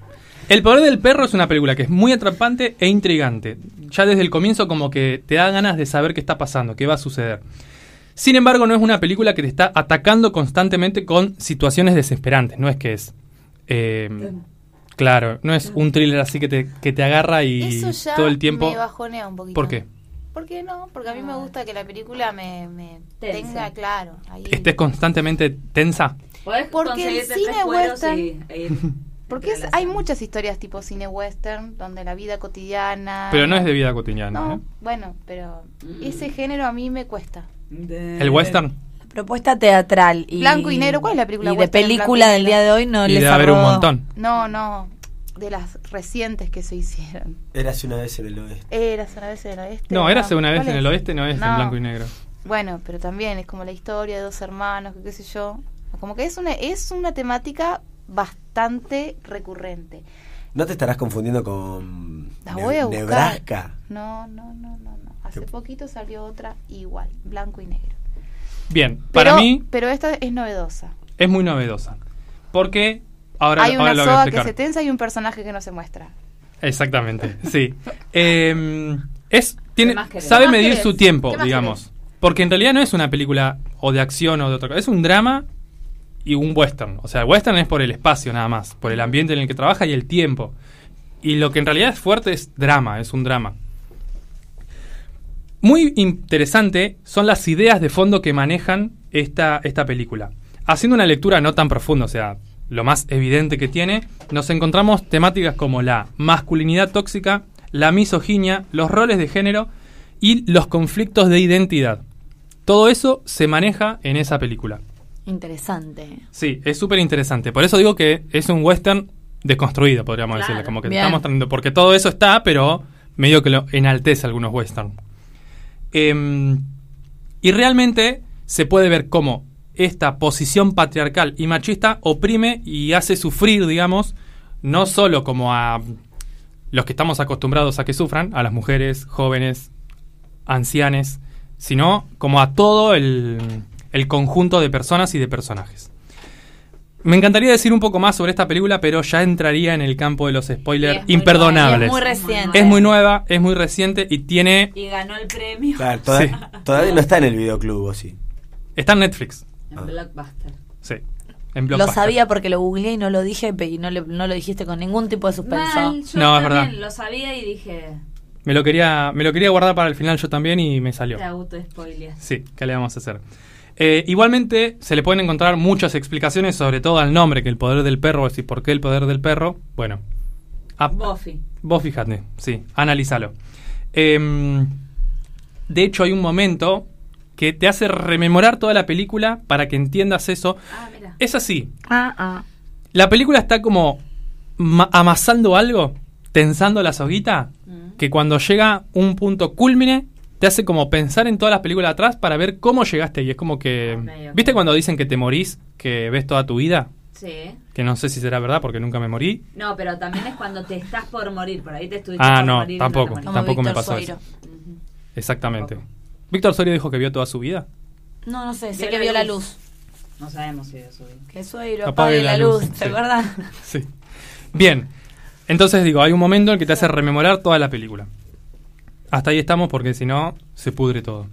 El poder del perro es una película que es muy atrapante e intrigante. Ya desde el comienzo como que te da ganas de saber qué está pasando, qué va a suceder. Sin embargo, no es una película que te está atacando constantemente con situaciones desesperantes. No es que es... eh, claro, no es un thriller así que te, que te agarra y Eso ya todo el tiempo... me bajonea un poquito. ¿Por qué? ¿Por qué no? Porque a mí me gusta que la película me, tenga claro. Ahí. ¿Estés constantemente tensa? Porque el cine western- y- [LAUGHS] Porque es- hay muchas historias tipo cine western, donde la vida cotidiana... Pero no es de vida cotidiana. No, ¿eh? bueno, pero ese género a mí me cuesta. ¿El western? Propuesta teatral y Blanco y negro, ¿cuál es la película Y de película del día de hoy no debe haber un montón. No, no, de las recientes que se hicieron. Érase una vez en el oeste. Era una vez en el oeste. No, érase una vez ¿cuál en el oeste, no es en blanco y negro. Bueno, pero también es como la historia de dos hermanos, que qué sé yo. Como que es una, es una temática bastante recurrente. ¿No te estarás confundiendo con La Ne- voy a buscar. Nebraska? No, no, no, no, no. Hace ¿Qué? poquito salió otra igual, blanco y negro. Bien, Pero, para mí pero esta es novedosa. es muy novedosa. Porque ahora, Hay ahora una lo voy a soga que se tensa y un personaje que no se muestra. Exactamente, sí. Eh, es, tiene, sabe ¿Qué más medir su tiempo, ¿Qué más digamos. Porque en realidad no es una película o de acción o de otra cosa. Es un drama y un western. O sea, el western es por el espacio nada más, por el ambiente en el que trabaja y el tiempo. Y lo que en realidad es fuerte es drama, es un drama. Muy interesante son las ideas de fondo que manejan esta, esta película. Haciendo una lectura no tan profunda, o sea, lo más evidente que tiene, nos encontramos temáticas como la masculinidad tóxica, la misoginia, los roles de género y los conflictos de identidad. Todo eso se maneja en esa película. Interesante. Sí, es súper interesante. Por eso digo que es un western deconstruido, podríamos Claro. decirle. Como que Bien. está mostrando. Porque todo eso está, pero medio que lo enaltece algunos western. Em, y realmente se puede ver cómo esta posición patriarcal y machista oprime y hace sufrir, digamos, no solo como a los que estamos acostumbrados a que sufran, a las mujeres, jóvenes, ancianes, sino como a todo el, el conjunto de personas y de personajes. Me encantaría decir un poco más sobre esta película, pero ya entraría en el campo de los spoilers es imperdonables. nueva, es muy reciente. Es muy nueva, es muy reciente y tiene... Y ganó el premio Claro, toda- Sí. todavía no está en el videoclub, ¿o sí? Está en Netflix. en Blockbuster. Sí. En Lo sabía porque lo googleé y no lo dije y no, le- no lo dijiste con ningún tipo de suspenso. Mal, yo No, es también verdad. lo sabía y dije, Me lo quería, me lo quería guardar para el final yo también y me salió. te auto spoileas. Sí, ¿qué le vamos a hacer? Eh, igualmente, se le pueden encontrar muchas explicaciones, sobre todo al nombre, que el poder del perro, es decir, ¿por qué el poder del perro? Bueno, a- Buffy. vos fíjate, sí, analízalo. Em, de hecho, hay un momento que te hace rememorar toda la película para que entiendas eso. Ah, mira. Es así, Ah, ah. la película está como ma- amasando algo, tensando la soguita, Mm. que cuando llega un punto culmine, te hace como pensar en todas las películas atrás para ver cómo llegaste ahí. Es como que... Ok. ¿Viste cuando dicen que te morís, que ves toda tu vida? Sí. Que no sé si será verdad porque nunca me morí. No, pero también es cuando te estás por morir. Por ahí te estuviste Ah, por no, morir y tampoco. Como Tampoco me pasó. Ujú. Exactamente. Tampoco. Víctor Soria dijo que vio toda su vida. No, no sé, sé Vio que la vio la luz. luz. No sabemos si eso bien. Que Sueiro Apague apague la la luz, luz, sí. ¿te acuerdas? [LAUGHS] Sí. Bien. Entonces digo, hay un momento en el que te hace rememorar toda la película. Hasta ahí estamos porque si no, se pudre todo.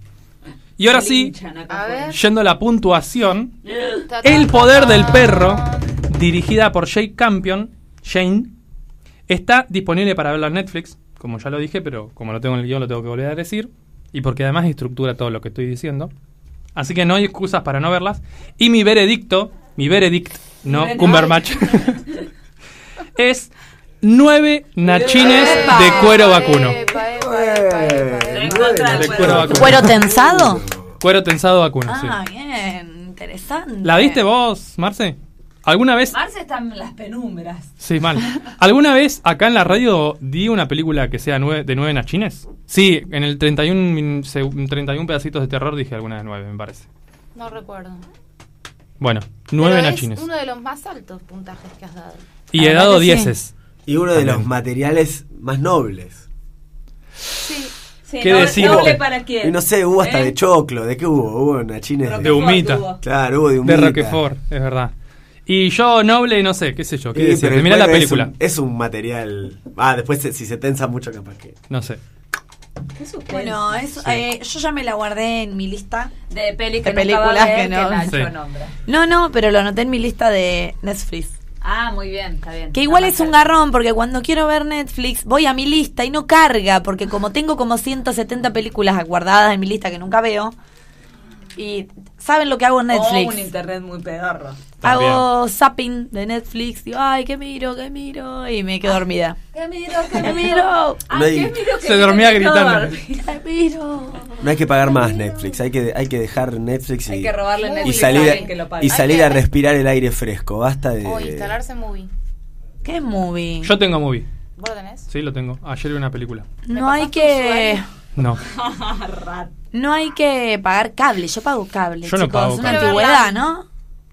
Y ahora sí, A yendo a la puntuación, El poder del perro, dirigida por Jake Campion, Shane, está disponible para verla en Netflix, como ya lo dije, pero como lo tengo en el guion lo tengo que volver a decir, y porque además estructura todo lo que estoy diciendo. Así que no hay excusas para no verlas. Y mi veredicto, mi veredict, no. Cumbermatch, [LAUGHS] es nueve nachines de cuero vacuno. Cuero cuero. vacuno. ¿Cuero tensado? Cuero tensado vacuno, sí. Ah, bien, interesante. ¿La viste vos, Marce? ¿Alguna vez Marce está en las penumbras. Sí, mal. ¿Alguna vez acá en la radio di una película que sea nueve- de nueve nachines? Sí, en el 31, min- seg- 31 pedacitos de terror dije alguna de nueve, me parece. No recuerdo. Bueno, nueve Pero nachines. Es uno de los más altos puntajes que has dado. Y he ¿Verdad dado sí? dieces. Y uno de También. los materiales más nobles. Sí. Sí, ¿Qué no- decir? noble para quién? Y no sé, hubo hasta ¿Eh? de choclo. ¿De qué hubo? Hubo nachines Roquefort De humita. tuvo. Claro, hubo de De humita. Roquefort, es verdad. Y yo noble, no sé, qué sé yo, qué Sí, Mirá la es película. un- Es un, material. Ah, después se- si se tensa mucho, capaz que. No sé. Bueno, eso, Sí. eh, yo ya me la guardé en mi lista. de peli que de películas que no. Nacho Sí. nombra. No, no, pero lo anoté en mi lista de Netflix. Ah, muy bien, está bien. Que igual es un garrón porque cuando quiero ver Netflix voy a mi lista y no carga porque como tengo como 170 películas guardadas en mi lista que nunca veo y saben lo que hago en O Netflix. un internet muy pedorro. Hago zapping de Netflix, digo, ay, ¿qué miro? ¿Qué miro? Y me quedo dormida. ¿Qué miro? ¿Qué miro? No hay- Se dormía gritando. ¿Qué miro? No hay que pagar más Netflix, hay que, hay que dejar Netflix y, Hay que robarle y Netflix salir, a que lo pague. y salir a respirar el aire fresco. Basta de. O instalarse movie. ¿Qué es movie? Yo tengo movie. ¿Vos lo tenés? Sí, lo tengo. Ayer vi una película. No ¿Me hay que? No. [LAUGHS] no hay que pagar cable. Yo pago cable, Yo no chicos. pago es una cable. antigüedad, ¿no?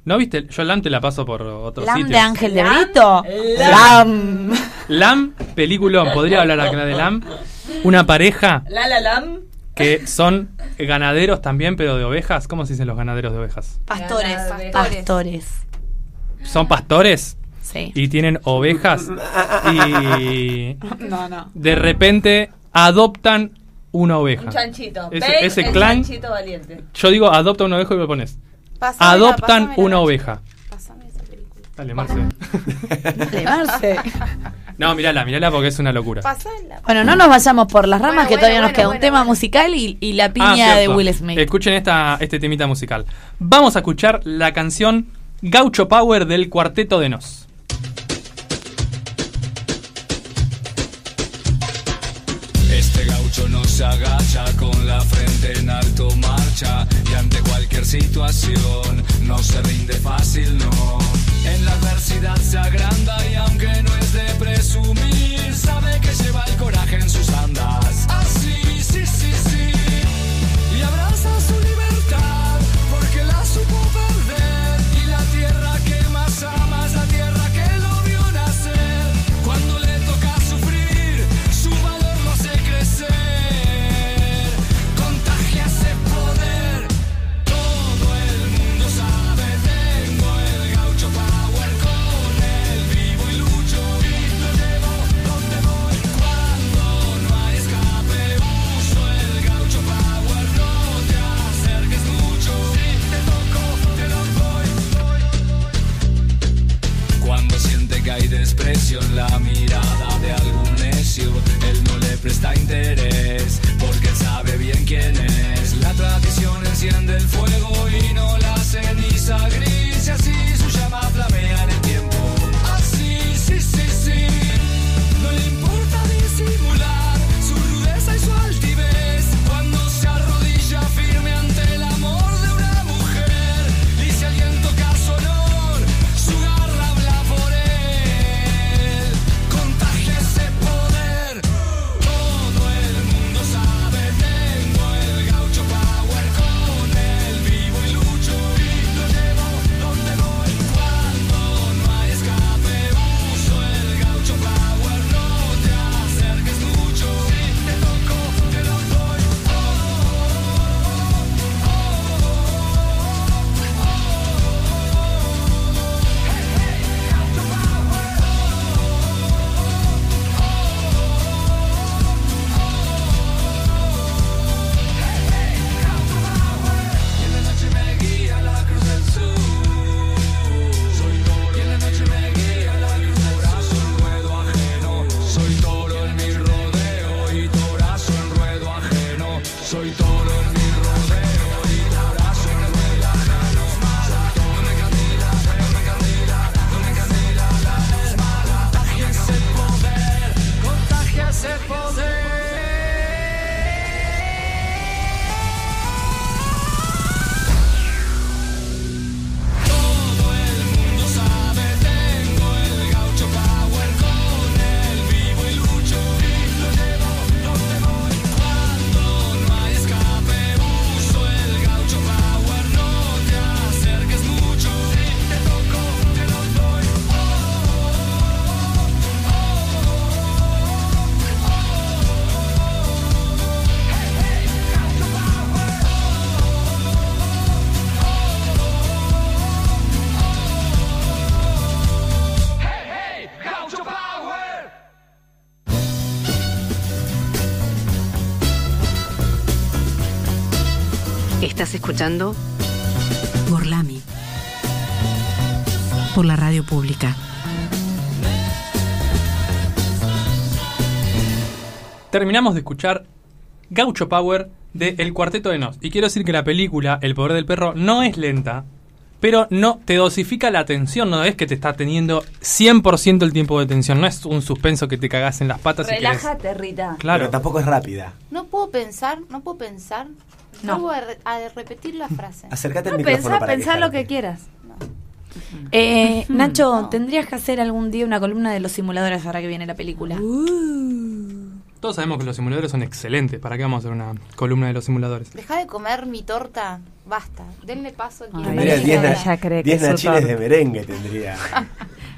¿No viste? Yo LAM te la paso por otro Lam sitio. de Ángel de Brito. Lam. Lam. Peliculón. Podría hablar acá de LAM. Una pareja La la lam. que son ganaderos también, pero de ovejas. ¿Cómo se dicen los ganaderos de ovejas? Pastores. Pastores. Pastores. Son pastores Sí. y tienen ovejas y [LAUGHS] No, no. de repente adoptan una oveja. Un chanchito. Ese- ese clan- chanchito valiente. Yo digo adopta una oveja y lo pones. Pásamela, Adoptan pásamela, una oveja. Pásame esa película. Dale, Marce. Dale, Marce. [LAUGHS] No, mirala, mirala porque es una locura. Pasala. Bueno, no nos vayamos por las ramas Bueno, que bueno, todavía nos bueno, queda un bueno, tema bueno. musical y, y la Ah, piña de. Will Smith. Escuchen esta, este temita musical. Vamos a escuchar la canción Gaucho Power del Cuarteto de Nos. Alto marcha y ante cualquier situación no se rinde fácil, no. En la adversidad se agranda y aunque no es de presumir, sabe que lleva el coraje en sus andas. Así, sí, sí, sí. La mirada de algún necio, él no le presta interés, porque sabe bien quién es. La tradición enciende el fuego y no la ceniza gris, escuchando Gorlami por la radio pública. Terminamos de escuchar Gaucho Power de El Cuarteto de Nos. Y quiero decir que la película El Poder del Perro no es lenta, pero no te dosifica la atención, no es que te está teniendo 100% el tiempo de atención, no es un suspenso que te cagas en las patas y querés- Relájate, Rita. Claro. Pero tampoco es rápida. No puedo pensar, no puedo pensar. No. Vuelvo a, re- a repetir la frase. Acércate al No, micrófono pensá, para pensá lo que quieras. Eh, [LAUGHS] Nacho, tendrías que hacer algún día una columna de los simuladores ahora que viene la película. Todos sabemos que los simuladores son excelentes. ¿Para qué vamos a hacer una columna de los simuladores? Deja de comer mi torta. Basta. Denle paso a quien Tendría quiera. 10 na- Ella cree que 10 es su nachines torta. de merengue tendría. [LAUGHS]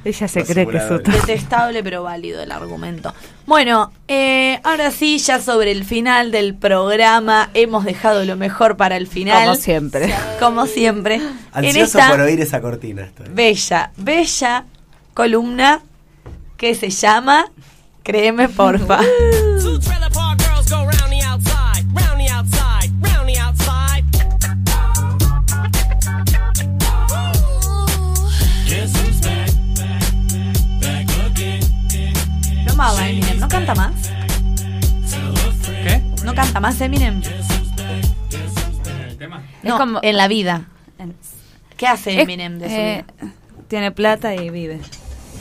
Ella se cree que es simuladores. Detestable pero válido el argumento. Bueno, eh, ahora sí, ya sobre el final del programa, hemos dejado lo mejor para el final. Como siempre. Como siempre. Ansioso esta por oír esa cortina estoy. bella, bella columna que se llama Créeme, porfa. [LAUGHS] [LAUGHS] canta más? ¿Qué? ¿No canta más Eminem? ¿El tema? No, como- en la vida. ¿Qué hace Es- Eminem de su eh, vida? Tiene plata y vive.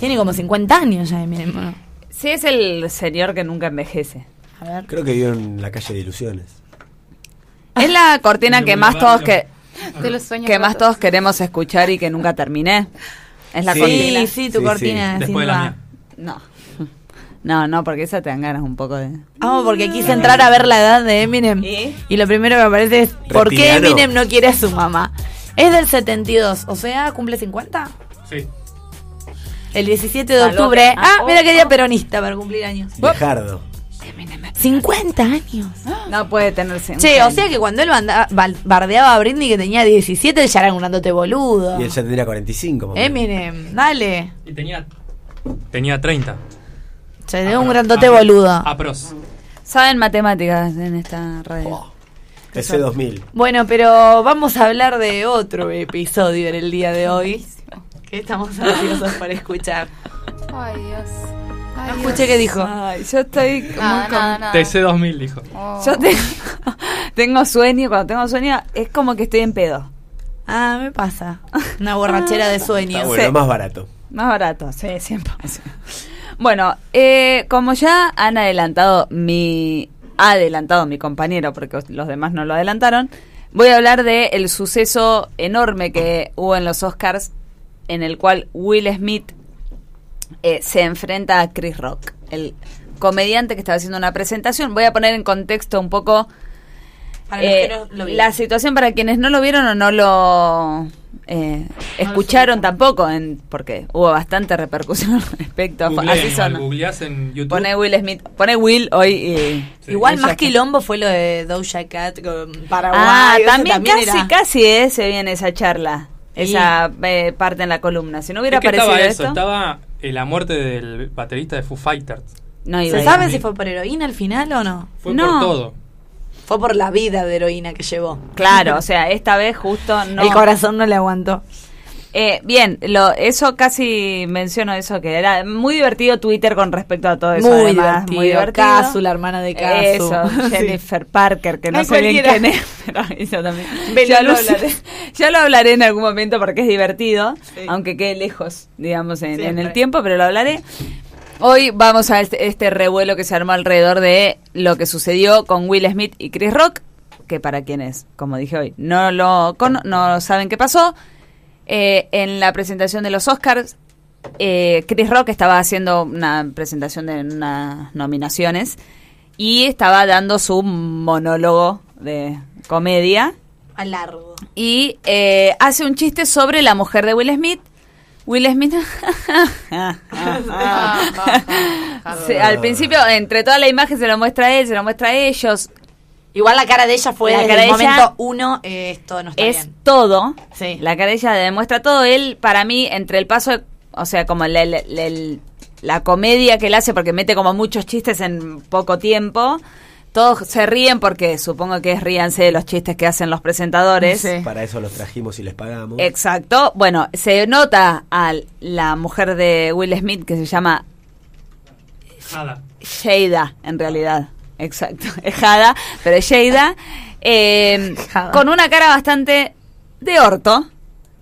Tiene como 50 años ya Eminem. ¿o no? Sí, es el señor que nunca envejece. A ver. Creo que vivió en la calle de Ilusiones. Es la cortina [LAUGHS] que más todos que, De los sueños que más todos queremos escuchar y que nunca terminé. Es la Sí. cortina. Sí, sí, tu Sí, cortina. sin Después de la mía. No. No, no, porque esa te dan ganas un poco de. Vamos, porque quise entrar a ver la edad de Eminem. ¿Y? Y lo primero que me aparece es ¿por qué. Eminem no quiere a su mamá? Es del 72, o sea, cumple 50. Sí. El 17 de octubre. Ah, Ah, oh, mira que día oh. peronista para cumplir años. Lejardo. 50 años. No puede tenerse. Che, o sea que cuando él banda- bardeaba a Britney que tenía 17, ya era un grandote boludo. Y él ya tendría 45. más o menos. Eminem, dale. Y tenía, tenía 30. Se dio un grandote boludo. A pros. Saben matemáticas en esta radio. Oh, TC 2000. Bueno, pero vamos a hablar de otro episodio en el día de hoy. Que estamos ansiosos por escuchar. Ay, Dios. Ay, No Dios. escuché qué dijo. Ay, yo estoy. muy Nada, con- nada, nada. TC 2000 dijo. Oh. Yo tengo, [LAUGHS] tengo sueño. Cuando tengo sueño, es como que estoy en pedo. Ah, me pasa. Una borrachera de sueños. Está bueno, Sí. más barato. Más barato, sí, siempre. Bueno, eh, como ya han adelantado mi. Adelantado mi compañero, porque los demás no lo adelantaron, voy a hablar de el suceso enorme que hubo en los Oscars, en el cual Will Smith eh, se enfrenta a Chris Rock, el comediante que estaba haciendo una presentación. Voy a poner en contexto un poco Para los eh, que no lo vieron. la situación para quienes no lo vieron o no lo eh, escucharon tampoco, en, porque hubo bastante repercusión [LAUGHS] al respecto. Así son. googleás en YouTube. Pone Will Smith, pone Will hoy y Sí. Igual Doja más Cat. quilombo fue lo de Doja Cat con Paraguay. Ah, también, casi, era- casi eh, se viene esa charla, esa eh, parte en la columna. Si no hubiera Es que aparecido estaba esto, eso, estaba eh, la muerte del baterista de Foo Fighters. no ¿Se sabe si fue por heroína al final o no? Fue No. por todo. Fue por la vida de heroína que llevó. Claro, o sea, esta vez justo no. El corazón no le aguantó. Eh, bien, lo, eso casi menciono eso, que era muy divertido Twitter con respecto a todo eso. Muy además, divertido. Muy divertido. Casu, la hermana de Casu. Eso, [LAUGHS] Sí. Jennifer Parker, que no Ay, sé bien quién es, [LAUGHS] pero eso también. Ya lo, hablaré, ya lo hablaré en algún momento porque es divertido, Sí. aunque quede lejos, digamos, en, el tiempo, pero lo hablaré. Hoy vamos a este, este revuelo que se armó alrededor de lo que sucedió con Will Smith y Chris Rock, que para quienes, como dije hoy, no lo cono- no saben qué pasó. Eh, en la presentación de los Oscars, eh, Chris Rock estaba haciendo una presentación de unas nominaciones y estaba dando su monólogo de comedia A largo. y eh, hace un chiste sobre la mujer de Will Smith. Will Smith. [LAUGHS] Al principio, entre toda la imagen se lo muestra a él, se lo muestra a ellos. Igual la cara de ella fue La desde cara el de ella momento uno, eh, esto no está es bien. todo. Sí. La cara de ella demuestra todo. Él, para mí, entre el paso, de- o sea, como la comedia que él hace, porque mete como muchos chistes en poco tiempo, todos se ríen porque supongo que es ríanse de los chistes que hacen los presentadores. Sí. Para eso los trajimos y les pagamos. Exacto. Bueno, se nota a la mujer de Will Smith que se llama Nada. Sheida, en realidad. Exacto, [LAUGHS] es Jada, pero es Sheida, Eh, con una cara bastante de orto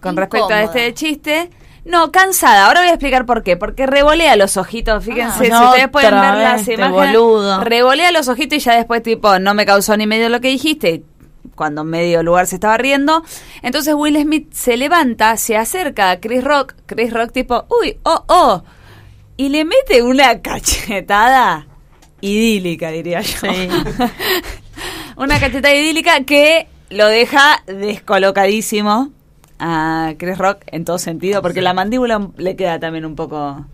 con respecto a este chiste. No, cansada. Ahora voy a explicar por qué. Porque revolea los ojitos. Fíjense, si Ah, ustedes pueden ver las este imágenes. boludo. Revolea los ojitos y ya después, tipo, no me causó ni medio lo que dijiste. Cuando medio lugar se estaba riendo. Entonces Will Smith se levanta, se acerca a Chris Rock. Chris Rock, tipo, uy, oh, oh. Y le mete una [LAUGHS] cachetada idílica, diría yo. [LAUGHS] una cachetada idílica que lo deja descolocadísimo a Chris Rock en todo sentido, porque la mandíbula le queda también un poco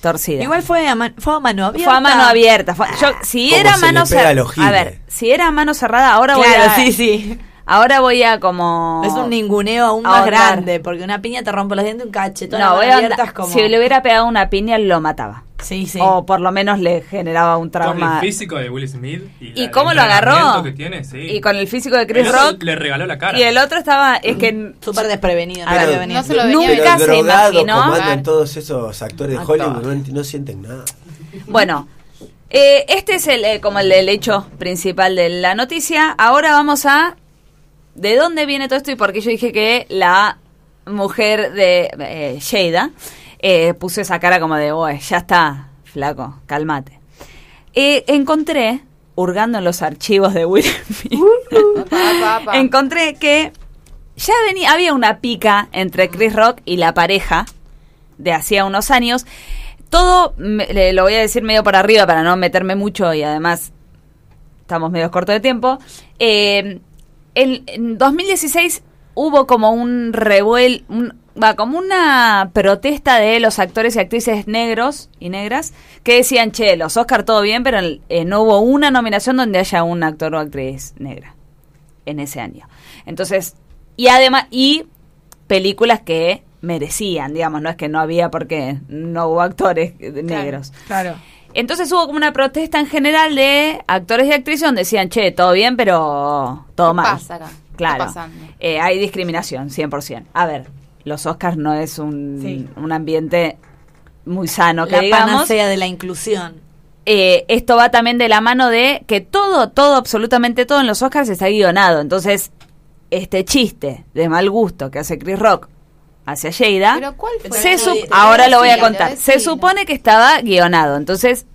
torcida. Igual fue a, man- fue a mano abierta. Fue a mano abierta. fue- yo, si ¿Cómo era mano cerrada. A ver, si era mano cerrada, ahora voy a. sí, sí. Ahora voy a como. Es un ninguneo aún más ahondar. grande, porque una piña te rompe los dientes, un cachetón No, voy a como... Si le hubiera pegado una piña, lo mataba. Sí, sí. O por lo menos le generaba un Con trauma. el físico de Will Smith y, ¿Y la- cómo el lo agarró? que tiene, sí. Y con el físico de Chris Rock. le regaló la cara. Y el otro estaba. Es que. Súper desprevenido. Ver, no, venía. no se lo venía Pero Nunca se imaginó. como todos esos actores de. Hollywood, no, no sienten nada. Bueno, eh, este es el, eh, como el, el hecho principal de la noticia. Ahora vamos a de dónde viene todo esto y por qué yo dije que la mujer de eh, Sheida eh, puso esa cara como de, "Uy, ya está, flaco, cálmate. Eh, encontré, hurgando en los archivos de Will [LAUGHS] [LAUGHS] pa. encontré que ya venía, había una pica entre Chris Rock y la pareja de hacía unos años. Todo, le- lo voy a decir medio por arriba para no meterme mucho y además estamos medio cortos de tiempo. Eh, el- en 2016 hubo como un revuel, un- va, como una protesta de los actores y actrices negros y negras que decían, che, los Oscar todo bien, pero eh, no hubo una nominación donde haya un actor o actriz negra en ese año. Entonces, y además, y películas que merecían, digamos, no es que no había porque no hubo actores eh, negros. Claro. Entonces hubo como una protesta en general de actores y actrices donde decían, che, todo bien, pero todo ¿Qué mal. Claro. Eh, hay discriminación, 100%. A ver, los Oscars no es un, Sí. un ambiente muy sano, que La digamos. panacea de la inclusión. Eh, esto va también de la mano de que todo, todo, absolutamente todo en los Oscars está guionado. Entonces, este chiste de mal gusto que hace Chris Rock hacia Jada, Pero ¿cuál fue? se ahora lo voy a contar. Se supone que estaba guionado. Entonces,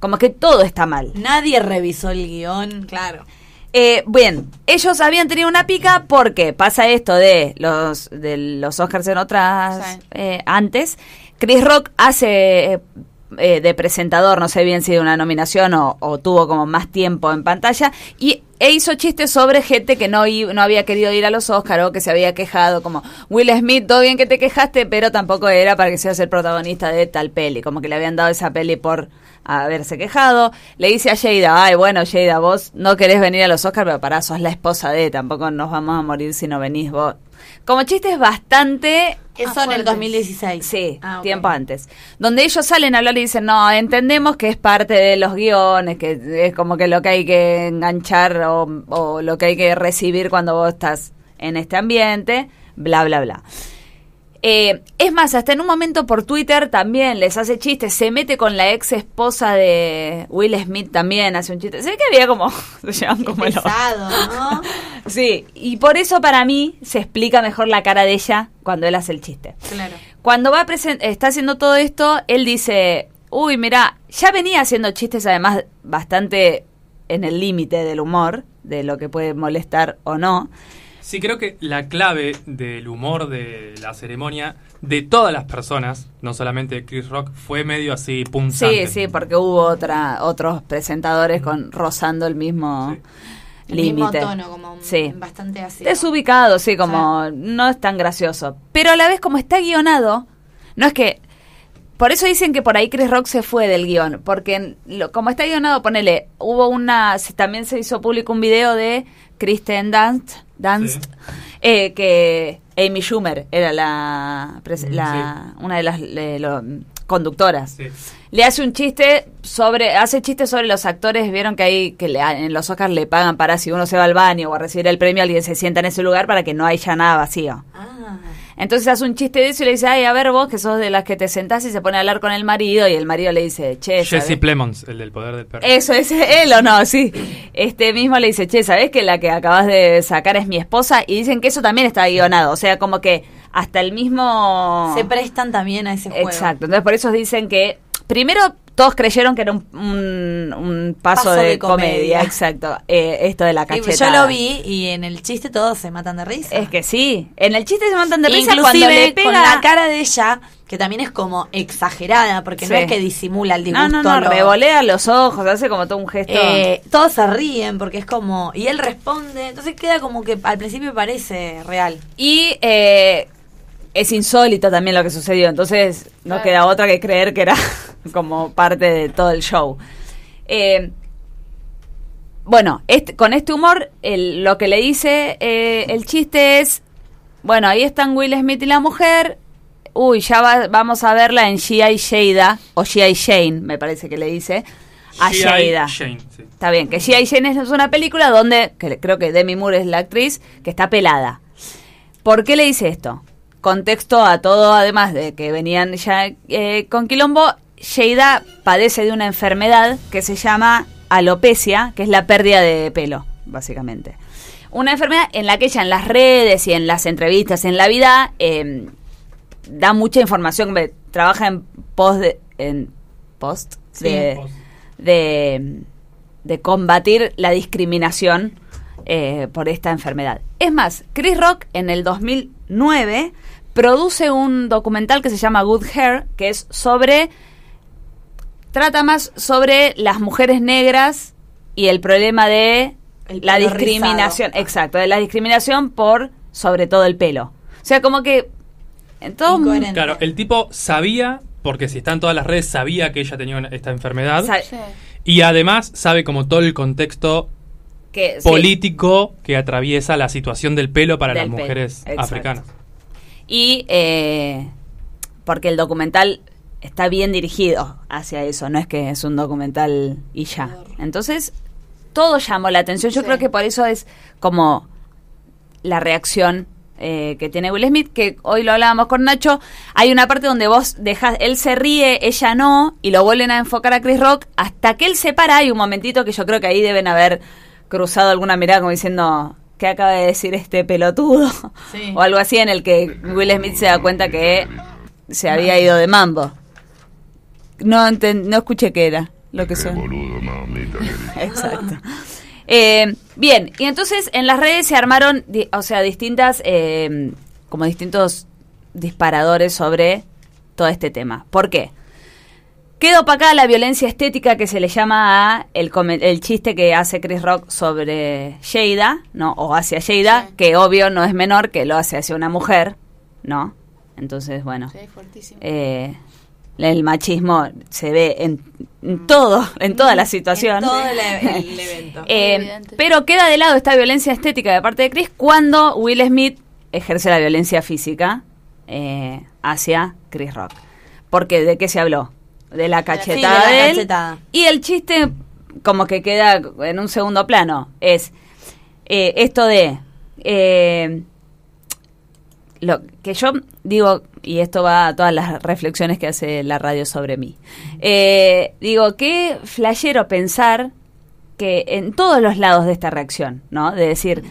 como que todo está mal. Nadie revisó el guion, claro. Eh, bien, ellos habían tenido una pica porque pasa esto de los de los Oscars en otras Sí. eh, antes. Chris Rock hace eh, eh, de presentador, no sé bien si de una nominación o, tuvo como más tiempo en pantalla y e hizo chistes sobre gente que no no había querido ir a los Oscars o que se había quejado como Will Smith, todo bien que te quejaste, pero tampoco era para que seas el protagonista de tal peli, como que le habían dado esa peli por haberse quejado. Le dice a Jada, ay, bueno, Jada, vos no querés venir a los Oscars, pero pará, sos la esposa de, tampoco nos vamos a morir si no venís vos. Como chistes bastante... Eso en el 2016. Sí, Ah, ok. tiempo antes. Donde ellos salen a hablar y dicen, no, entendemos que es parte de los guiones, que es como que lo que hay que enganchar o, o lo que hay que recibir cuando vos estás en este ambiente, bla, bla, bla. Eh, es más, hasta en un momento por Twitter también les hace chistes, se mete con la ex esposa de Will Smith también, hace un chiste. Se ve que había como, [LAUGHS] se llevan como. Pesado, ¿no? [LAUGHS] Sí, y por eso para mí se explica mejor la cara de ella cuando él hace el chiste. claro. Cuando va está haciendo todo esto, él dice, uy, mira, ya venía haciendo chistes además bastante en el límite del humor, de lo que puede molestar o no. Sí, creo que la clave del humor de la ceremonia de todas las personas, no solamente de Chris Rock, fue medio así punzante. Sí, sí, porque hubo otra, otros presentadores con rozando el mismo mismo límite. tono, como Sí. bastante así. Desubicado, sí, como no es tan gracioso. Pero a la vez, como está guionado, no es que. Por eso dicen que por ahí Chris Rock se fue del guion. Porque en lo- como está guionado, ponele, hubo una. se- También se hizo público un video de Kristen Dunst, Dunst Sí. eh, que Amy Schumer era la, pres- la una de las lo- conductoras Sí. le hace un chiste sobre hace chistes sobre los actores vieron que hay que le- en los Oscars le pagan para si uno se va al baño o a recibir el premio alguien se sienta en ese lugar para que no haya nada vacío Ah. Entonces hace un chiste de eso y le dice, ay, a ver vos que sos de las que te sentás y se pone a hablar con el marido y el marido le dice, che. Jesse Plemons, el del poder del perro. Eso es él o no, sí. Este mismo le dice, che, ¿sabés que la que acabas de sacar es mi esposa? Y dicen que eso también está guionado. O sea, como que hasta el mismo... Se prestan también a ese juego. Exacto. Entonces por eso dicen que... Primero todos creyeron que era un, un- un paso, Paso de, de comedia. comedia. Exacto. Eh, esto de la cachetada. yo lo vi y en el chiste todos se matan de risa. Es que sí. En el chiste se matan de risa Inclusive cuando le pega... con la cara de ella, que también es como exagerada, porque no Sí. es que disimula el disgusto. No, no, no, revolea los ojos, hace como todo un gesto. Eh, todos se ríen porque es como y él responde entonces queda como que al principio parece real Y eh, es insólito también lo que sucedió, entonces no queda otra que creer que era [LAUGHS] como parte de todo el show. Eh, bueno, este- con este humor, el- lo que le dice eh, el chiste es, bueno, ahí están Will Smith y la mujer, uy, ya va- vamos a verla en G.I. Shada, o G.I. Shane, me parece que le dice, a. Shada. Shane, sí. Está bien, que G.I. Jane es una película donde, que creo que Demi Moore es la actriz, que está pelada. ¿Por qué le dice esto? Contexto a todo, además de que venían ya eh, con Quilombo, Sheida padece de una enfermedad que se llama alopecia, que es la pérdida de pelo, básicamente. Una enfermedad en la que ella en las redes y en las entrevistas, en la vida, eh, da mucha información, trabaja en post de, en post Sí, de, post. de, de combatir la discriminación eh, por esta enfermedad. Es más, Chris Rock en el 2009 produce un documental que se llama Good Hair, que es sobre trata más sobre las mujeres negras y el problema de El la discriminación, rizado. exacto, de la discriminación por sobre todo el pelo. O sea, como que en todo. Claro, el tipo sabía, porque si está en todas las redes, sabía que ella tenía una- esta enfermedad. Sa- Y además sabe como todo el contexto que sí. político que atraviesa la situación del pelo para Del las pelo, mujeres exacto. africanas. Y eh, porque el documental está bien dirigido hacia eso, no es que es un documental y ya. Entonces, todo llamó la atención. Yo creo que por eso es como la reacción eh, que tiene Will Smith, que hoy lo hablábamos con Nacho. Hay una parte donde vos dejas, él se ríe, ella no, y lo vuelven a enfocar a Chris Rock. Hasta que él se para, hay un momentito que yo creo que ahí deben haber cruzado alguna mirada como diciendo. ¿Qué acaba de decir este pelotudo? Sí. O algo así en el que Will Smith se da cuenta que se había ido de mambo. No, enten- no escuché qué era lo que son. [LAUGHS] Exacto. Eh, bien, y entonces en las redes se armaron, di- o sea, distintas, eh, como distintos disparadores sobre todo este tema. ¿Por qué? Queda opacada la violencia estética que se le llama a el, el chiste que hace Chris Rock sobre Sheida, ¿no? O hacia Sheida, que obvio no es menor que lo hace hacia una mujer, ¿no? Entonces, bueno. Sí, fuertísimo. eh, el machismo se ve en, en todo, en toda la situación. En todo el, el [LAUGHS] evento. Eh, pero queda de lado esta violencia estética de parte de Chris cuando Will Smith ejerce la violencia física eh, hacia Chris Rock. Porque ¿de qué se habló? De la cachetada Sí, de la de él. cachetada. Y el chiste como que queda en un segundo plano. Es eh, esto de... eh, lo que yo digo, y esto va a todas las reflexiones que hace la radio sobre mí, eh, digo, qué flashero pensar que en todos los lados de esta reacción, ¿no? De decir,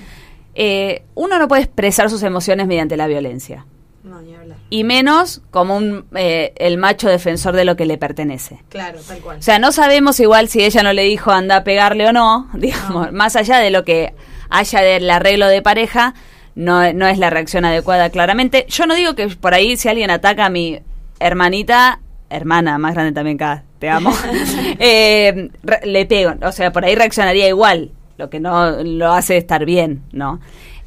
eh, uno no puede expresar sus emociones mediante la violencia, No, ni hablar. y menos como un, eh, el macho defensor de lo que le pertenece. Claro, tal cual. O sea, no sabemos igual si ella no le dijo anda a pegarle o no, [LAUGHS] digamos, más allá de lo que haya del arreglo de pareja, no, no es la reacción adecuada claramente. Yo no digo que por ahí si alguien ataca a mi hermanita, hermana más grande también acá, te amo, [LAUGHS] [LAUGHS] eh, re- le pego, o sea, por ahí reaccionaría igual, lo que no lo hace estar bien, ¿no?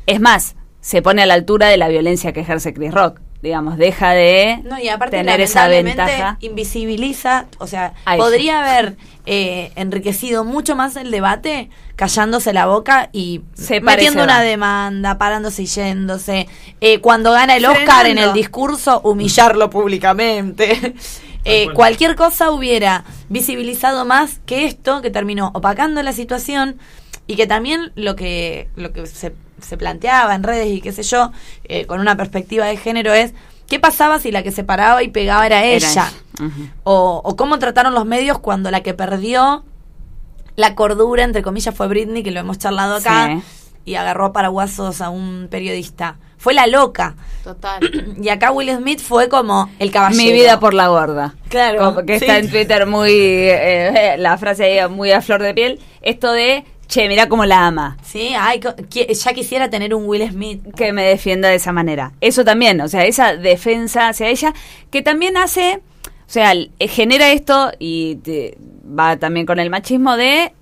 Es más, se pone a la altura de la violencia que ejerce Chris Rock. Digamos, deja de No, y aparte tener esa ventaja. invisibiliza, o sea, Ahí podría haber eh, enriquecido mucho más el debate callándose la boca y Se metiendo una demanda, parándose y yéndose. Eh, cuando gana el Oscar en el discurso, humillarlo públicamente. Eh, cual. cualquier cosa hubiera visibilizado más que esto, que terminó opacando la situación y que también lo que, lo que se, se planteaba en redes y qué sé yo, eh, con una perspectiva de género es, ¿qué pasaba si la que se paraba y pegaba era Era ella? O, o cómo trataron los medios cuando la que perdió la cordura, entre comillas, fue Britney, que lo hemos charlado acá, Sí. Y agarró a paraguasos a un periodista. Fue la loca. Total. [CLEARS THROAT] Y acá Will Smith fue como el caballero. Mi vida por la gorda. Claro. Como que está en Twitter muy. eh, la frase ahí muy a flor de piel. Esto de, che, mira cómo la ama. Sí, ay, ya quisiera tener un Will Smith. Que me defienda de esa manera. Eso también, o sea, esa defensa hacia ella, que también hace. O sea, eh, genera esto y te- va también con el machismo de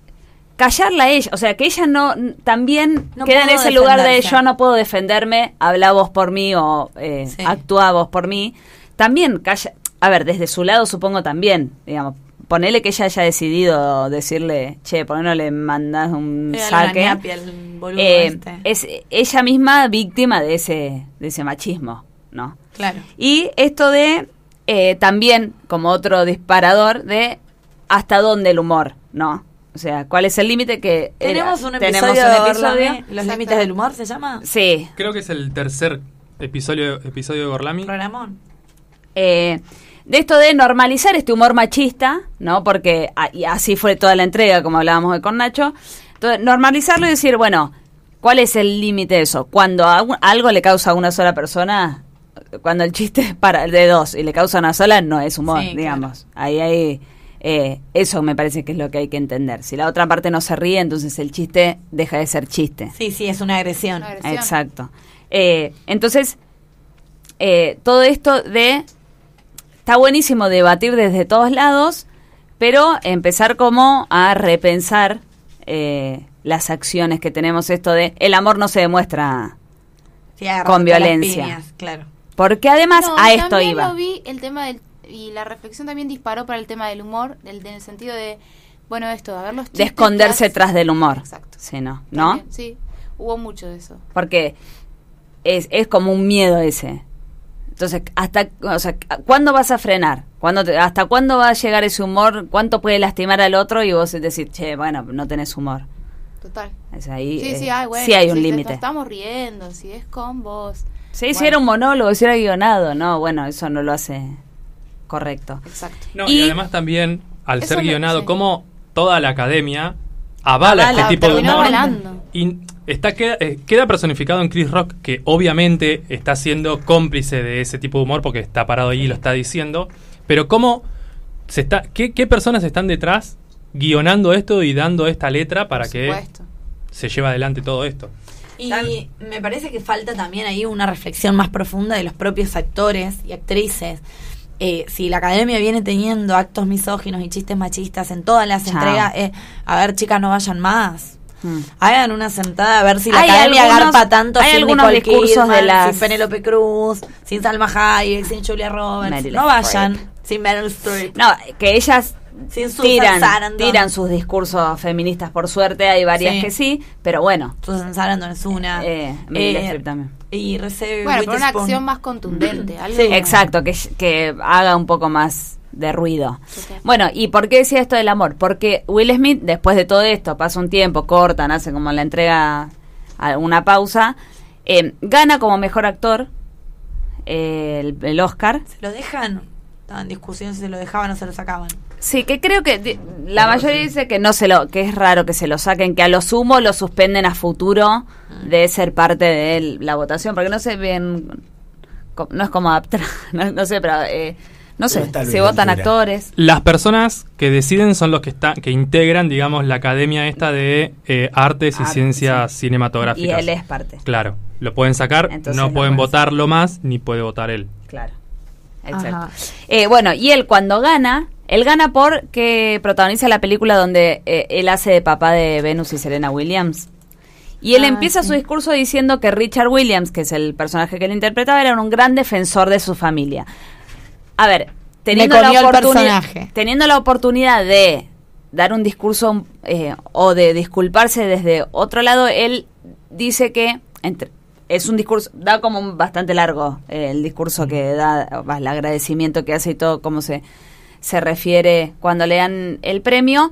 callarla a ella. O sea, que ella no. También No queda en ese lugar de yo no puedo defenderme, habla vos por mí o eh, Sí. actúa vos por mí. También calla. A ver, desde su lado supongo también, digamos. Ponele que ella haya decidido decirle, che, ¿por qué no le mandas un una saque? Eh, este. es ella misma víctima de ese, de ese machismo, ¿no? Claro. Y esto de eh, también como otro disparador de hasta dónde el humor, ¿no? O sea, ¿cuál es el límite que era- Tenemos un episodio, tenemos un de episodio? Los límites del humor, ¿se llama? Sí, Creo que es el tercer episodio, episodio de Gorlami. Programón. eh, de esto de normalizar este humor machista, ¿no? Porque a- y así fue toda la entrega, como hablábamos hoy con Nacho. Entonces, normalizarlo y decir, bueno, ¿cuál es el límite de eso? Cuando a un- algo le causa a una sola persona, cuando el chiste es para de dos y le causa a una sola, no es humor, Sí, digamos. Ahí hay. Eh, eso me parece que es lo que hay que entender. Si la otra parte no se ríe, entonces el chiste deja de ser chiste. Sí, sí, es una agresión. Una agresión. Exacto. Eh, entonces, eh, todo esto de... Está buenísimo debatir desde todos lados, pero empezar como a repensar eh, las acciones que tenemos. Esto de el amor no se demuestra Sí, con violencia. piñas, claro. Porque además No, a esto iba. lo vi, el tema del, y la reflexión también disparó para el tema del humor, del, en el sentido de, bueno, esto, a ver los De chistes esconderse que hace- tras del humor. Exacto. Sí, ¿no? Sí, hubo mucho de eso. Porque es, es como un miedo ese. Entonces, hasta, o sea, ¿cuándo vas a frenar? ¿Cuándo te- ¿Hasta cuándo va a llegar ese humor? ¿Cuánto puede lastimar al otro? Y vos decir, che, bueno, no tenés humor. Total. Es ahí, Sí, eh, sí, ay, bueno, sí hay un si te- límite. Estamos riendo, si es con vos. Sí, si Bueno, era un monólogo, si era guionado, no, bueno, eso no lo hace correcto. Exacto. No, y, Y- además también, al ser guionado, como toda la academia avala, Avala, este tipo de humor. avalando. Y está queda, eh, queda personificado en Chris Rock, que obviamente está siendo cómplice de ese tipo de humor porque está parado ahí y lo está diciendo. Pero cómo se está, qué, qué personas están detrás guionando esto y dando esta letra para Por que supuesto. se lleve adelante todo esto. Y me parece que falta también ahí una reflexión más profunda de los propios actores y actrices. Eh, si la academia viene teniendo actos misóginos y chistes machistas en todas las Chao. entregas, eh, a ver, chicas, no vayan más. Mm. Hagan una sentada a ver si la Hay academia algunos- agarpa tanto hay sin algunos Nicole discursos Kidman, de las- sin Penélope Cruz, sin Salma Hayek, sin Julia Roberts. Meryl no vayan sin Meryl Streep. No, que ellas Sin tiran, Sarandon. tiran sus discursos feministas, por suerte, hay varias Sí. que sí, pero bueno. Susan Sarandon es una. Eh, Meryl Eh, Streep también. Y Reese Bueno, pero una acción más contundente. algo Sí. Exacto, que, que haga un poco más de ruido. Bueno, ¿y por qué decía esto del amor? Porque Will Smith, después de todo esto, pasa un tiempo, cortan, hace como la entrega, a- una pausa, eh, gana como mejor actor eh, el, el Oscar. ¿Se lo dejan? Estaban en discusión si se lo dejaban o se lo sacaban. Sí, que creo que la mayoría dice que no se lo, que es raro que se lo saquen, que a lo sumo lo suspenden a futuro de ser parte de la votación, porque no sé bien, no es como adaptar, [LAUGHS] no, no sé, pero eh, no sé, si votan actores. Las personas que deciden son los que están, que integran, digamos, la academia esta de eh, artes y Arte, ciencias sí. cinematográficas. Y él es parte. Claro, lo pueden sacar, Entonces no pueden pueden votarlo más, ni puede votar él. Claro. Exacto. Eh, bueno, y él cuando gana, él gana porque protagoniza la película donde eh, él hace de papá de Venus y Serena Williams. Y él Ah, empieza sí. su discurso diciendo que Richard Williams, que es el personaje que él interpretaba, era un gran defensor de su familia. A ver, teniendo, la, comió el oportuni- personaje. teniendo la oportunidad de dar un discurso eh, o de disculparse desde otro lado, él dice que, entre, es un discurso, da como un bastante largo eh, el discurso que da, el agradecimiento que hace y todo, cómo se, se refiere cuando le dan el premio.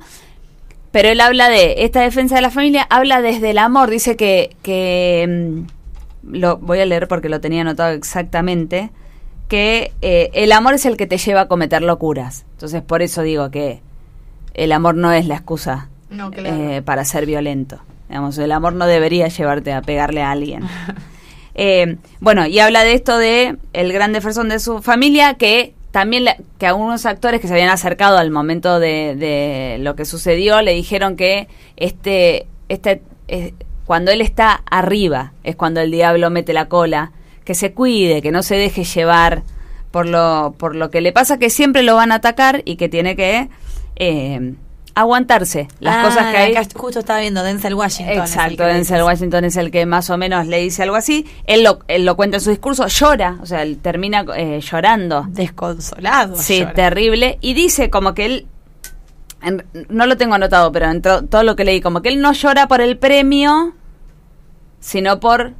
Pero él habla de esta defensa de la familia, habla desde el amor, dice que, que mm, lo voy a leer porque lo tenía anotado exactamente, que eh, el amor es el que te lleva a cometer locuras. Entonces por eso digo que el amor no es la excusa No, claro. eh, para ser violento. Digamos, el amor no debería llevarte a pegarle a alguien. [LAUGHS] Eh, bueno, y habla de esto de el gran defensor de su familia, que también que algunos actores que se habían acercado al momento de, de lo que sucedió le dijeron que este, este cuando él está arriba es cuando el diablo mete la cola, que se cuide, que no se deje llevar por lo, por lo que le pasa, que siempre lo van a atacar y que tiene que eh, aguantarse las Ah, cosas que hay. acá justo estaba viendo Denzel Washington. Exacto, Denzel Washington es el que más o menos le dice algo así. Él lo, él lo cuenta en su discurso, llora, o sea, él termina eh, llorando. Desconsolado. Sí, llora. terrible. Y dice como que él, en- no lo tengo anotado, pero en to- todo lo que leí, como que él no llora por el premio, sino por,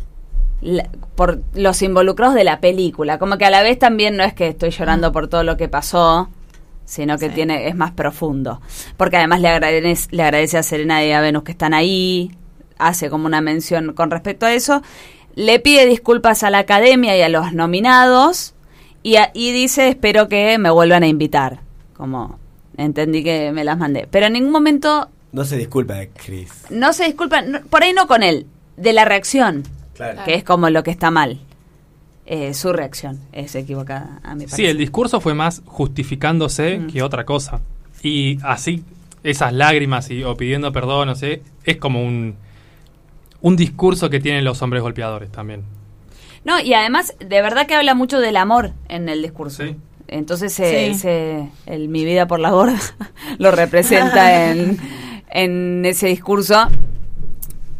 la- por los involucrados de la película. Como que a la vez también no es que estoy llorando por todo lo que pasó, sino que Sí. tiene es más profundo. Porque además le agradece, le agradece a Serena y a Venus que están ahí, hace como una mención con respecto a eso. Le pide disculpas a la academia y a los nominados y, a- y dice espero que me vuelvan a invitar. Como entendí que me las mandé. Pero en ningún momento No se disculpa, Chris. no se disculpan, no- por ahí no con él, de la reacción, Claro. que es como lo que está mal. Eh, su reacción es equivocada, a mi parecer. Sí, el discurso fue más justificándose Mm. que otra cosa. Y así, esas lágrimas y, o pidiendo perdón, no sé, es como un, un discurso que tienen los hombres golpeadores también. No, y además, de verdad que habla mucho del amor en el discurso. Sí. Entonces, eh, Sí. ese- el mi vida por la borda [LAUGHS] lo representa [LAUGHS] en, en ese discurso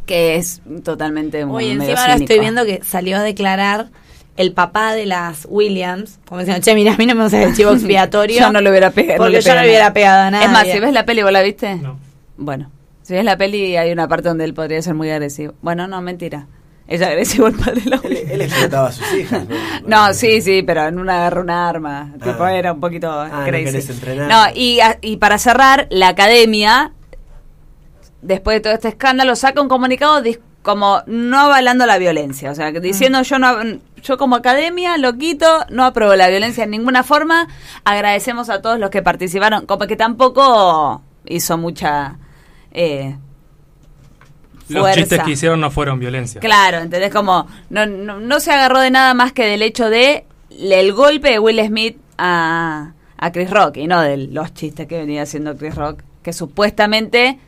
que es totalmente un Oye, encima ahora estoy viendo que salió a declarar el papá de las Williams, como diciendo, che, mira, a mí no me gusta el chivo expiatorio. Yo no lo hubiera pegado. Porque yo no le hubiera pegado a nadie. Es más, si ves la peli, ¿vos la viste? No. Bueno, si ves la peli, hay una parte donde él podría ser muy agresivo. Bueno, no, mentira. Es agresivo el padre de la Él, él explotaba a sus hijas, [LAUGHS] ¿no? No, sí, sí, pero en una agarró una arma. Tipo, Ah. era un poquito no crazy. querés entrenar. No, y, a- y para cerrar, la academia, después de todo este escándalo, saca un comunicado como no avalando la violencia. O sea, que diciendo yo no yo como academia, lo quito, no apruebo la violencia en ninguna forma. Agradecemos a todos los que participaron. Como que tampoco hizo mucha eh, Los fuerza. chistes que hicieron no fueron violencia. Claro, ¿entendés? Como no, no, no se agarró de nada más que del hecho de le- el golpe de Will Smith a, a Chris Rock y no de los chistes que venía haciendo Chris Rock, que supuestamente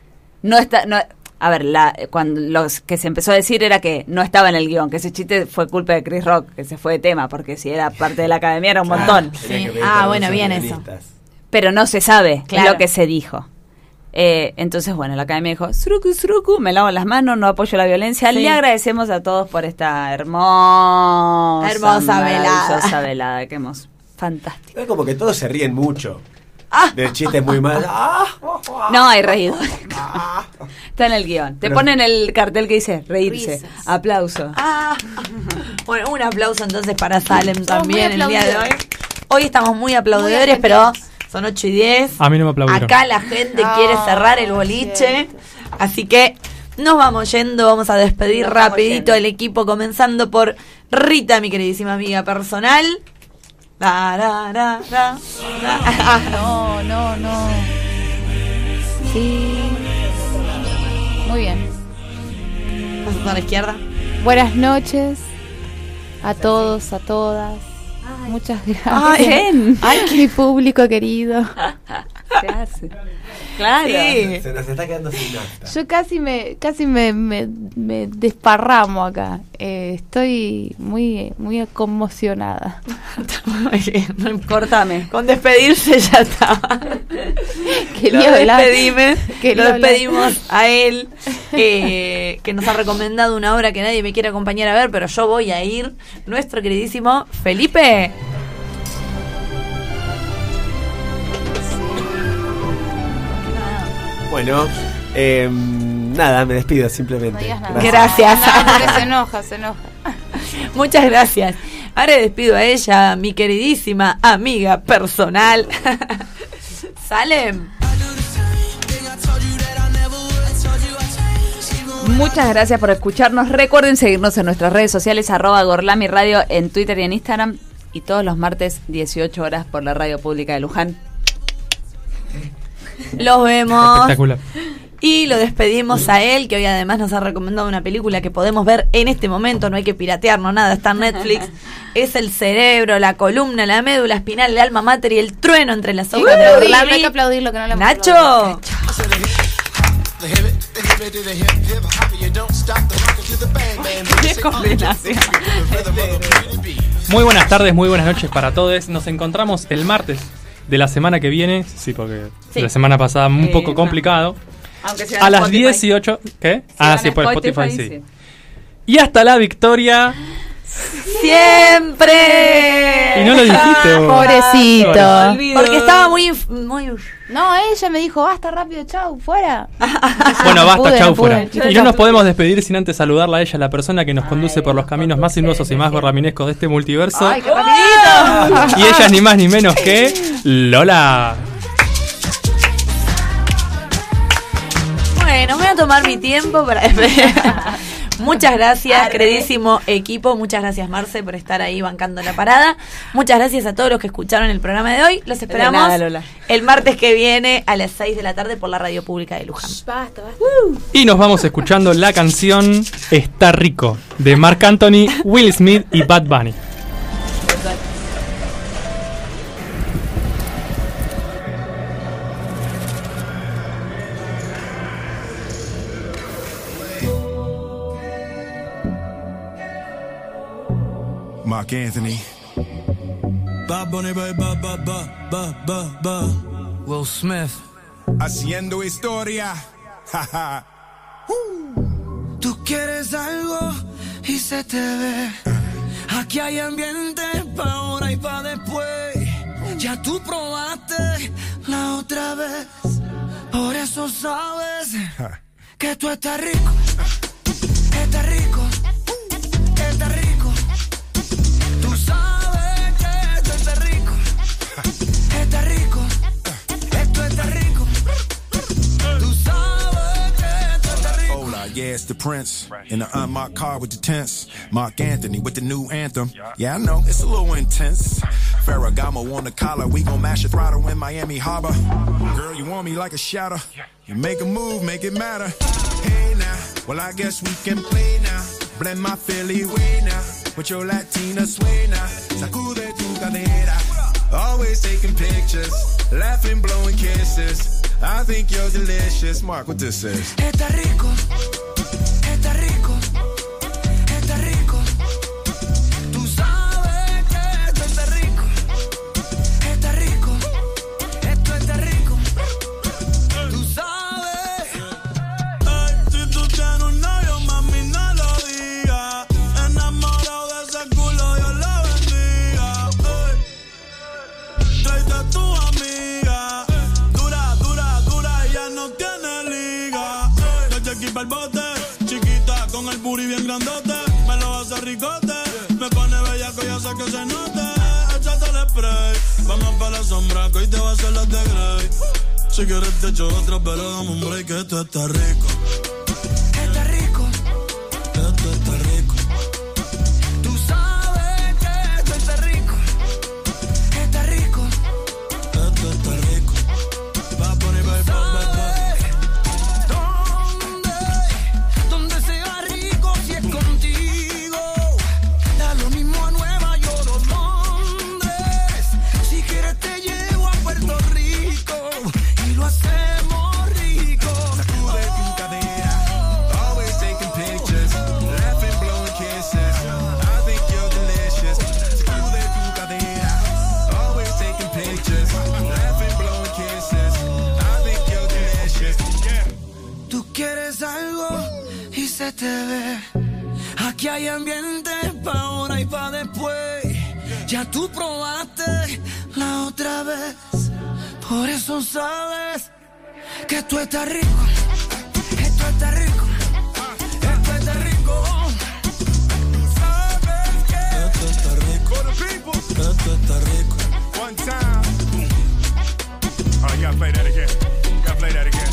no está... No, a ver, la, cuando los que se empezó a decir era que no estaba en el guion, que ese chiste fue culpa de Chris Rock, que se fue de tema, porque si era parte de la academia era un [LAUGHS] montón. Ah, bueno, bien eso. Pero no se sabe Claro. lo que se dijo. Eh, entonces, bueno, la academia dijo, Sruku, Sruku, me lavo las manos, no apoyo la violencia. Sí. Le agradecemos a todos por esta hermosa, Hermosa velada. velada que hemos. Fantástico. Es como que todos se ríen mucho. Ah. De chistes muy malos. Ah, No hay reído. Está en el guion. Te Pero- ponen el cartel que dice reírse, Risas. aplauso. Ah. Bueno, un aplauso entonces para Salem también muy el día de hoy. aplaudidores. Hoy estamos muy aplaudidores, Muy pero son 8 y 10. A mí no me aplaudieron. Acá la gente No, quiere cerrar el boliche. Así que nos vamos yendo, vamos a despedir Nos vamos rapidito yendo. el equipo, comenzando por Rita, mi queridísima amiga personal. Da, da, da, da, da. No, no, no. Sí. Muy bien. Pasas a la izquierda. Buenas noches a todos, a todas. Muchas gracias. [LAUGHS] Ay, ven. Ay, mi público querido. [LAUGHS] ¿Qué hace? Claro. Sí. Se nos está quedando sin nafta. Yo casi me, casi me, me, me desparramo acá. Eh, estoy muy, muy conmocionada. Cortame. Con despedirse ya está. Quería lo despedime, Quería lo despedimos a él, eh, que nos ha recomendado una obra que nadie me quiere acompañar a ver, pero yo voy a ir. Nuestro queridísimo Felipe. Bueno, eh, nada, me despido simplemente. nada. Gracias. No, se enoja, se enoja. [LAUGHS] Muchas gracias. Ahora despido a ella, mi queridísima amiga personal. [LAUGHS] Salem. Muchas gracias por escucharnos. Recuerden seguirnos en nuestras redes sociales, arroba Gorlami Radio en Twitter y en Instagram. Y todos los martes, 18 horas, por la radio pública de Luján. Los vemos. Espectacular. Y lo despedimos a él, que hoy además nos ha recomendado una película que podemos ver en este momento, no hay que piratear, no nada, está en Netflix. [LAUGHS] es el cerebro, la columna, la médula espinal, el alma mater y el trueno entre las hojas de Aplaudirlo, Orlami. hay que no le Nacho. Muy buenas tardes, muy buenas noches para todos. Nos encontramos el martes de la semana que viene. Sí, porque Sí. la semana pasada un Eh, poco no. complicado. Aunque sea A las Spotify. 18. ¿Qué? Si ah, sí, por Spotify, sí. sí. Y hasta la victoria. Siempre. Y no lo dijiste, vos. Pobrecito. Porque estaba muy, muy No, ella me dijo, basta rápido, chau, fuera. [LAUGHS] Bueno, basta, chau, fuera. Y no nos podemos despedir sin antes saludarla a ella, la persona que nos conduce por los caminos más sinuosos y más gorraminescos de este multiverso. Ay, qué rapidito. Y ella es ni más ni menos que Lola. Bueno, voy a tomar mi tiempo para. [LAUGHS] [LAUGHS] Muchas gracias, queridísimo equipo. Muchas gracias, Marce, por estar ahí bancando la parada. Muchas gracias a todos los que escucharon el programa de hoy. Los esperamos nada, Lola. el martes que viene a las 6 de la tarde por la radio pública de Luján. Basta, basta. Y nos vamos escuchando la canción Está Rico de Marc Anthony, Will Smith y Bad Bunny. Mark Anthony. Bad Bunny. Will Smith. Haciendo historia. Tú quieres algo y se te ve. Aquí hay ambiente pa' ahora y pa' después. Ya tú probaste la otra vez. Por eso sabes que tú estás rico. Estás rico. Estás rico. Hola, yeah, it's the Prince. In the unmarked car with the tents. Mark Anthony with the new anthem. Yeah, I know, it's a little intense. Ferragamo on the collar. We gon' mash your throttle in Miami Harbor. Girl, you want me like a shadow. You make a move, make it matter. Hey now, well, I guess we can play now. Blend my Philly way now. With your Latina sway now. Sacude tu cadera. Always taking pictures. Laughing, blowing kisses. I think you're delicious. Mark, what this is. Me lo hace ricote. Me pone bellaco, ya sé que se note. Échate el spray. Vamos pa' la sombra, que hoy te va a hacer las de Grey. Si quieres te echo otra, pero dame un que esto está rico. Que hay ambiente pa' ahora y pa' después. Ya tú probaste la otra vez. Por eso sabes que tú estás rico. Esto está rico. Esto está rico. Tú sabes que esto está rico. Esto está rico. One time. Oh, you gotta play that again. You play that again.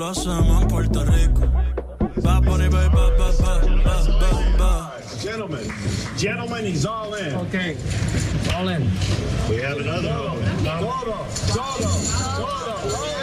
Lo hacemos en Puerto Rico. Bad Bunny, baby. Gentlemen, gentlemen, he's all in. Okay, all in. We have another one. Todo, todo, todo.